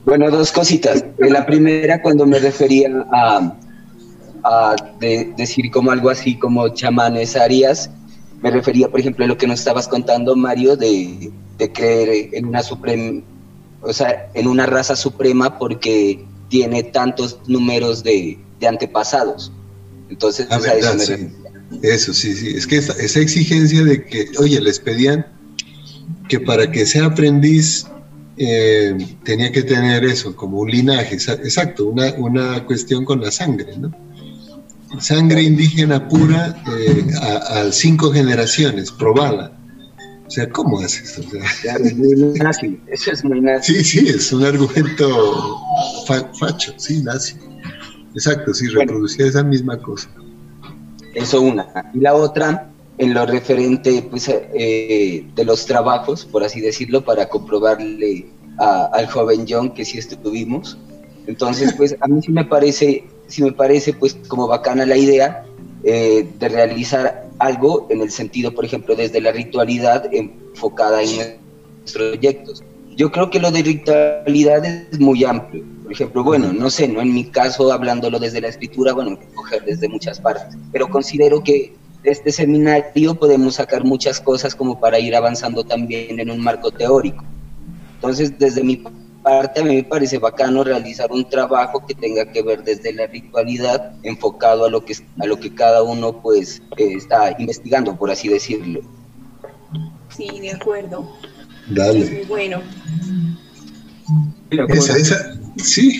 Bueno, dos cositas. La primera, cuando me refería a, a de- decir como algo así como chamanes arias, me refería, por ejemplo, a lo que nos estabas contando, Mario, de, de creer en una suprema, o sea, en una raza suprema porque tiene tantos números de, de antepasados. Entonces, a eso me
sí.
refería.
Eso, sí, sí. Es que esa, esa exigencia de que, oye, les pedían que para que sea aprendiz eh, tenía que tener eso, como un linaje, exa- exacto, una, una cuestión con la sangre, ¿no? Sangre indígena pura eh, a, a cinco generaciones, probada. O sea, ¿cómo haces? O sea,
Claro, es muy nazi. Eso es muy nazi.
sí, sí, es un argumento fa- facho, sí, nazi. Exacto, sí,
Bueno.
reproducía esa misma cosa.
Eso una. Y la otra, en lo referente pues, eh, de los trabajos, por así decirlo, para comprobarle al joven John que sí estuvimos. Entonces, pues a mí sí me parece, sí me parece pues como bacana la idea eh, de realizar algo en el sentido, por ejemplo, desde la ritualidad enfocada en nuestros proyectos. Yo creo que lo de ritualidad es muy amplio. Por ejemplo, bueno, no sé, no en mi caso, hablándolo desde la escritura, bueno, coger desde muchas partes, pero considero que de este seminario podemos sacar muchas cosas como para ir avanzando también en un marco teórico. Entonces, desde mi parte, a mí me parece bacano realizar un trabajo que tenga que ver desde la ritualidad, enfocado a lo que, a lo que cada uno pues eh, está investigando, por así decirlo.
Sí, de acuerdo. Es
Dale.
muy bueno.
Esa, esa, sí.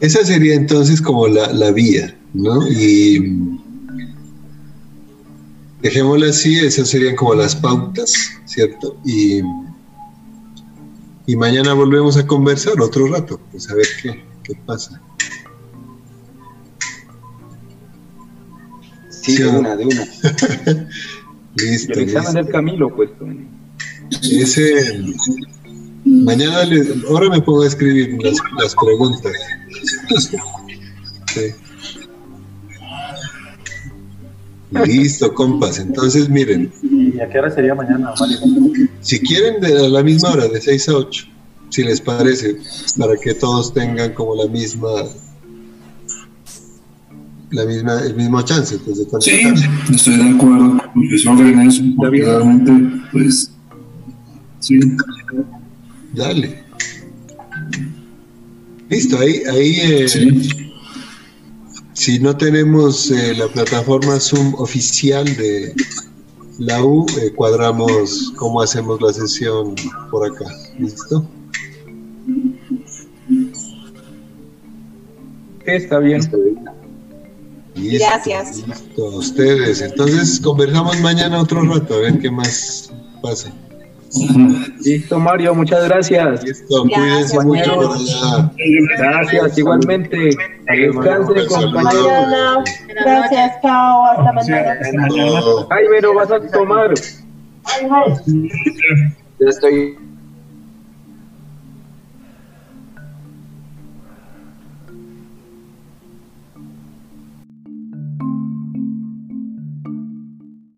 Esa sería entonces como la, la vía, ¿no? Y dejémosla así, esas serían como las pautas, ¿cierto? Y, y mañana volvemos a conversar otro rato, pues a ver qué, qué pasa.
Sí, de una, de una.
y
Listo,
el examen
listo.
del Camilo, pues.
Ese, mañana, le- ahora me pongo a escribir las, las preguntas. Sí. Listo, compas. Entonces, miren,
¿Y a qué hora sería mañana,
si quieren de a la misma hora, de 6 a 8, si les parece, para que todos tengan como la misma, la misma, el mismo chance pues, de
Sí, estoy de acuerdo con el profesor René, porque realmente, pues, sí.
Dale. Listo, ahí, ahí eh,
Sí.
si no tenemos eh, la plataforma Zoom oficial de la U, eh, cuadramos cómo hacemos la sesión por acá. ¿Listo?
Sí, está bien.
Listo,
Gracias.
listo, a ustedes. Entonces conversamos mañana otro rato a ver qué más pasa.
Listo, Mario, muchas gracias.
Listo, cuídense
Gracias,
mucho por allá.
Gracias, igualmente. Descansen, compañeros.
Mañana. Gracias, chao. Hasta mañana.
Mañana.
Jaime, ¿no vas a tomar?
Ya estoy